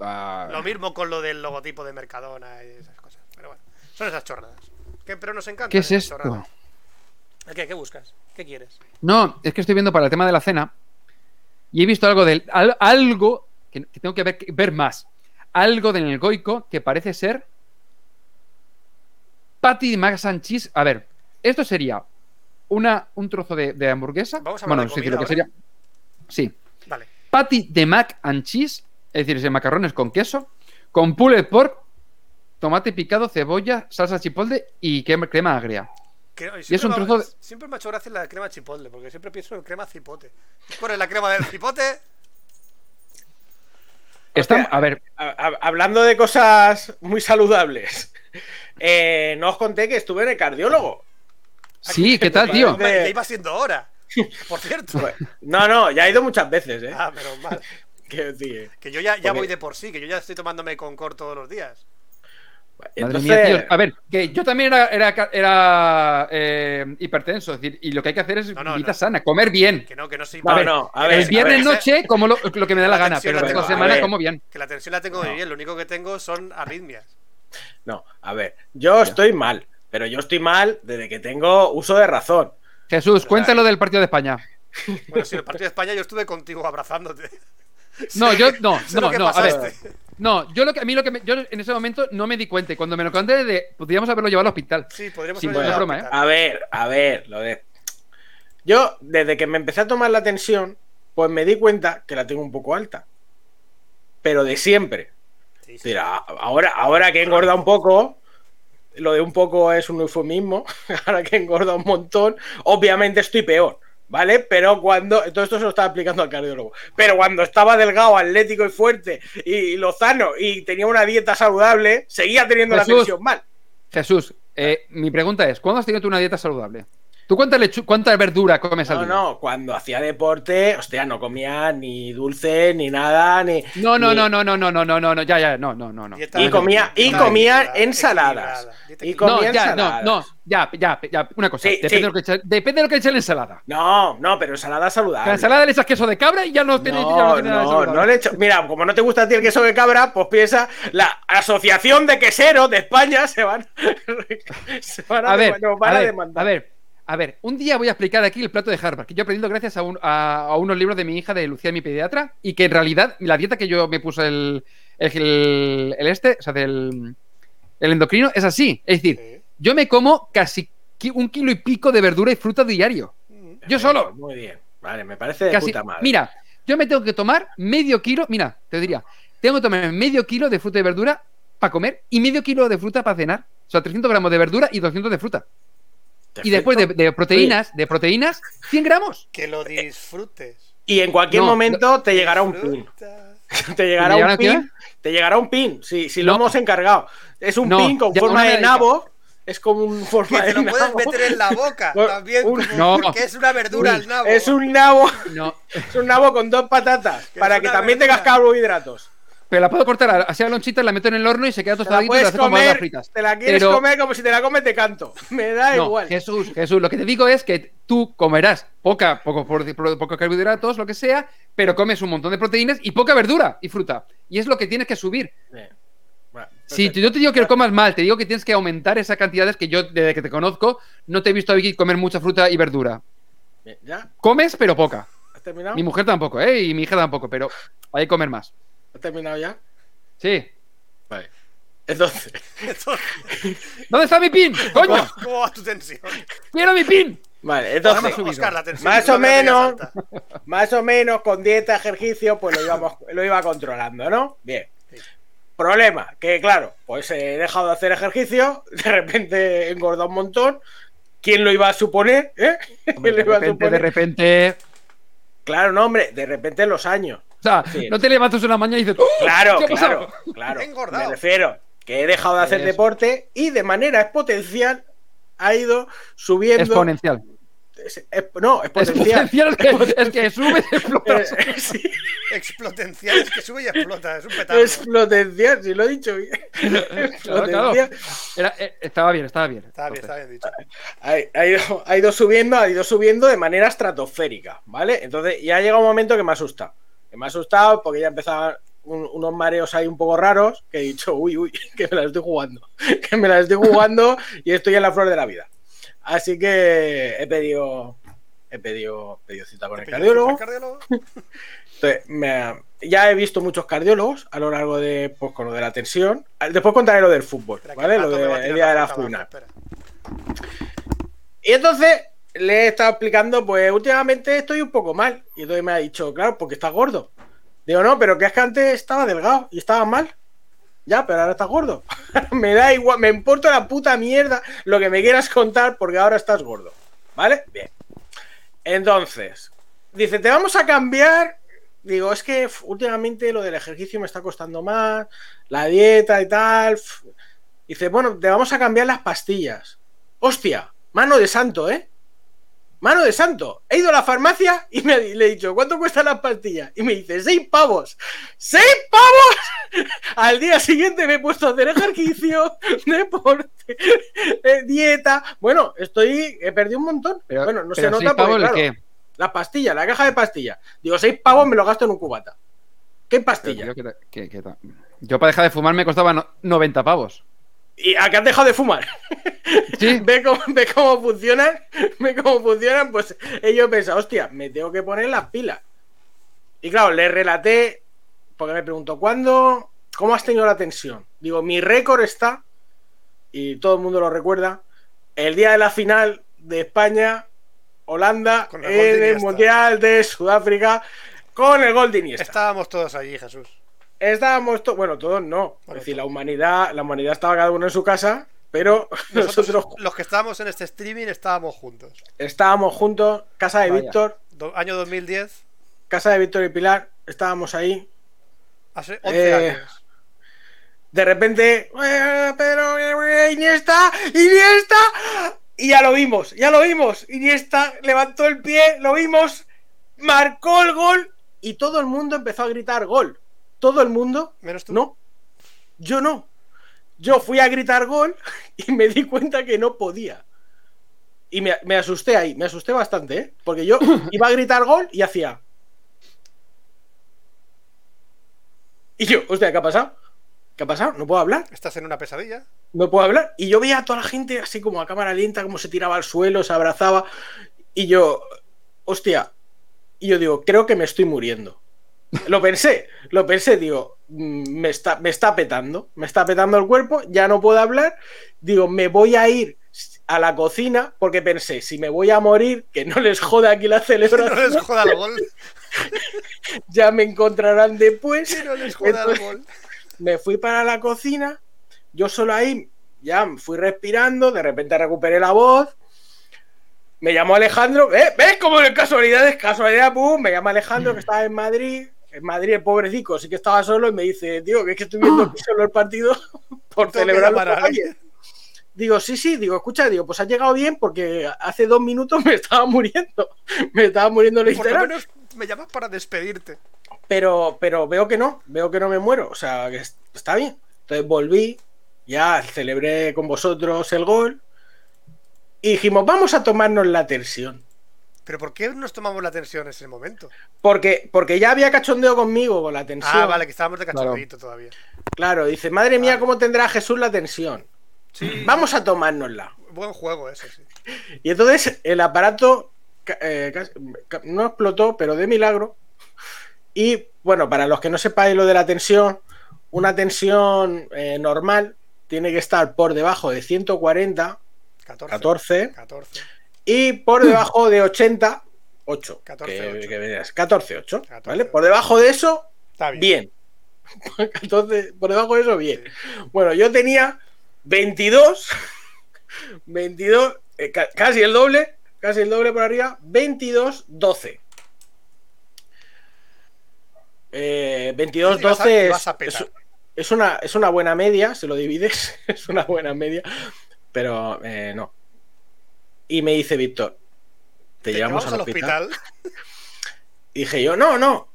Ah, Lo mismo con lo del logotipo de Mercadona y esas cosas. Pero bueno, son esas chorradas. ¿Qué? Pero nos encanta. ¿Qué es esto? ¿Qué? ¿Qué buscas? ¿Qué quieres? No, es que estoy viendo para el tema de la cena y he visto algo del al- algo que, que tengo que ver, que ver más. Algo del Goico que parece ser patty de mac and cheese. A ver, esto sería una, un trozo de, de hamburguesa. ¿Vamos a bueno, de sí, comida lo que sería. Sí. Vale. Patty de mac and cheese, es decir, ese macarrones con queso, con pulled pork, tomate picado, cebolla, salsa chipotle y crema, crema agria. Creo- es siempre un me- trozo de- Siempre me ha hecho gracia la crema chipotle, porque siempre pienso en crema cipote. ¿Cuál es la crema del cipote? Está, Hostia, a ver, a- a- hablando de cosas muy saludables, eh, no os conté que estuve en el cardiólogo. sí, ¿qué tal, tío? Ya iba siendo hora. Por cierto. No, no, ya he ido muchas veces, ¿eh? Ah, pero mal. Que yo ya, ya Porque- voy de por sí, que yo ya estoy tomándome Concor todos los días. Madre entonces, mía, tío. A ver, que yo también era, era, era, eh, hipertenso. Es decir, y lo que hay que hacer es No, no, vida no. sana, comer bien. Que no, que no soy ver, a ver, el viernes a ver, noche, como lo, lo que me da la La gana, pero la tengo. semana como bien. Que la tensión la tengo muy No. bien, lo único que tengo son arritmias. no, a ver, yo estoy mal, pero yo estoy mal desde que tengo uso de razón. Jesús, cuéntalo del partido de España. Bueno, si en el partido de España yo estuve contigo abrazándote. No, yo no, no, no, a ver. No, yo lo que a mí lo que me- yo en ese momento no me di cuenta. Y cuando me lo conté de podríamos haberlo llevado al hospital. Sí, podríamos Sin haber buena llegado broma, al ¿eh? hospital. A ver, a ver, lo de. Yo, desde que me empecé a tomar la tensión, pues me di cuenta que la tengo un poco alta. Pero de siempre. Sí, Es sí. decir, a- ahora, ahora que he engordado un poco, lo de un poco es un eufemismo. Ahora que he engordado un montón, obviamente estoy peor. ¿Vale? Pero cuando. Todo esto se lo estaba explicando al cardiólogo. Pero cuando estaba delgado, atlético y fuerte y, lozano y tenía una dieta saludable, seguía teniendo la tensión mal. Jesús, eh, mi pregunta es: ¿cuándo has tenido tú una dieta saludable? ¿Tú cuánta, lechu cuánta verdura comes al No, día? no, cuando hacía deporte, hostia, no comía ni dulce, ni nada, ni. No, no, ni- no, no, no, no, no, no, no, no, ya, ya, no, no, no, no. Y comía- y comía ensaladas. Y comía No, ya, no, ensaladas. no, ya, ya, ya, una cosa. Sí, depende, sí. De lo que eche- depende de lo que eche la ensalada. No, no, pero ensalada La saludable. ensalada le echas queso de cabra y ya no tiene, ya no No, tiene nada de no, saludable. no le he hecho. Mira, como no te gusta a ti el queso de cabra, pues piensa, la Asociación de Queseros de España se van, se van a, A ver, van a a ver, demandar. a ver, a ver, un día voy a explicar aquí el plato de Harvard, que yo he aprendido gracias a, un- a- a unos libros de mi hija, de Lucía, mi pediatra, y que en realidad la dieta que yo me puse el, el, el este, o sea, del el endocrino, es así. Es decir, Sí. yo me como casi un kilo y pico de verdura y fruta diario. Mm. Yo solo. Muy bien, vale, me parece de Casi, puta madre. mira, yo me tengo que tomar medio kilo, mira, te diría, tengo que tomar medio kilo de fruta y verdura para comer y medio kilo de fruta para cenar. O sea, 300 gramos de verdura y 200 de fruta. Y después de, de proteínas, de proteínas, 100 gramos. Que lo disfrutes. Y en cualquier No, momento te llegará un pin. Te llegará llegará un qué? pin. Te llegará un pin. Si, si lo No. hemos encargado. Es un No, pin con forma de nabo. Es como un Que forma te de lo puedes nabo. meter en la boca también. un- como No. Que es una verdura el nabo. Es un nabo. No, Es un nabo con dos patatas. Que para que también verdura. tengas carbohidratos. Pero la puedo cortar a- así a lonchitas, la meto en el horno y se queda tostadita y la hace como comer. fritas. Te la quieres Pero- comer como si te la comes te canto. Me da No, igual. Jesús, Jesús, lo que te digo es que tú comerás poca, poco, por- por- poco carbohidratos, lo que sea, pero comes un montón de proteínas y poca verdura y fruta. Y es lo que tienes que subir. Bien. Bueno, Si yo te digo que lo comas mal, te digo que tienes que aumentar esas cantidades que yo, desde que te conozco, no te he visto a Vicky comer mucha fruta y verdura. Bien, ¿Ya? Comes, pero poca. ¿Has terminado? Mi mujer tampoco, ¿eh? Y mi hija tampoco, pero hay que comer más. ¿Has terminado ya? Sí. Vale. Entonces, ¿Dónde está mi pin? ¡Coño! ¿Cómo va tu tensión? ¡Quiero mi pin! vale, entonces. Oscar, la tensión. Más o menos. más o menos con dieta, ejercicio, pues lo íbamos, lo iba controlando, ¿no? Bien. Problema, que claro, pues he dejado de hacer ejercicio, de repente he engordado un montón. ¿Quién lo iba a suponer? ¿Eh? Hombre, ¿Quién lo de iba a repente, de suponer? repente. Claro, no, hombre, de repente los años. O sea, Sí. no te levantas una mañana y dices. ¡Oh! Claro, ¿Qué ha pasado? claro, claro. He engordado. Me refiero que he dejado de hacer Eso. deporte y de manera exponencial ha ido subiendo. Exponencial. Es- es- no, exponencial. Exponencial es que, es que sube y explota. Eh, sí, Explotencial es que sube y explota. Es un petardo. exponencial, si lo he dicho bien. Claro, claro. Exponencial. Era- eh, estaba bien, estaba bien. Está bien, está bien dicho. Ha, ha ido, ha ido subiendo, ha ido subiendo de manera estratosférica, ¿vale? Entonces ya ha llegado un momento que me ha asustado. Que me ha asustado porque ya empezaban un- unos mareos ahí un poco raros que he dicho, uy, uy, que me la estoy jugando. Que me la estoy jugando y estoy en la flor de la vida. Así que he pedido, he pedido, he pedido cita con el cardiólogo. ¿El cardiólogo? Entonces, me ha- ya he visto muchos cardiólogos a lo largo de, pues, con lo de la tensión. Después contaré lo del fútbol, ¿vale? Lo del tirar día de la funa. Y entonces le he estado explicando, pues últimamente estoy un poco mal. Y entonces me ha dicho, claro, porque estás gordo. Digo, no, pero que es que antes estaba delgado y estaba mal. Ya, pero ahora estás gordo. me da igual, me importa la puta mierda lo que me quieras contar porque ahora estás gordo. ¿Vale? Bien. Entonces, dice, te vamos a cambiar. Digo, es que últimamente lo del ejercicio me está costando más, la dieta y tal. Dice, bueno, te vamos a cambiar las pastillas. Hostia, mano de santo, ¿eh? Mano de santo. He ido a la farmacia y me, le he dicho, ¿cuánto cuestan las pastillas? Y me dice, seis pavos. ¡Seis pavos! Al día siguiente me he puesto a hacer ejercicio, deporte, eh, dieta. Bueno, estoy, he perdido un montón. Pero, bueno, no se nota seis pavos, porque, ¿el claro, qué? la pastilla, la caja de pastillas. Digo, seis pavos me lo gasto en un cubata. ¿Qué pastilla? tío, ¿qué ta- qué- qué ta- Yo para dejar de fumar me costaba no- 90 pavos. ¿Y a qué has dejado de fumar? Sí. ve cómo, ve cómo funcionan, ve cómo funcionan, pues ellos pensan, hostia, me tengo que poner las pilas. Y claro, le relaté, porque me preguntó, ¿cuándo, cómo has tenido la tensión? Digo, mi récord está, y todo el mundo lo recuerda, el día de la final de España, Holanda, Con el gol de en el. Mundial de Sudáfrica, con el gol de Iniesta. Estábamos todos allí, Jesús. Estábamos todos, bueno, todos no. Es decir, la humanidad, la humanidad estaba cada uno en su casa, pero Nosotros, nosotros los que estábamos en este streaming, estábamos juntos. estábamos juntos, casa de Vaya. Víctor, Do- año 2010, casa de Víctor y Pilar, estábamos ahí. hace 11 Eh, años. De repente, "Eh, pero eh, Iniesta, Iniesta, y ya lo vimos, ya lo vimos. Iniesta levantó el pie, lo vimos, marcó el gol y todo el mundo empezó a gritar gol. Todo el mundo, Menos tú. no, yo no. Yo fui a gritar gol y me di cuenta que no podía. Y me, me asusté ahí, me asusté bastante, ¿eh? Porque yo iba a gritar gol y hacía. Y yo, hostia, ¿qué ha pasado? ¿Qué ha pasado? No puedo hablar, Estás en una pesadilla. no puedo hablar. Y yo veía a toda la gente así como a cámara lenta, como se tiraba al suelo, se abrazaba. Y yo, hostia, y yo digo, creo que me estoy muriendo. Lo pensé, lo pensé, digo, mm, me está, me está petando, me está petando el cuerpo, ya no puedo hablar. Digo, me voy a ir a la cocina porque pensé, si me voy a morir, que no les joda aquí la No celebración, les joda el gol. ya me encontrarán después. Que no les joda el Entonces, gol. me fui para la cocina, yo solo ahí ya fui respirando, de repente recuperé la voz. Me llamó Alejandro, ¿eh? ¿ves cómo en casualidades, casualidad, pum, me llama Alejandro que estaba en Madrid, en Madrid el pobrecito sí que estaba solo y me dice, tío, que es que estoy viendo aquí solo el partido por celebrar llamar a alguien. Digo, sí, sí, digo, escucha, digo, pues has llegado bien porque hace dos minutos me estaba muriendo, me estaba muriendo Por lo menos me llamas para despedirte. Pero, pero veo que no, veo que no me muero. O sea, que es- está bien. Entonces volví, ya celebré con vosotros el gol. Y dijimos, vamos a tomarnos la tensión. Pero ¿por qué nos tomamos la tensión en ese momento? Porque, porque ya había cachondeo conmigo con la tensión. Ah, vale, que estábamos de cachondito todavía. Claro, dice, madre mía. ¿cómo tendrá Jesús la tensión? Sí, Vamos a tomárnosla. buen juego ese, sí. Y entonces el aparato eh, no explotó, pero de milagro. Y bueno, para los que no sepáis lo de la tensión, una tensión eh, normal tiene que estar por debajo de 140, 14. 14, 14. Y por debajo de 80, 8. 14, que- 8. que venías, 14, 8. 14, ¿vale? Por debajo de eso, Está bien. bien. 14, por debajo de eso, bien. Bueno, yo tenía 22, 22, eh, ca- casi el doble, casi el doble por arriba, 22, 12. Eh, 22, Y vas a- 12 y es, es- es una, es una buena media, si lo divides, es una buena media, pero eh, no. Y me dice Víctor, te, Te llevamos llevamos al hospital. Y dije yo, no, no,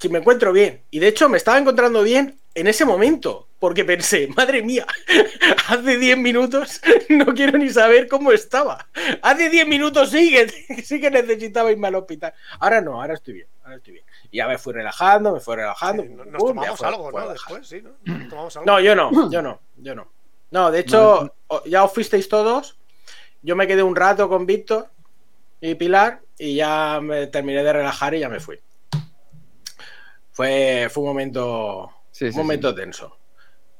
si me encuentro bien. Y de hecho me estaba encontrando bien en ese momento, porque pensé, madre mía, hace 10 minutos no quiero ni saber cómo estaba. Hace 10 minutos sí que, sí que necesitaba irme al hospital. Ahora no, ahora estoy bien, ahora estoy bien. Y ya me fui relajando, me fui relajando. Sí, Nos pum, tomamos fue- algo, fue ¿no? Después, sí, ¿no? Nos tomamos algo. No, yo no, yo no, yo no. No, de hecho, ya os fuisteis todos. Yo me quedé un rato con Víctor y Pilar y ya me terminé de relajar y ya me fui. Fue, fue un momento, Sí, un sí, momento tenso.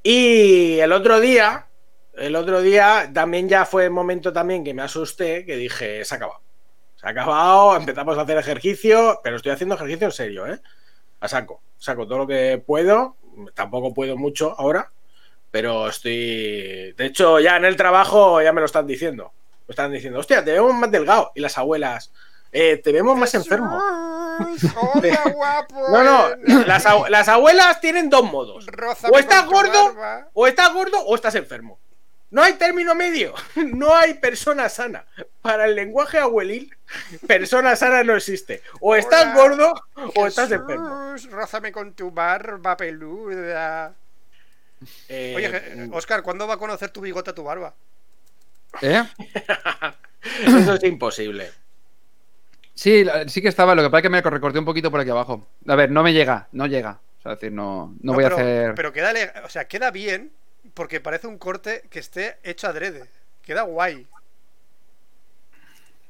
Y el otro día, el otro día también ya fue el momento también que me asusté, que dije, se ha acabado. Se ha acabado, empezamos a hacer ejercicio, pero estoy haciendo ejercicio en serio, ¿eh? A saco, saco todo lo que puedo, tampoco puedo mucho ahora, pero estoy... De hecho, ya en el trabajo ya me lo están diciendo. Están diciendo, hostia, te vemos más delgado. Y las abuelas, "Eh, te vemos más enfermo. Hola, guapo. No, no, las, abu- las abuelas tienen dos modos. O estás gordo o estás gordo o estás enfermo. No hay término medio. No hay persona sana. Para el lenguaje abuelil, persona sana no existe. O estás Hola, gordo o estás Jesús, enfermo. Rózame con tu barba peluda. Eh, Oye, Je- Oscar, ¿cuándo va a conocer tu bigote tu barba? ¿Eh? eso es imposible. Sí, sí que estaba, lo que pasa es que me recorté un poquito por aquí abajo. A ver, no me llega, no llega. O sea, es decir, no, no, voy pero, a hacer. Pero queda, o sea, queda bien porque parece un corte que esté hecho adrede. Queda guay.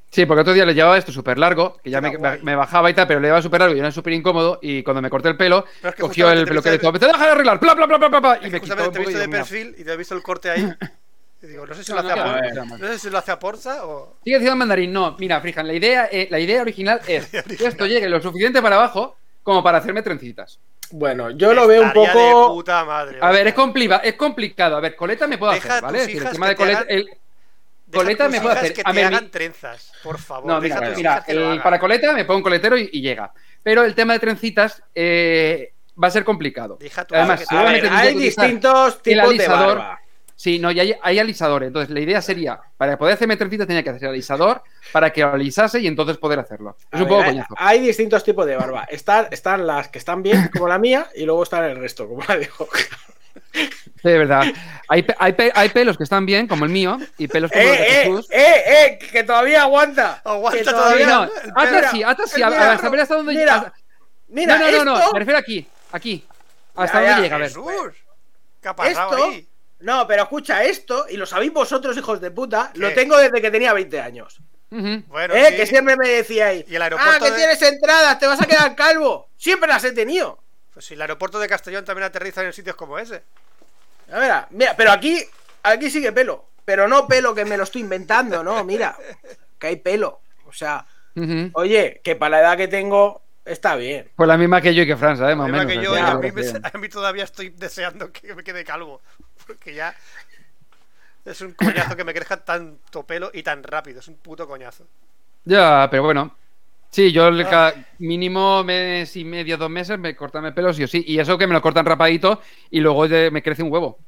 Sí, porque otro día le llevaba esto súper largo, que ya me, bajaba y tal, pero le llevaba súper largo y era súper incómodo. Y cuando me corté el pelo, Pero es que cogió el pelo que de- todo. ¡Te deja de arreglar! ¡Pla, bla, bla, bla, bla, bla! Y Es me quitó un te he visto de perfil y te he visto el corte ahí. Digo, no sé si No, lo hace a que a por- ver. va, mal. no sé si lo hace a Porza o. Sigue diciendo mandarín, no. Mira, Frijan, la idea, eh, la idea original es que esto llegue lo suficiente para abajo como para hacerme trencitas. Bueno, yo lo veo un poco. De puta madre. A ver, es, complica- es complicado. A ver, coleta me puedo Deja hacer, a ¿vale? Es decir, el tema de coleta. hagan- el- Deja coleta a me puedo hacer. que A te ver, mi- hagan trenzas, por favor. No, Deja mira, a mira, el- hagan. para coleta me pongo un coletero y, y llega. Pero el tema de trencitas eh, va a ser complicado. Deja a tu Además, A ver, hay distintos tipos de barba. Sí, no, y hay, hay alisadores. Entonces, la idea sería, para poder hacerme trencitas tenía que hacer alisador para que lo alisase y entonces poder hacerlo. Es A un ver, poco hay, coñazo. hay distintos tipos de barba. Están, están las que están bien, como la mía, y luego están el resto, como la de Jorge. Sí, de verdad. Hay, hay, hay pelos que están bien, como el mío, y pelos como los de ¡Eh, eh, Jesús. eh, eh! ¡Que todavía aguanta! Aguanta Que todavía. No, hazte pelo. así, hazte así. A, Mira, a saber hasta dónde mira, llega. Mira, no, no, no, me refiero aquí. Aquí. Hasta Ya, dónde ya, llega, a ver. Jesús. ¿Qué ha pasado Esto, ahí? No, pero escucha esto, y lo sabéis vosotros, hijos de puta, ¿Qué? lo tengo desde que tenía 20 años. Bueno, ¿Eh? sí. Que siempre me decíais, Y el aeropuerto ah, que de- tienes entradas, te vas a quedar calvo. Siempre las he tenido. Pues si el aeropuerto de Castellón también aterriza en sitios como ese. A ver, mira, pero aquí, aquí sigue pelo. pero no pelo que me lo estoy inventando, no, mira, que hay pelo. O sea, oye, que para la edad que tengo está bien. Pues la misma que yo y que Fran, ¿sabes? Más o Además menos. que yo, y a, mí me- a mí todavía estoy deseando que me quede calvo. Porque ya es un coñazo que me crezca tanto pelo y tan rápido. Es un puto coñazo. Ya, pero bueno. Sí, yo el ca- mínimo mes y medio, dos meses me cortan el pelo sí o sí. Y eso que me lo cortan rapadito y luego me crece un huevo.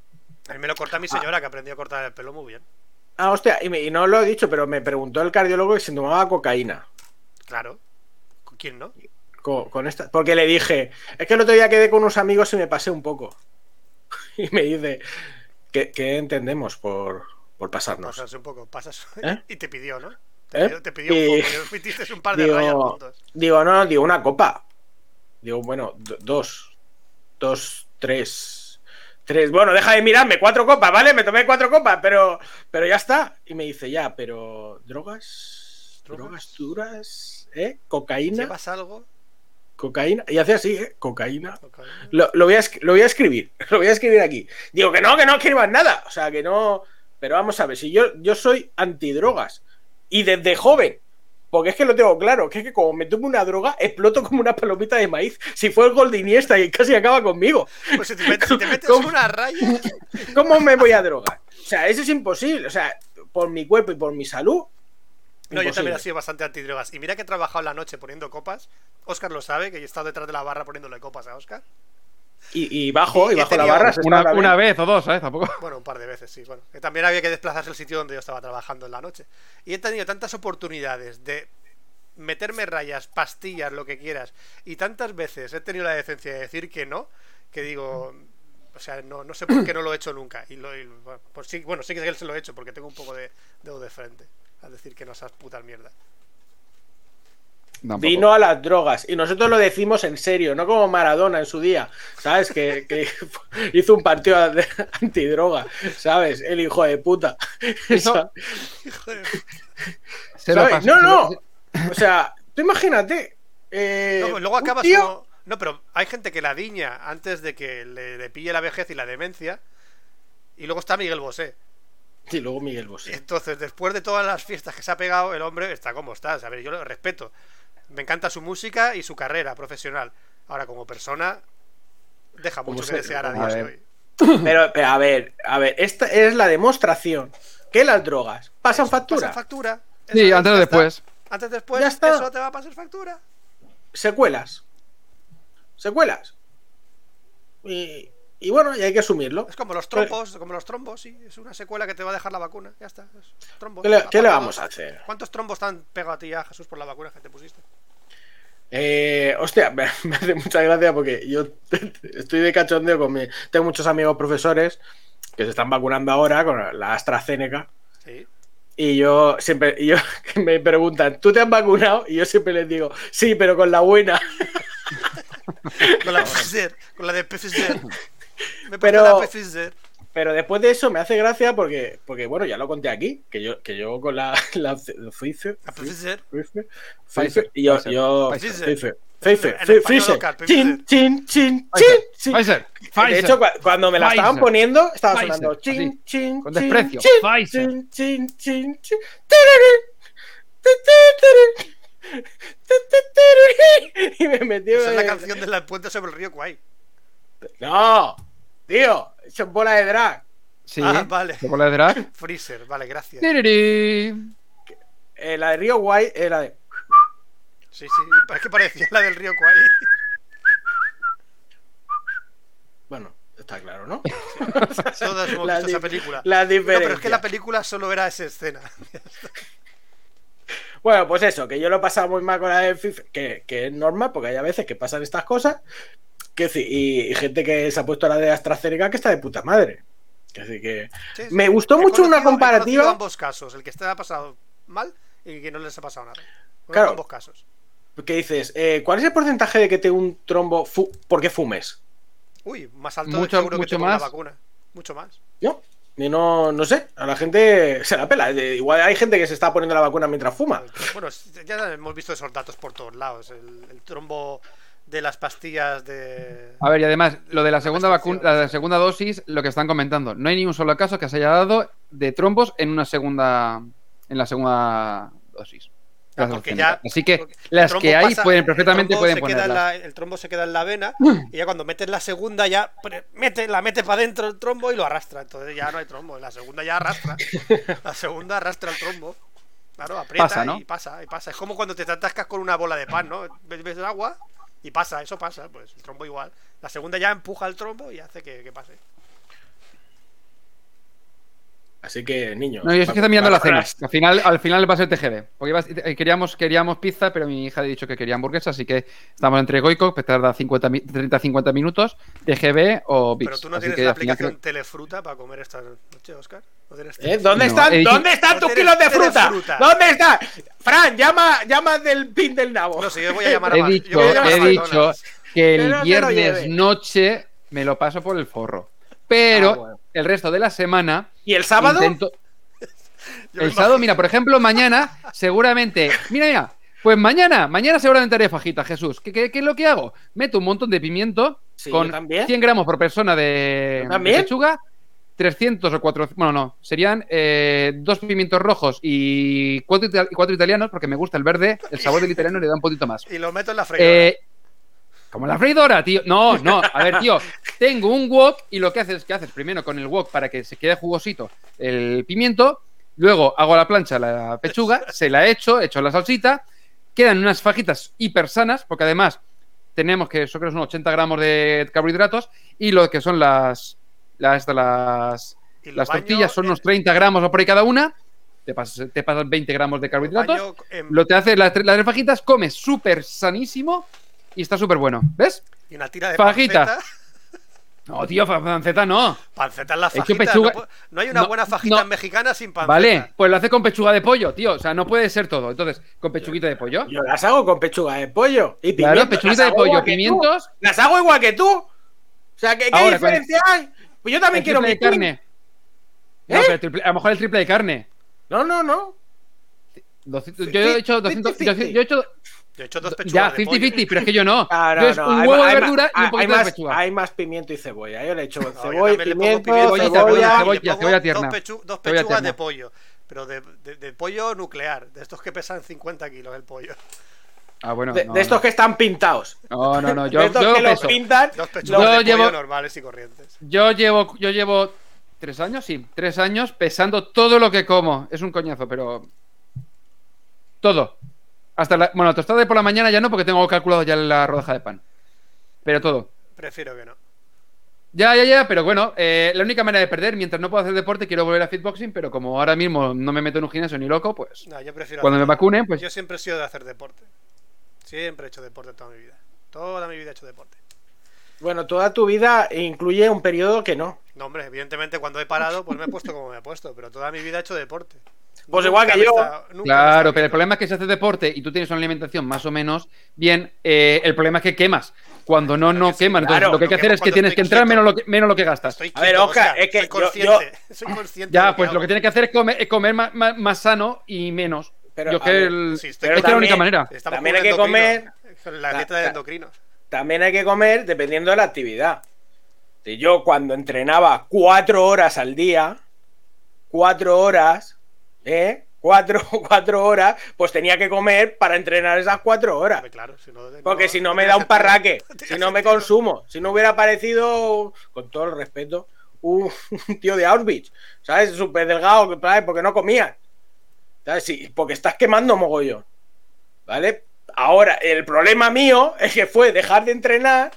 A mí me lo corta mi señora, que aprendió a cortar el pelo muy bien. Ah, hostia, y, me- y no lo he dicho, pero me preguntó el cardiólogo que si tomaba cocaína. Claro. ¿Con quién no? Con, con esta, porque le dije, es que el otro día quedé con unos amigos y me pasé un poco. Y me dice, ¿qué, qué entendemos por, por pasarnos? Pasas un poco, pasas. ¿Eh? Y te pidió, ¿no? Te ¿Eh? pidió, te pidió Y- un poco. metiste un par de rayas Digo, juntos. digo, no, digo, una copa. Digo, bueno, do- dos. Dos, tres. Tres. Bueno, deja de mirarme, cuatro copas, ¿vale? Me tomé cuatro copas, pero, pero ya está. Y me dice, ya, pero drogas, ¿Drogas? drogas duras, ¿eh? Cocaína, ¿Llevas algo? Cocaína. Y hace así, ¿eh? Cocaína. Lo, lo voy a, lo voy a escribir, lo voy a escribir aquí. Digo que no, que no escribas nada. O sea, que no. Pero vamos a ver, si yo, yo soy antidrogas y desde joven, porque es que lo tengo claro, que es que como me tomo una droga, exploto como una palomita de maíz. Si fue el gol de Iniesta y casi acaba conmigo, Pues si te metes, si te metes una raya. ¿cómo me voy a drogar? O sea, eso es imposible. O sea, por mi cuerpo y por mi salud. No, yo también he sido bastante antidrogas. Y mira que he trabajado en la noche poniendo copas. Oscar lo sabe, que yo he estado detrás de la barra poniéndole copas a Oscar. Y, y bajo, Y bajo la barra. Una, vez o dos, ¿sabes? Tampoco. Bueno, un par de veces, sí. Bueno, que también había que desplazarse al sitio donde yo estaba trabajando en la noche. Y he tenido tantas oportunidades de meterme rayas, pastillas, lo que quieras. Y tantas veces he tenido la decencia de decir que no, que digo. O sea, no, no sé por qué no lo he hecho nunca. Y, lo, y bueno, pues sí, bueno, sí que se lo he hecho porque tengo un poco de dedo de frente. Al decir que no esas putas mierdas. Tampoco. Vino a las drogas. Y nosotros lo decimos en serio, no como Maradona en su día, ¿sabes? Que, que hizo un partido de- antidroga, ¿sabes? El hijo de puta. Eso- Joder. Se lo ¿Sabes? pasó- No, se no. O sea, tú imagínate. eh, No, luego acabas tío- como- No, pero hay gente que la diña antes de que le, le pille la vejez y la demencia. Y luego está Miguel Bosé. Y luego Miguel Bosé. entonces, después de todas las fiestas que se ha pegado, el hombre está como está. A ver, yo lo respeto. Me encanta su música y su carrera profesional. Ahora, como persona, deja mucho que desear a Dios a hoy. Pero, pero, a ver, a ver, esta es la demostración que las drogas pasan factura, Pasa factura. Sí, Eso antes o después. Antes después, Ya está. eso te va a pasar factura. secuelas. Secuelas. Y, y bueno, y hay que asumirlo. Es como los trombos, como los trombos, sí. Es una secuela que te va a dejar la vacuna. Ya está. es trombos. ¿Qué le, qué vamos a hacer? ¿Cuántos trombos te han pegado a ti ya, Jesús, por la vacuna que te pusiste? Eh, hostia, me, me hace mucha gracia porque yo estoy de cachondeo con mi. Tengo muchos amigos profesores que se están vacunando ahora con la AstraZeneca. Sí. Y yo siempre, y yo que me preguntan, ¿tú te has vacunado? Y yo siempre les digo, sí, pero con la buena. Con la Pfizer, con la de Pfizer. Me Pero- pero... la Pfizer. Pero después de eso me hace gracia porque, porque bueno, ya lo conté aquí, que yo, que yo con la, la Pfizer, La Pfizer. Pfizer, Pfizer, y yo, Pfizer. yo, Pfizer. Pfizer, Pfizer, chin, chin, chin, chin, De Pfizer. hecho, cua- cuando me la estaban Pfizer. poniendo, estaba Pfizer, sonando chin, chin, con desprecio. Pfizer. chin, chin, chin, chin, tirirín, tirirín, tirirín, Y me metió. Esa es la canción de la puente sobre el río Kwai. No, tío, eso es bola de drag. Sí, Ah, vale. ¿de bola de drag? Freezer, vale, gracias. Eh, la de Río Guay es la de. Sí, sí, es que parecía la del río Kwai. Bueno, está claro, ¿no? Todos hemos La visto esa película. La No, pero es que la película solo era esa escena. Bueno, pues eso, que yo lo he pasado muy mal con la de FIFA, que, que es normal, porque hay a veces que pasan estas cosas. Que, decir, y, y gente que se ha puesto la de AstraZeneca que está de puta madre. Que decir que. Sí, sí. Me gustó He mucho una conocido- comparativa. ambos casos, el que te ha pasado mal y que no les ha pasado nada. Claro. ambos casos. Que dices, eh, ¿cuál es el porcentaje de que te un trombo fu- porque fumes? Uy, más alto Mucho- seguro que mucho ponga más. la vacuna. Mucho más. ¿No? Y no, no sé, a la gente se la pela. De- Igual hay gente que se está poniendo la vacuna mientras fuma. Bueno, ya hemos visto esos datos por todos lados. El, el trombo de las pastillas de. A ver, y además, lo de la segunda vacuna, la de la segunda dosis, lo que están comentando, no hay ni un solo caso que se haya dado de trombos en una segunda. En la segunda dosis. Porque ya- Así que el las que hay pasa- pueden el perfectamente trombo pueden ponerlas. la- el trombo se queda en la vena y ya cuando metes la segunda ya mete, la mete para adentro el trombo y lo arrastra. Entonces ya no hay trombo. La segunda ya arrastra. La segunda arrastra el trombo. Claro, aprieta Pasa, ¿no? y pasa, y pasa. Es como cuando te atascas con una bola de pan, ¿no? Ves, ves el agua y pasa, eso pasa. Pues el trombo igual. La segunda ya empuja el trombo y hace que, que pase. Así que, niños. No, yo es que está mirando la cena. Al final, al final va a ser TGD. Porque iba a- eh, queríamos, queríamos pizza, pero mi hija ha dicho que quería hamburguesa, así que estamos entre Goico, que tarda 50 mi- 30-50 minutos, TGB o Bix. Pero tú no Así tienes que la final aplicación creo- Telefruta para comer esta noche, Oscar. ¿No tienes ¿Eh? ¿Dónde No, están? dicho- ¿Dónde están tus kilos de fruta? ¿Dónde están? Fran, llama, llama del pin del nabo. No sé, yo voy a llamar a He dicho, a a he dicho que el no viernes noche me lo paso por el forro. Pero Ah, bueno. el resto de la semana ¿Y el sábado? intento- El sábado, mira, por ejemplo, mañana seguramente. Mira, mira. Pues mañana, mañana seguramente haré fajita, Jesús. ¿Qué, qué, qué es lo que hago? Meto un montón de pimiento Sí, con yo también. 100 gramos por persona de, de pechuga, 300 o 400. Bueno, no, serían eh, dos pimientos rojos y cuatro, cuatro italianos, porque me gusta el verde. El sabor del italiano le da un poquito más. Y lo meto en la freidora. Eh, como la freidora, tío. No, no. A ver, tío. Tengo un wok y lo que haces es que haces primero con el wok para que se quede jugosito el pimiento. Luego hago a la plancha la pechuga, se la echo, echo la salsita. Quedan unas fajitas hiper sanas, porque además tenemos que, eso creo son 80 gramos de carbohidratos. Y lo que son las, las, las, tortillas son unos 30 gramos o por ahí cada una. Te pasas, te pasas 20 gramos de carbohidratos lo te hace las, las tres fajitas, comes súper sanísimo y está súper bueno. ¿Ves? y una tira de Fajita. panceta. No, tío, panceta no. Panceta en la fajita. pechuga- No, hay una No, buena fajita no. mexicana sin panceta. Vale, pues lo hace con pechuga de pollo, tío. O sea, no puede ser todo. Entonces, con pechuguita de pollo. Yo las hago con pechuga de pollo. Y Claro, pimientos. pechuguita Las de hago pollo, igual que tú. pimientos. Las hago igual que tú. O sea, ¿qué, qué Ahora, diferencia hay? Pues yo también El quiero triple mi de carne. No, ¿Eh? pero el triple- a lo mejor el triple de carne. No, no, no. 200 yo he hecho 200. Yo, yo he hecho. Yo he hecho dos Ya, pechugas de pollo. 50-50, pero es que yo no. Ah, no, Yo es no, un hay huevo de hay ma- verdura y hay- un poquito hay de más, pechuga. Hay más pimiento y cebolla. Yo le echo No, yo cebolla, también le pongo pimiento, cebolla. y cebolla, le pongo cebolla tierna. Dos, pechu- dos Cebolla pechugas tierna. de pollo. Pero de, de- de pollo nuclear. De estos que pesan 50 kilos el pollo. Ah, bueno. De, no, de estos no. que están pintados. No, no, no. de Yo, estos yo que los peso. pintan. Dos pechugas Yo de llevo- pollo normales y corrientes. Yo llevo, yo llevo tres años, sí, tres años pesando todo lo que como. Es un coñazo, pero todo. Hasta la, bueno, tostada de por la mañana ya no, porque tengo calculado ya la rodaja de pan. Pero todo. Prefiero que no. Ya, ya, ya, pero bueno, eh, la única manera de perder, mientras no puedo hacer deporte, quiero volver a fitboxing, pero como ahora mismo no me meto en un gimnasio ni loco, pues No, yo prefiero cuando me vacunen, pues Yo siempre he sido de hacer deporte. Siempre he hecho deporte toda mi vida. Toda mi vida he hecho deporte. Bueno, toda tu vida incluye un periodo que no. No, hombre, evidentemente cuando he parado, pues me he puesto como me he puesto. Pero toda mi vida he hecho deporte. Pues igual que yo. está- Claro, pero el problema es que si haces deporte y tú tienes una alimentación más o menos bien, eh, el problema es que quemas. Cuando no, no sí, quemas. Entonces, claro, lo que hay que hacer es que tienes que entrar quieto. menos lo que, menos lo que gastas. Estoy A ver, quieto, Oscar, es que soy yo- consciente. Soy consciente de Ya, lo que pues lo que tienes que hacer es comer, es comer más, más- más sano y menos. Pero, Yo que ver, el- sí, es la única manera. También con hay que comer- La Ta- dieta de endocrinos. También hay que comer dependiendo de la actividad. Si yo cuando entrenaba cuatro horas al día, cuatro horas, ¿eh? Cuatro, cuatro horas, pues tenía que comer para entrenar esas cuatro horas. Claro, si no, Porque si no me da un parraque, si no me consumo, si no hubiera parecido, con todo el respeto, un, un tío de Auschwitz, ¿sabes? Súper delgado, que, ¿sabes? porque no comía. ¿Sabes? Sí, porque estás quemando mogollón. ¿Vale? Ahora, el problema mío es que fue dejar de entrenar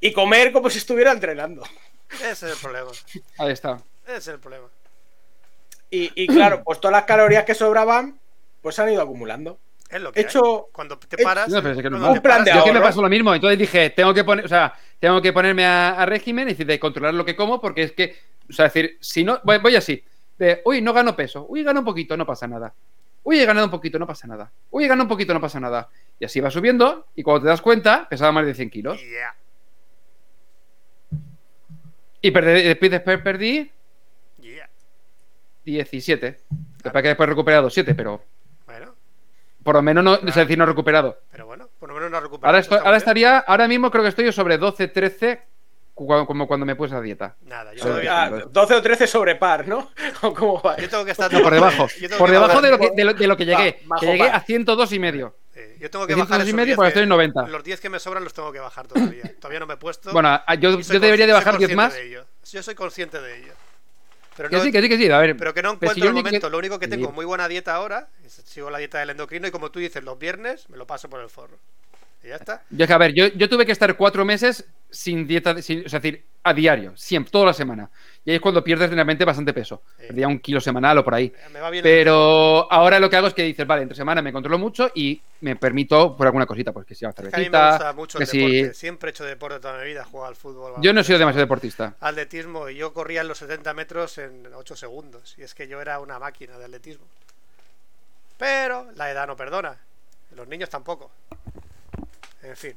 y comer como si estuviera entrenando. Ese es el problema. Ahí está. Ese es el problema. Y, y claro, pues todas las calorías que sobraban, pues se han ido acumulando. Es lo que He hecho- hay. Cuando te paras. No, pero es que Un plan paras, de Yo que me pasó lo mismo. Entonces dije, tengo que poner, o sea, tengo que ponerme a, a régimen y decir, de controlar lo que como, porque es que, o sea, decir, si no, voy, voy así. De, uy, no gano peso. Uy, gano un poquito, no pasa nada. Uy, he ganado un poquito, no pasa nada. Uy, he ganado un poquito, no pasa nada. Y así va subiendo, y cuando te das cuenta, pesaba más de 100 kilos. Yeah. Y perdí, después, después perdí Yeah. 17. Después que después he recuperado 7, pero Bueno, por lo menos no, es decir, no he recuperado. pero bueno, por lo menos no ha recuperado. Ahora, estoy- ahora estaría, ahora mismo creo que estoy sobre 12, 13, cu- como cuando me puse a dieta. Nada, yo, Sobre- todavía- Ah, 12 o 13 sobre par, ¿no? ¿O cómo va? yo tengo que estar No, por debajo. Por que debajo de lo que, de lo, de lo que llegué. bajo que llegué par. a 102 y medio. eh, yo tengo que de bajar 102 y esos medio 10 porque que- estoy en 90. Los 10 que me sobran los tengo que bajar todavía. todavía no me he puesto. Bueno, a- yo, yo debería de bajar soy 10 más. consciente de ello. Yo soy consciente de ello. Pero Que no, sí, que sí, que sí. A ver, pero que no si encuentro yo el ni que- momento. Lo único que tengo Sí. muy buena dieta ahora, es- sigo la dieta del endocrino y como tú dices, los viernes me lo paso por el forro. Y ya está. Yo, es que, a ver, yo, yo tuve que estar cuatro meses sin dieta, sin- o sea, es decir, a diario, siempre, toda la semana. Y ahí es cuando pierdes realmente bastante peso. Sí. Perdía un kilo semanal o por ahí. Me va bien. Pero ahora lo que hago es que dices, vale, entre semana me controlo mucho y me permito por alguna cosita, pues que si una Es que a mí me cervecita, gusta mucho el si... deporte. Siempre he hecho deporte toda mi vida. Jugado al fútbol. Yo no he sido demasiado deportista. Atletismo y yo corría en los 70 metros en 8 segundos. Y es que yo era una máquina de atletismo. Pero la edad no perdona. Los niños tampoco. En fin.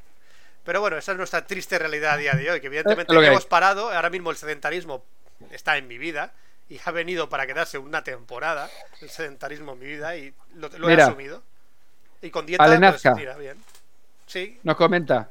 Pero bueno, esa es nuestra triste realidad a día de hoy. Que evidentemente que hemos parado. Ahora mismo el sedentarismo está en mi vida. Y ha venido para quedarse una temporada. El sedentarismo en mi vida. Y lo, lo he asumido. Y con dieta, pues mira, bien. Sí. Nos comenta.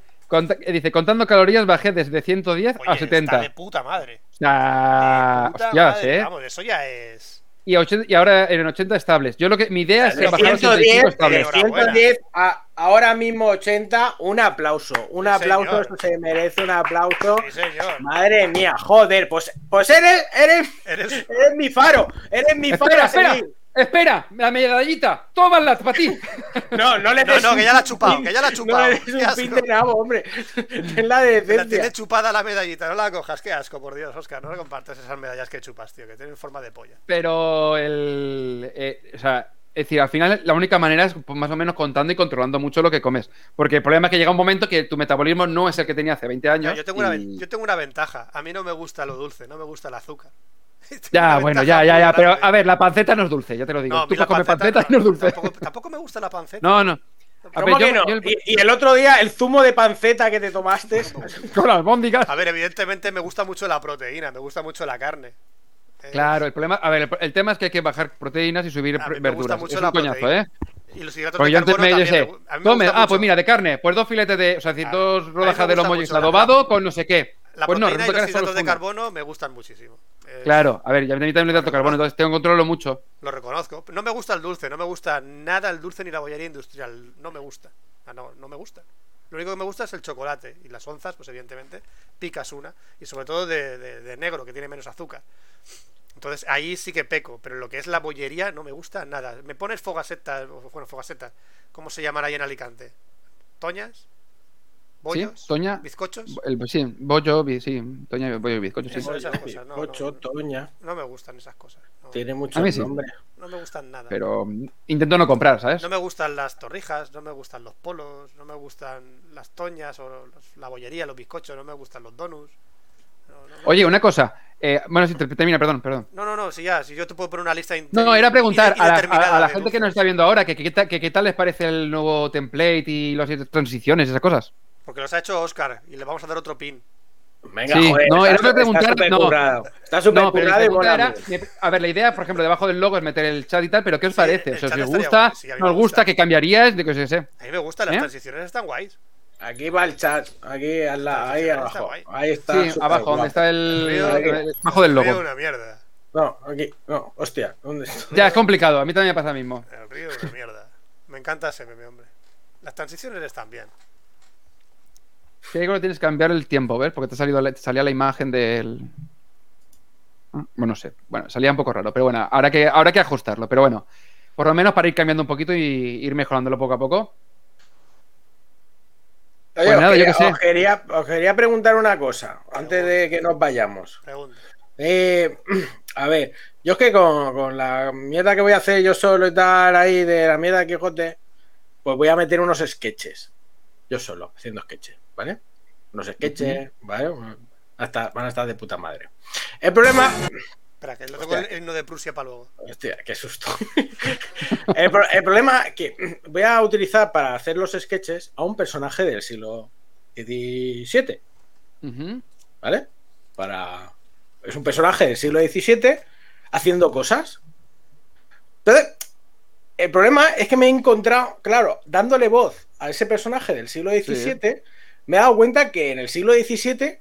Eh, dice, contando calorías bajé desde 110 Oye, a está 70. de puta madre. Sea, De puta hostias, madre, ¿eh? Vamos, eso ya es. Y, a 80 y ahora en 80 estables. Yo lo que mi idea es bajar a 85 110, de estables. Enhorabuena. 110 a ahora mismo 80, un aplauso. Un Sí, aplauso, señor. esto se merece un aplauso. Sí, señor. Madre mía, joder, pues, pues eres, eres, Eres. eres mi faro, eres mi faro. Espera. Espera, la medallita, tómala para ti. No, no le No, des no, un que ya la ha chupado, pin- que ya la ha No chupado. le des Qué un asco. pin de nabo, hombre. Ten la La decencia. tiene chupada la medallita, no la cojas, qué asco, por Dios, Oscar. No le compartas esas medallas que chupas, tío, que tienen forma de polla. Pero el. eh, o sea, es decir, al final la única manera es más o menos contando y controlando mucho lo que comes. Porque el problema es que llega un momento que tu metabolismo no es el que tenía hace 20 años. No, yo, tengo una, y- yo tengo una ventaja. A mí no me gusta lo dulce, no me gusta el azúcar. Ya, bueno, ya, ya, ya. Pero a ver, la panceta no es dulce, ya te lo digo. No, Tú la comer panceta no, y no es dulce. Tampoco, tampoco me gusta la panceta. No, no. A ¿Cómo ver, que yo- no? yo el- Y, y el otro día, el zumo de panceta que te tomaste. con las albóndigas. A ver, evidentemente me gusta mucho la proteína, me gusta mucho la carne. Eh, Claro, el problema, a ver, el, el tema es que hay que bajar proteínas y subir A mí me gusta verduras. mucho Es la un coñazo, proteína. ¿eh? Y los hidratos Porque de yo antes carbono me también dije, me gusta ah, pues mucho mira, de carne, pues dos filetes de, o sea, decir, dos rodajas de gusta lomo mucho adobado con no sé qué. La pues no, proteína y resulta los hidratos de carbono me gustan muchísimo. Eh, Claro, a ver, ya a mí también hidrato de carbono, entonces tengo que controlarlo mucho. Lo reconozco. No me gusta el dulce, no me gusta nada el dulce ni la bollería industrial. No me gusta. No, no me gusta. Lo único que me gusta es el chocolate. Y las onzas, pues evidentemente, picas una. Y sobre todo de, de- de negro, que tiene menos azúcar. Entonces ahí sí que peco. Pero lo que es la bollería no me gusta nada. Me pones fogasetas, bueno, fogasetas. ¿Cómo se llaman ahí en Alicante? ¿Toñas? ¿Bollos? ¿Sí? ¿Toña? ¿Bizcochos? El, sí, bollo, bi- sí, toña, bollo y bizcocho, sí. Eso, esas cosas. No, Ocho, no, Toña. no me gustan esas cosas. No, Tiene A muchos mí sí. nombres. no me gustan nada. Pero mm, intento no comprar, ¿sabes? No me gustan las torrijas, no me gustan los polos, no me gustan las toñas o los- la bollería, los bizcochos, no me gustan los donuts. No, no, Oye, una cosa. eh, bueno, si te- termina, perdón, perdón. no, no, no, si ya, si yo te puedo poner una lista. in- No, era preguntar a la, a gente que nos está viendo ahora que qué tal, que, qué tal les parece el nuevo template y las transiciones, esas cosas. Porque los ha hecho Oscar y le vamos a dar otro pin. Venga, Sí, joder. no, está era Está súper no. Está súper No, pregunta a ver, la idea, por ejemplo, debajo del logo es meter el chat y tal, pero ¿qué os Sí, parece? O sea, si os gusta, guay, sí, a mí no os gusta, gusta. ¿qué cambiaríais? De que sé. A mí me gustan, las ¿Eh? transiciones están guays. Aquí va el chat. Aquí, al lado, ahí Está abajo. Ahí está. Sí, abajo, guapo. donde está el, Río- abajo del El río logo. una mierda. No, aquí. No, hostia. ¿Dónde está? Ya, es complicado, a mí también me pasa lo mismo. El río una mierda. Me encanta ese meme, hombre. Las transiciones están bien. Que creo que tienes que cambiar el tiempo, ¿ves? Porque te, ha salido, la- te salía la imagen del... Ah, Bueno, no sé. Bueno, salía un poco raro, pero bueno, habrá que, habrá que ajustarlo. Pero bueno, por lo menos para ir cambiando un poquito y ir mejorándolo poco a poco. Oye, Pues os, nada, yo quería, qué sé. os quería- os quería preguntar una cosa antes de que nos vayamos. Pregunta. Eh, a ver, yo es que con, con la mierda que voy a hacer yo solo y tal ahí de la mierda de Quijote, pues voy a meter unos sketches. Yo solo, haciendo sketches, ¿vale? Unos sketches, ¿vale? Hasta, van a estar de puta madre. El problema. Espera, que lo tengo el himno de Prusia para luego. Hostia, qué susto. el, pro- el problema es que voy a utilizar para hacer los sketches a un personaje del siglo XVII. ¿vale? Para. Es un personaje del siglo XVII haciendo cosas. Entonces, el problema es que me he encontrado, claro, dándole voz a ese personaje del siglo XVII, me he dado cuenta que en el siglo XVII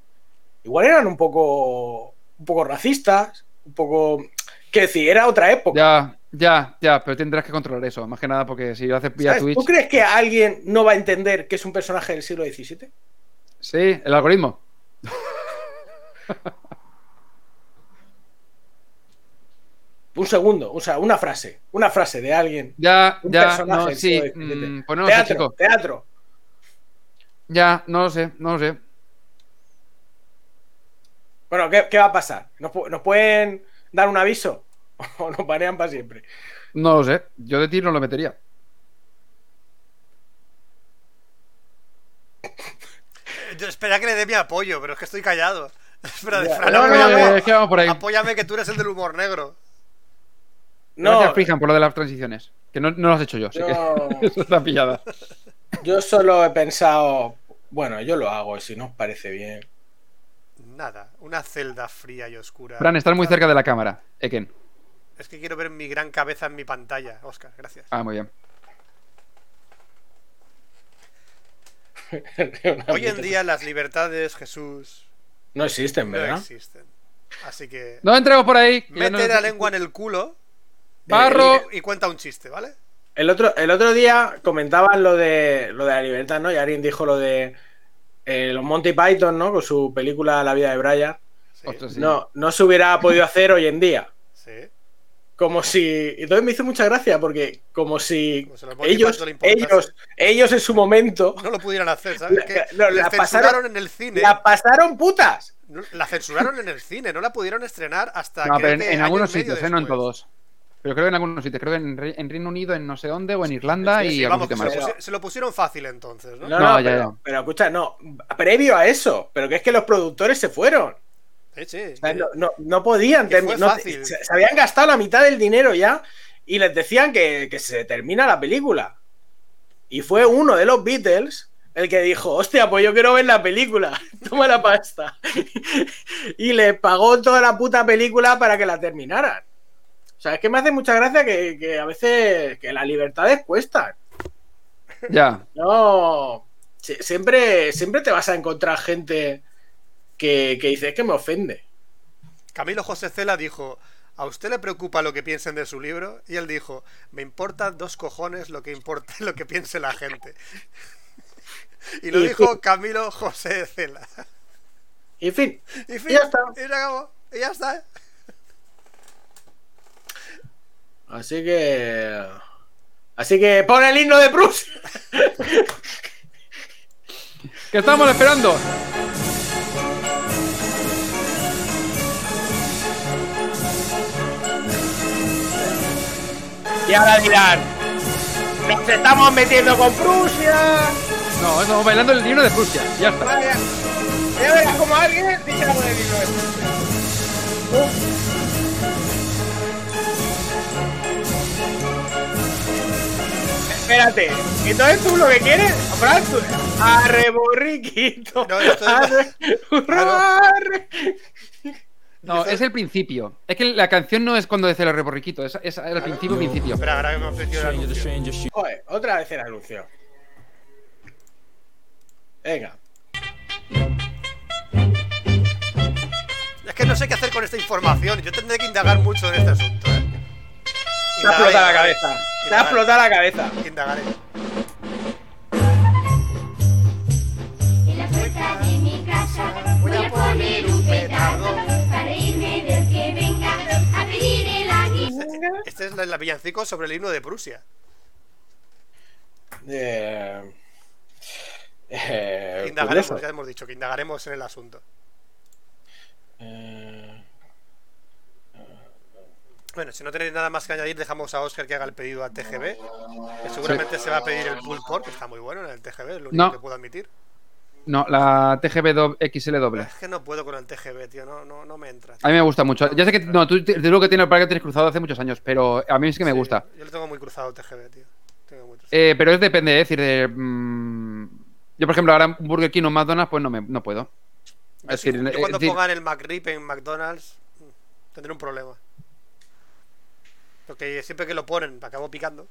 igual eran un poco, un poco racistas, un poco... Que decir, era otra época. Ya, ya, ya, pero tendrás que controlar eso, más que nada porque si lo haces vía. Twitch. ¿Tú crees que alguien no va a entender que es un personaje del siglo XVII? Sí, el algoritmo. Un segundo, o sea, una frase, una frase de alguien. Ya, Un ya, personaje no, sí. mm, pues no teatro, chico. teatro. Ya, no lo sé, no lo sé. Bueno, ¿qué, qué va a pasar? ¿Nos, pu- nos pueden dar un aviso? ¿O nos banean para siempre? No lo sé. Yo de ti no lo metería. Yo espera que le dé mi apoyo, pero es que estoy callado. Espera, Ya, Fran, no, apóyame. no. Es que vamos por ahí. Apóyame que tú eres el del humor negro. No, Gracias, Frijan, por lo de las transiciones. Que no, no lo has hecho yo, así que eso está pillada. yo solo he pensado, bueno, yo lo hago y si no os parece bien. Nada, una celda fría y oscura. Fran, estás muy cerca de la cámara. Eken. Es que quiero ver mi gran cabeza en mi pantalla, Oscar, gracias. Ah, muy bien. Hoy en día las libertades, Jesús, No existen, no ¿verdad? existen. Así que No entrego por ahí. mete no- la lengua en el culo Barro. y, y cuenta un chiste, ¿vale? El otro, el otro día comentaban lo de lo de la libertad, ¿no? Y alguien dijo lo de eh, los Monty Python, ¿no? Con su película La vida de Brian. Sí. No, no se hubiera podido hacer hoy en día. sí. Como si. Entonces me hizo mucha gracia porque, como si Como ellos, ellos, ellos en su momento No lo pudieran hacer, ¿sabes? La- Que no, la la censuraron pasaron- en el cine. la pasaron putas. La censuraron en el cine, no la pudieron estrenar hasta No, creo pero en, que en algunos sitios, ¿eh? no en todos. Pero creo que en algunos sitios. Creo que en, Re- en Reino Unido, en no sé dónde, o en Irlanda Sí, y sí, algún vamos, se, más. se lo pusieron fácil entonces, ¿no? No, No, no, ya, pero, ya. pero escucha, no. Previo a eso, pero que es que los productores se fueron. Sí, sí. O sea, no, no- no podían. Fácil. se, se habían gastado la mitad del dinero ya y les decían que, que se termina la película. Y fue uno de los Beatles el que dijo, hostia, pues yo quiero ver la película, toma la pasta. y le pagó toda la puta película para que la terminaran. O sea, es que me hace mucha gracia que, que a veces que las libertades cuestan. Ya. No, si- siempre, siempre te vas a encontrar gente que, que dice, es que me ofende. Camilo José Cela dijo, ¿a usted le preocupa lo que piensen de su libro? Y él dijo, me importa dos cojones lo que importa lo que piense la gente. y lo Y- dijo Camilo José Cela. Y fin, Y fin, Ya está. y se acabó. Y ya está. Así que... Así que pon el himno de Prusia. ¿Qué estamos esperando? Y ahora dirán, nos estamos metiendo con Prusia. No, estamos bailando el himno de Prusia. Ya está. Vale, ya verás como alguien dice algo del himno de Prusia. Espérate, entonces tú lo que quieres, Fran, tú- arre borriquito, No, esto es- arre. No, es el principio. Es que la canción no es cuando dice el reborriquito, es, es el principio, principio. Espera, ahora que me ofrecido el anuncio. Joder, otra vez el anuncio. Venga. Es que no sé qué hacer con esta información. Yo tendré que indagar mucho en este asunto. ¿eh? Ha explotado la cabeza. Te ha explotado la cabeza. Indagaré. En la puerta de mi casa voy a poner un petardo para irme del que venga a pedir el aguinaldo. Este es el villancico sobre el himno de Prusia. Eh, eh, Indagaremos, ya hemos dicho que indagaremos en el asunto. Eh, Bueno, si no tenéis nada más que añadir, dejamos a Oscar que haga el pedido a TGB. Que seguramente se va a pedir el pull pork, que está muy bueno en el TGB, es lo único No. que puedo admitir. No, la TGB XL doble. Es que no puedo con el TGB, tío, no, no, no me entra. A mí me gusta mucho. Ya sé que no, tú te digo que tienes para que tienes cruzado hace muchos años, pero a mí es que me gusta. Yo lo tengo muy cruzado el TGB, tío. Tengo muy cruzado. Eh, pero es depende, es decir, de, mm, yo por ejemplo ahora un Burger King o McDonald's pues no me no puedo. Es decir, yo cuando decir, pongan el McRib en McDonald's, mm, tendré un problema. Porque siempre que lo ponen, me acabo picando.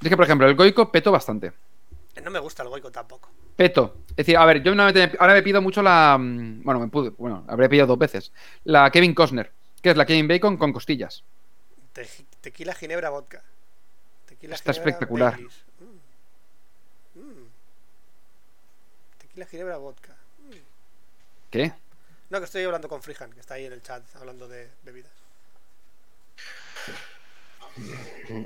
es que por ejemplo el Goico peto bastante. No me gusta el goico tampoco. Peto. Es decir, a ver, yo ahora me pido mucho la. mm, Bueno, me pude, bueno, habré pillado dos veces. La Kevin Costner, que es la Kevin Bacon con costillas. Te- tequila, ginebra, vodka. Tequila, Está ginebra, espectacular. Mm. Mm. Tequila, ginebra, vodka. ¿Qué? No, que estoy hablando con Frijan, que está ahí en el chat hablando de bebidas.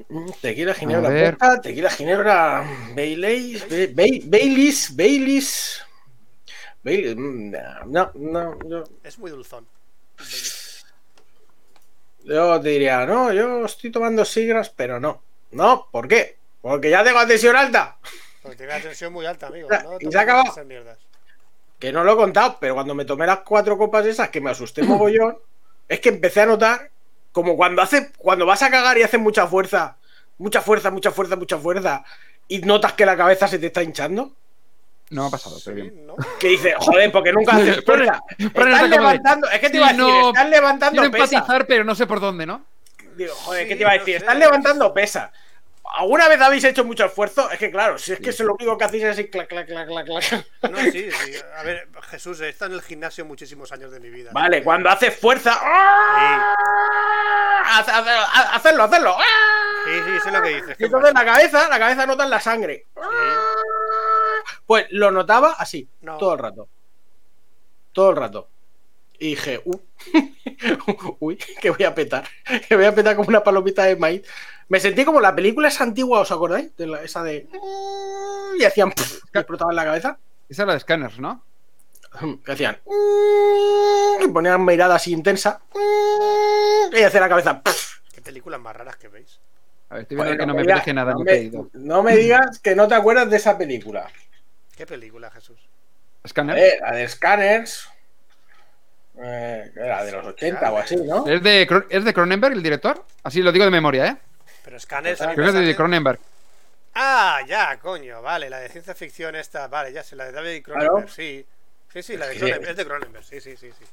Mm, Tequila, ginebra, A ver. vodka, tequila, ginebra, Baileys, Ba- Ba- Baileys, Baileys. Baileys, mm, no, no, yo, Es muy dulzón. Yo te diría, no, yo estoy tomando sigras, pero no. No, ¿por qué? Porque ya tengo tensión alta. Porque tiene la tensión muy alta, amigo. No y se mierdas. Que no lo he contado, pero cuando me tomé las cuatro copas esas que me asusté mogollón, es que empecé a notar como cuando hace, cuando vas a cagar y haces mucha fuerza, mucha fuerza, mucha fuerza, mucha fuerza, y notas que la cabeza se te está hinchando. No ha pasado, pero Sí, bien. ¿no? Que dices, joder, porque nunca haces fuerza. Fran Estás está como de, levantando, es que te iba a "Sí, decir, no, estás levantando Quiero pesas. empatizar, pero no sé por dónde, ¿no? Digo, joder, Sí, ¿qué te iba a no decir? sé. Estás levantando pesas. ¿Alguna vez habéis hecho mucho esfuerzo? Es que claro, si es que eso lo único que hacéis es así, clac, clac, clac, clac, clac. No, sí, sí. A ver, Jesús, he estado en el gimnasio muchísimos años de mi vida. Vale, cuando haces fuerza. ¡ah! Haz- haz- Hacerlo, hacerlo. ¡ah! Sí, sí, sé lo que dices. Y entonces la cabeza, la cabeza nota en la sangre. Pues lo notaba así, No. todo el rato. Todo el rato. Y dije, "Uh, uy, que voy a petar. Que voy a petar como una palomita de maíz. Me sentí como la película esa antigua, ¿os acordáis? De la- esa de. Y hacían. pff, y explotaban la cabeza. Esa es la de Scanners, ¿no? Que hacían. Y ponían mirada así intensa. Y hacían la cabeza. pff. Qué películas más raras que veis. A ver, estoy viendo Bueno, que no me digas- nada, no no me- he pedido. no me digas que no te acuerdas de esa película. ¿Qué película, Jesús? Scanners. ver, la de Scanners. Eh, era de los 80 o así, ¿no? ¿Es de, ¿Es de Cronenberg el director? Así lo digo de memoria, ¿eh? Pero mí Creo que es de Cronenberg. Ah, ya, coño, vale, la de ciencia ficción esta, vale, ya sé, la de David Cronenberg, Claro. sí. Sí, sí, la de. Cronenberg, es de Cronenberg, sí, sí, sí, sí.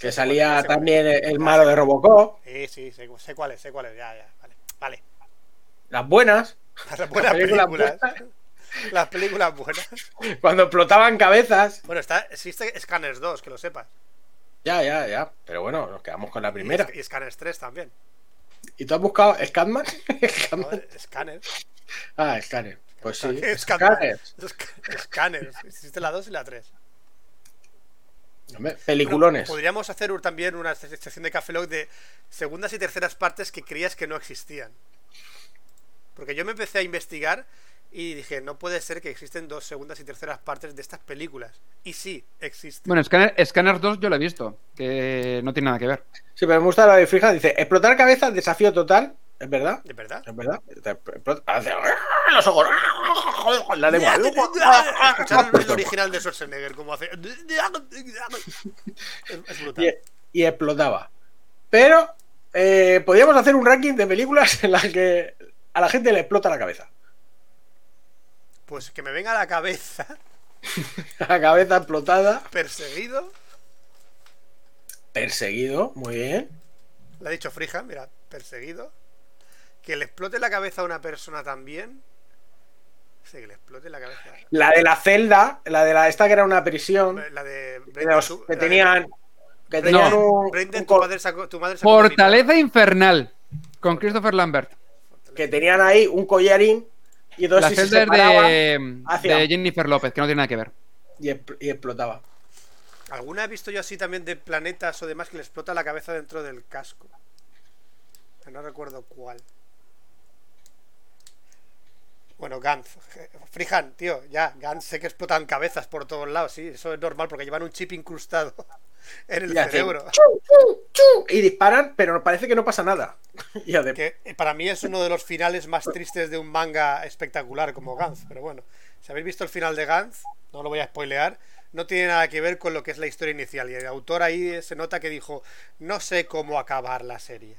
Que salía también el el malo de Robocop. Sí, sí, sé, sé cuál es, sé cuál es, ya, ya, vale. Vale. Las buenas. Las buenas películas películas. buenas. Las películas buenas. Cuando explotaban cabezas. Bueno, está, existe Scanners 2, que lo sepas. Ya, ya, ya. Pero bueno, nos quedamos con la primera. Y, y Scanners 3 también. ¿Y tú has buscado. Scatman. Scanners. Ah, Scanner. Pues sí. Scatman. Scanners. Sc- Scanners. Existe la 2 y la 3. Hombre, Peliculones. Podríamos hacer también una sección de Café Lock de segundas y terceras partes que creías que no existían. Porque yo me empecé a investigar y dije, no puede ser que existen dos segundas y terceras partes de estas películas. Y sí, existen. Bueno, Scanner, Scanners 2 yo la he visto, que no tiene nada que ver. Sí, pero me gusta la de Frija. Dice: explotar cabezas, desafío total. ¿Es verdad? ¿De verdad? ¿Es verdad? Los ojos. La lengua. Escuchar el original de Schwarzenegger, como hace. Es, es brutal. y, y explotaba. Pero eh, podríamos hacer un ranking de películas en las que a la gente le explota la cabeza. Pues que me venga a la cabeza, La cabeza explotada, perseguido. perseguido, muy bien. Le ha dicho Frija, mira, perseguido. Que le explote la cabeza a una persona también. Sí, que le explote la cabeza. La de la celda, la de la esta que era una prisión, La de. de los tu- que la de- tenían, que tenían No. un, Brendan, un tu co- madre sacó, tu madre sacó Fortaleza Infernal, con Christopher Lambert. que tenían ahí un collarín y La se es separaban de, hacia- de Jennifer López, que no tiene nada que ver. y, y explotaba. ¿Alguna he visto yo así también de planetas o demás que le explota la cabeza dentro del casco? No recuerdo cuál. Bueno, Gantz. Frijan, tío, ya, Gantz sé que explotan cabezas por todos lados, sí, eso es normal porque llevan un chip incrustado en el Y hacen cerebro. chu, chu, chu, y disparan, pero parece que no pasa nada. Y Que eh, para mí es uno de los finales más tristes de un manga espectacular como Gantz, pero bueno, si habéis visto el final de Gantz, no lo voy a spoilear, no tiene nada que ver con lo que es la historia inicial. Y el autor ahí se nota que dijo, no sé cómo acabar la serie.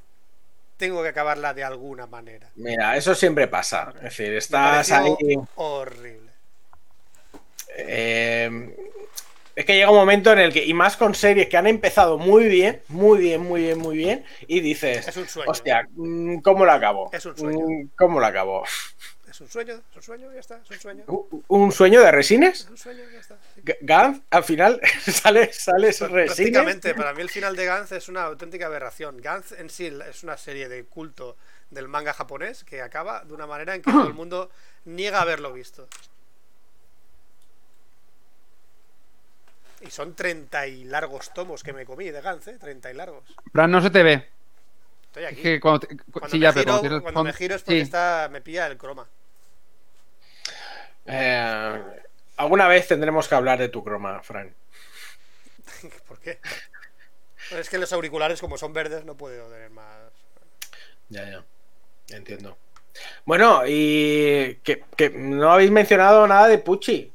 Tengo que acabarla de alguna manera. Mira, eso siempre pasa. Es decir, estás ahí. horrible. eh, es que llega un momento en el que, y más con series que han empezado muy bien, muy bien, muy bien, muy bien, y dices, Es un sueño. hostia, mm, ¿cómo lo acabo? Es un sueño. Mm, ¿Cómo acabo? Es un sueño, es un sueño, ya está, es un sueño. ¿U- ¿Un sueño de resines? Es un sueño, ya está. sí. Gantz, al final sale, sale resines. Prácticamente, para mí el final de Gantz es una auténtica aberración. Gantz en sí es una serie de culto del manga japonés que acaba de una manera en que todo el mundo niega haberlo visto. Y son 30 y largos tomos que me comí de Gantz, ¿eh? 30 y largos. Fran, no se te ve. Estoy Es aquí. que cuando te- Cuando, sí, me, ya, pero giro, cuando me giro es porque sí. está, me pilla el croma. Eh, alguna vez tendremos que hablar de tu croma, Fran. ¿Por qué? Pues es que los auriculares, como son verdes, no puedo tener más. Ya, ya. Entiendo. Bueno, y que, que no habéis mencionado nada de Pucci.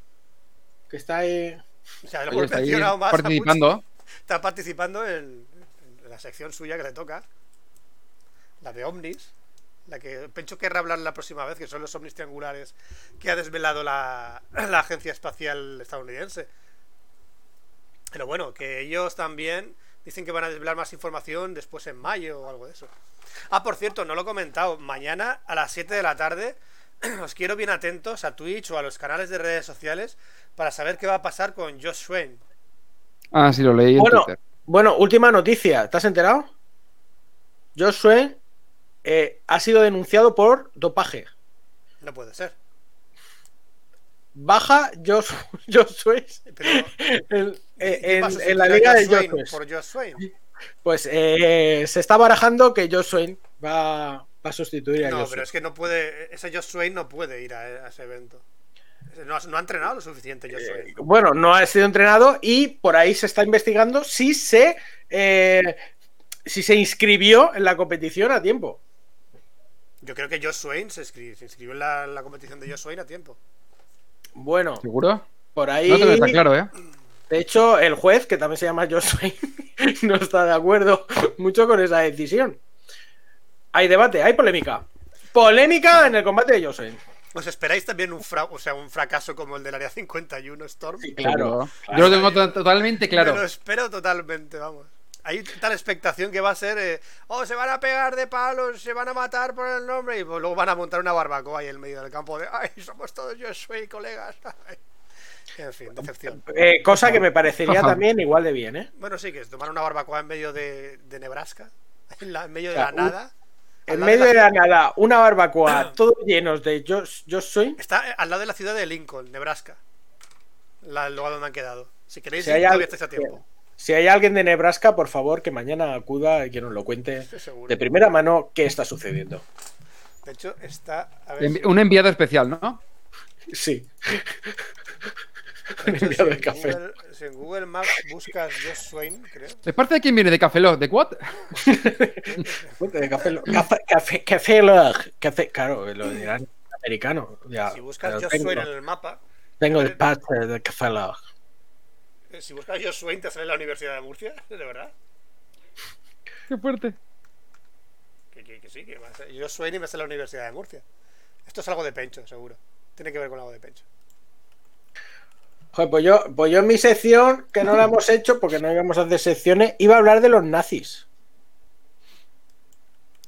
Que está ahí. O sea, lo hemos mencionado más. participando. Está participando en, en la sección suya que le toca. La de ovnis. La que Pencho querrá hablar la próxima vez, que son los ovnis triangulares que ha desvelado la, la Agencia Espacial Estadounidense. Pero bueno, que ellos también dicen que van a desvelar más información después en mayo o algo de eso. Ah, por cierto, no lo he comentado. Mañana a las 7 de la tarde os quiero bien atentos a Twitch o a los canales de redes sociales para saber qué va a pasar con Josh Swain. Ah, sí, lo leí en Bueno, Twitter. bueno, última noticia. ¿Te has enterado? Joshua eh, ha sido denunciado por dopaje. No puede ser. Baja Josh, Joshua Pero, en, ¿qué en- pasó en la liga de Josh Swain por Josh Swain? Pues eh, se está barajando que Josh Swain va, va a sustituir a No, pero es que no puede. Ese Josh Swain no puede ir a, a ese evento. No, ha- no ha entrenado lo suficiente Josh Swain. Bueno, no ha sido entrenado y por ahí se está investigando si se eh, si se inscribió en la competición a tiempo. Yo creo que Josh Swain se, inscri- se inscribió en la, competición de Josh Swain a tiempo. Bueno, ¿Seguro? por ahí. No tengo tan claro, ¿eh? De hecho, el juez, que también se llama Josh Swain, no está de acuerdo mucho con esa decisión. Hay debate, hay polémica. Polémica en el combate de Swain. ¿Os esperáis también un, fra- o sea, un fracaso como el del Área 51 Storm? Sí, claro. Seguro. Yo lo tengo to- totalmente claro. Lo espero totalmente, vamos. Hay tal expectación que va a ser, eh, oh, se van a pegar de palos, se van a matar por el nombre y pues luego van a montar una barbacoa ahí en medio del campo de, ay, somos todos yo soy colegas. En fin, decepción. Eh, cosa que me parecería también igual de bien, ¿eh? Bueno, sí, que es tomar una barbacoa en medio de, de Nebraska, en, la- en medio de O sea, la un- nada. En medio de la nada, una barbacoa, todos llenos de Josh, Josh Swain. Está al lado de la ciudad de Lincoln, Nebraska. La, el lugar donde han quedado. Si queréis, Si hay, todavía al- estáis a tiempo. si hay alguien de Nebraska, por favor, que mañana acuda y que nos lo cuente de primera mano qué está sucediendo. De hecho, está. A ver, Envi- Un enviado especial, ¿no? Sí. de enviado si, de en café. Google, si en Google Maps buscas Josh Swain, creo. ¿De parte de quién viene? ¿De Café Lock? ¿De what? De café, Lo- café, café, café, Log. Café- claro, lo dirán americano. Ya, Si buscas Josh Swain en el mapa, tengo el pase de café Log. eh, si buscas Josh Swain, te sale la Universidad de Murcia, de verdad. Qué fuerte. Que, que- que sí, que va a ser- Josh Swain y me sale la Universidad de Murcia. Esto es algo de Pencho, seguro. Tiene que ver con algo de Pencho. Joder, pues yo, pues yo en mi sección, que no la hemos hecho porque no íbamos a hacer secciones, iba a hablar de los nazis.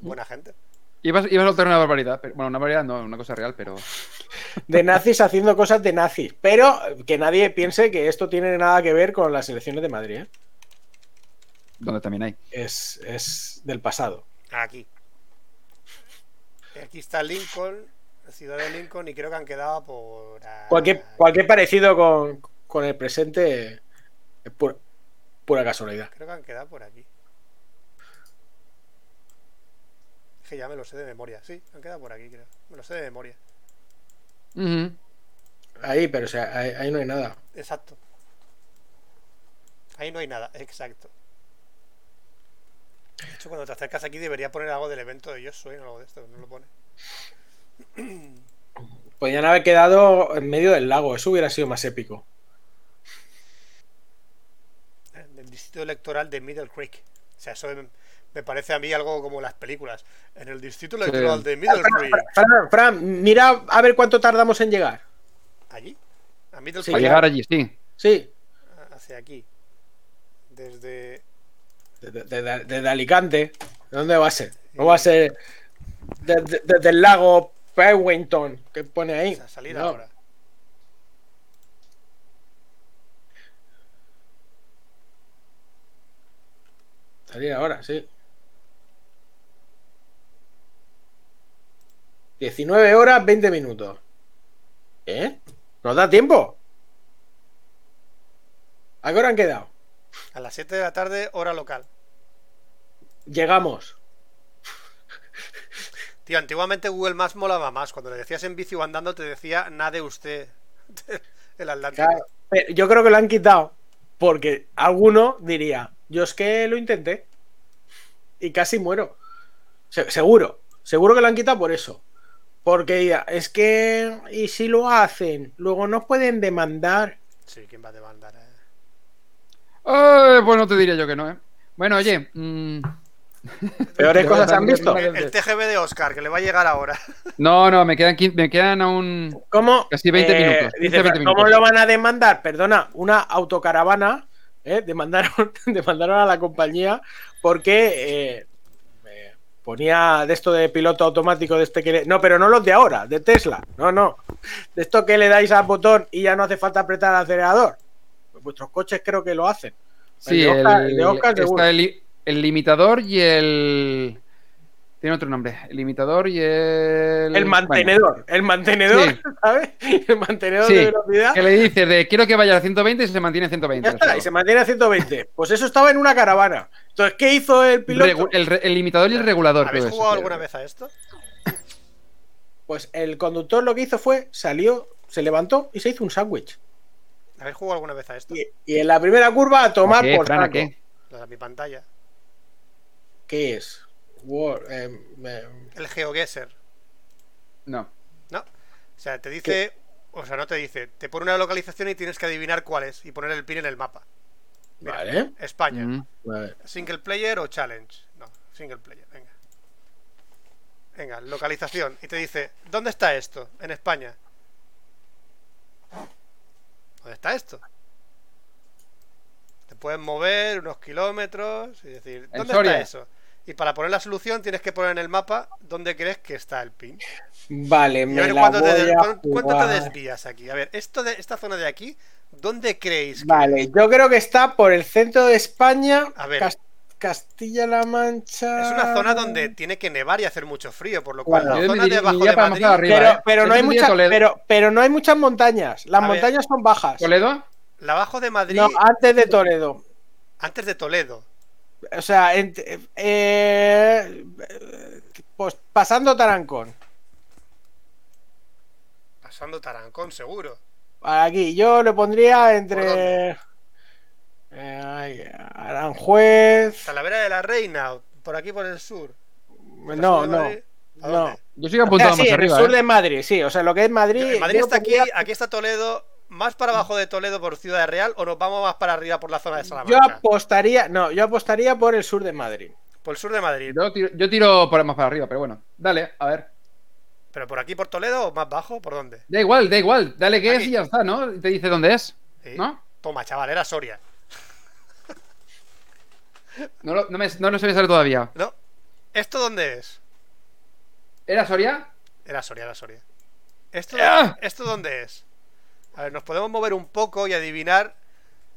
Buena gente. Ibas, ibas a soltar una barbaridad. pero- bueno, una barbaridad no, una cosa real, pero. De nazis haciendo cosas de nazis. Pero que nadie piense que esto tiene nada que ver con las elecciones de Madrid. ¿eh? Donde también hay. Es, es del pasado. Aquí. Aquí está Lincoln, la ciudad de Lincoln, y creo que han quedado por. ahí. Cualquier, cualquier parecido con, con el presente es pura, pura casualidad. Creo que han quedado por aquí. Es que ya me lo sé de memoria. Sí, han quedado por aquí, creo. Me lo sé de memoria. Ahí, pero o sea, ahí, ahí no hay nada. Exacto. Ahí no hay nada, exacto. De hecho, cuando te acercas aquí debería poner algo del evento de Yo Soy o algo de esto, no lo pone. Podrían haber quedado en medio del lago. Eso hubiera sido más épico. En el distrito electoral de Middle Creek. O sea, eso me, parece a mí algo como las películas. En el distrito electoral de Middle Creek. Fran, Fran, mira a ver cuánto tardamos en llegar. ¿Allí? A Middle Sí, Para Creek. llegar allí, sí. Sí, Hacia aquí. Desde. desde, desde- desde Alicante. ¿De dónde va a ser? No va a ser desde, desde el lago Pewington, que pone ahí. Sea, salir No. ahora. Salir ahora, sí. 19 horas, 20 minutos. ¿Eh? ¿Nos da tiempo? ¿A qué hora han quedado? A las 7 de la tarde, hora local. Llegamos. Tío, antiguamente Google Maps molaba más. Cuando le decías en bici o andando, te decía nade usted. El Atlántico. Claro, pero yo creo que lo han quitado porque alguno diría, yo es que lo intenté y casi muero. Se- seguro, seguro que lo han quitado por eso. Porque es que, ¿y si lo hacen? Luego nos pueden demandar. Sí, ¿quién va a demandar? eh? Eh, pues no te diría yo que no, ¿eh? Bueno, oye. mm, Peores cosas han visto. El TGB de Oscar, que le va a llegar ahora. No, no, me quedan, me quedan aún. ¿Cómo? Casi 20 Eh, minutos, 15, dice, 20 ¿Cómo minutos. lo van a demandar? Perdona, una autocaravana. ¿eh? Demandaron, demandaron a la compañía porque eh, eh, ponía de esto de piloto automático de este que le- No, pero no los de ahora, de Tesla. No, no. De esto que le dais al botón y ya no hace falta apretar el acelerador. Pues vuestros coches creo que lo hacen. Sí, el de Oscar, el, el de Oscar está el, el limitador y el. Tiene otro nombre. El limitador y el. El mantenedor. El mantenedor, Sí. ¿sabes? El mantenedor Sí, de velocidad. Que le dices de quiero que vaya a 120 y se mantiene a 120. Ya está, y se mantiene a 120. Pues eso estaba en una caravana. Entonces, ¿qué hizo el piloto? Regu- el, limitador y el regulador. ¿Habéis eso. jugado alguna vez a esto? Pues el conductor lo que hizo fue, salió, se levantó y se hizo un sándwich. ¿Habéis jugado alguna vez a esto? Y, y en la primera curva a tomar ¿A qué, por Fran, a qué? La de mi pantalla. ¿Qué es? War- eh, eh, El GeoGuessr. No. ¿No? O sea, te dice. O sea, no te dice. Te pone una localización y tienes que adivinar cuál es y poner el pin en el mapa. Mira, Vale. España. Mm. Vale. ¿Single player o challenge? No, single player, venga. Venga, localización. Y te dice, ¿dónde está esto? En España. ¿Dónde está esto? Te puedes mover unos kilómetros y decir, ¿dónde está eso? Y para poner la solución tienes que poner en el mapa dónde crees que está el pin. Vale, Y a me ver la cuánto te, voy des- a cuán- cuánto te desvías aquí. A ver, esto de, esta zona de aquí, ¿dónde creéis que Vale, yo creo que está por el centro de España, A ver. Cas- Castilla-La Mancha. Es una zona donde tiene que nevar y hacer mucho frío, por lo cual Claro. la zona diría- debajo de Madrid. arriba, Pero, ¿eh? pero no hay muchas, pero, pero no hay muchas montañas. Las A ver. montañas son bajas. ¿Toledo? La abajo de Madrid, No, antes de Toledo. antes de Toledo. O sea, en- eh, pues pasando Tarancón. Pasando Tarancón, seguro. Aquí, yo le pondría ¿Por entre eh, Aranjuez. Talavera de la Reina, por aquí por el sur. No, ¿Sur de no. No. Yo sigo O sea, apuntado sí, más arriba. el sur ¿eh? de Madrid, sí. O sea, lo que es Madrid. Madrid está aquí, aquí está Toledo, más para abajo de Toledo por Ciudad Real o nos vamos más para arriba por la zona de Yo Salamanca. apostaría, no, yo apostaría por el sur de Madrid. Por el sur de Madrid. Yo tiro, yo tiro por más para arriba, pero bueno. Dale, a ver. ¿Pero por aquí por Toledo o más bajo? ¿Por dónde? Da igual, da igual. Dale que es y ya está, ¿no? Y te dice dónde es. Sí. ¿No? Toma, chaval, era Soria. No lo, no, me, no lo sale todavía. ¿No? ¿Esto dónde es? ¿Era Soria? Era Soria, era Soria. ¿Esto, ¡Ah! ¿Esto dónde es? A ver, nos podemos mover un poco y adivinar.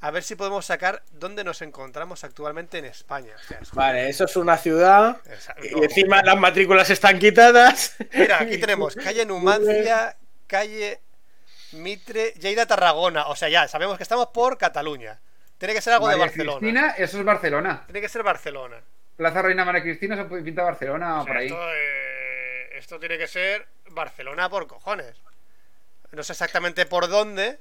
A ver si podemos sacar dónde nos encontramos actualmente en España. O sea, es- Vale, eso es una ciudad. Y encima las matrículas están quitadas. Mira, aquí tenemos calle Numancia, calle Mitre, Lleida, Tarragona. O sea, ya sabemos que estamos por Cataluña. Tiene que ser algo de María Barcelona. Cristina, eso es Barcelona. Tiene que ser Barcelona. Plaza Reina María Cristina se puede pintar Barcelona o O sea, por ahí. esto, eh, esto tiene que ser Barcelona por cojones. No sé exactamente por dónde.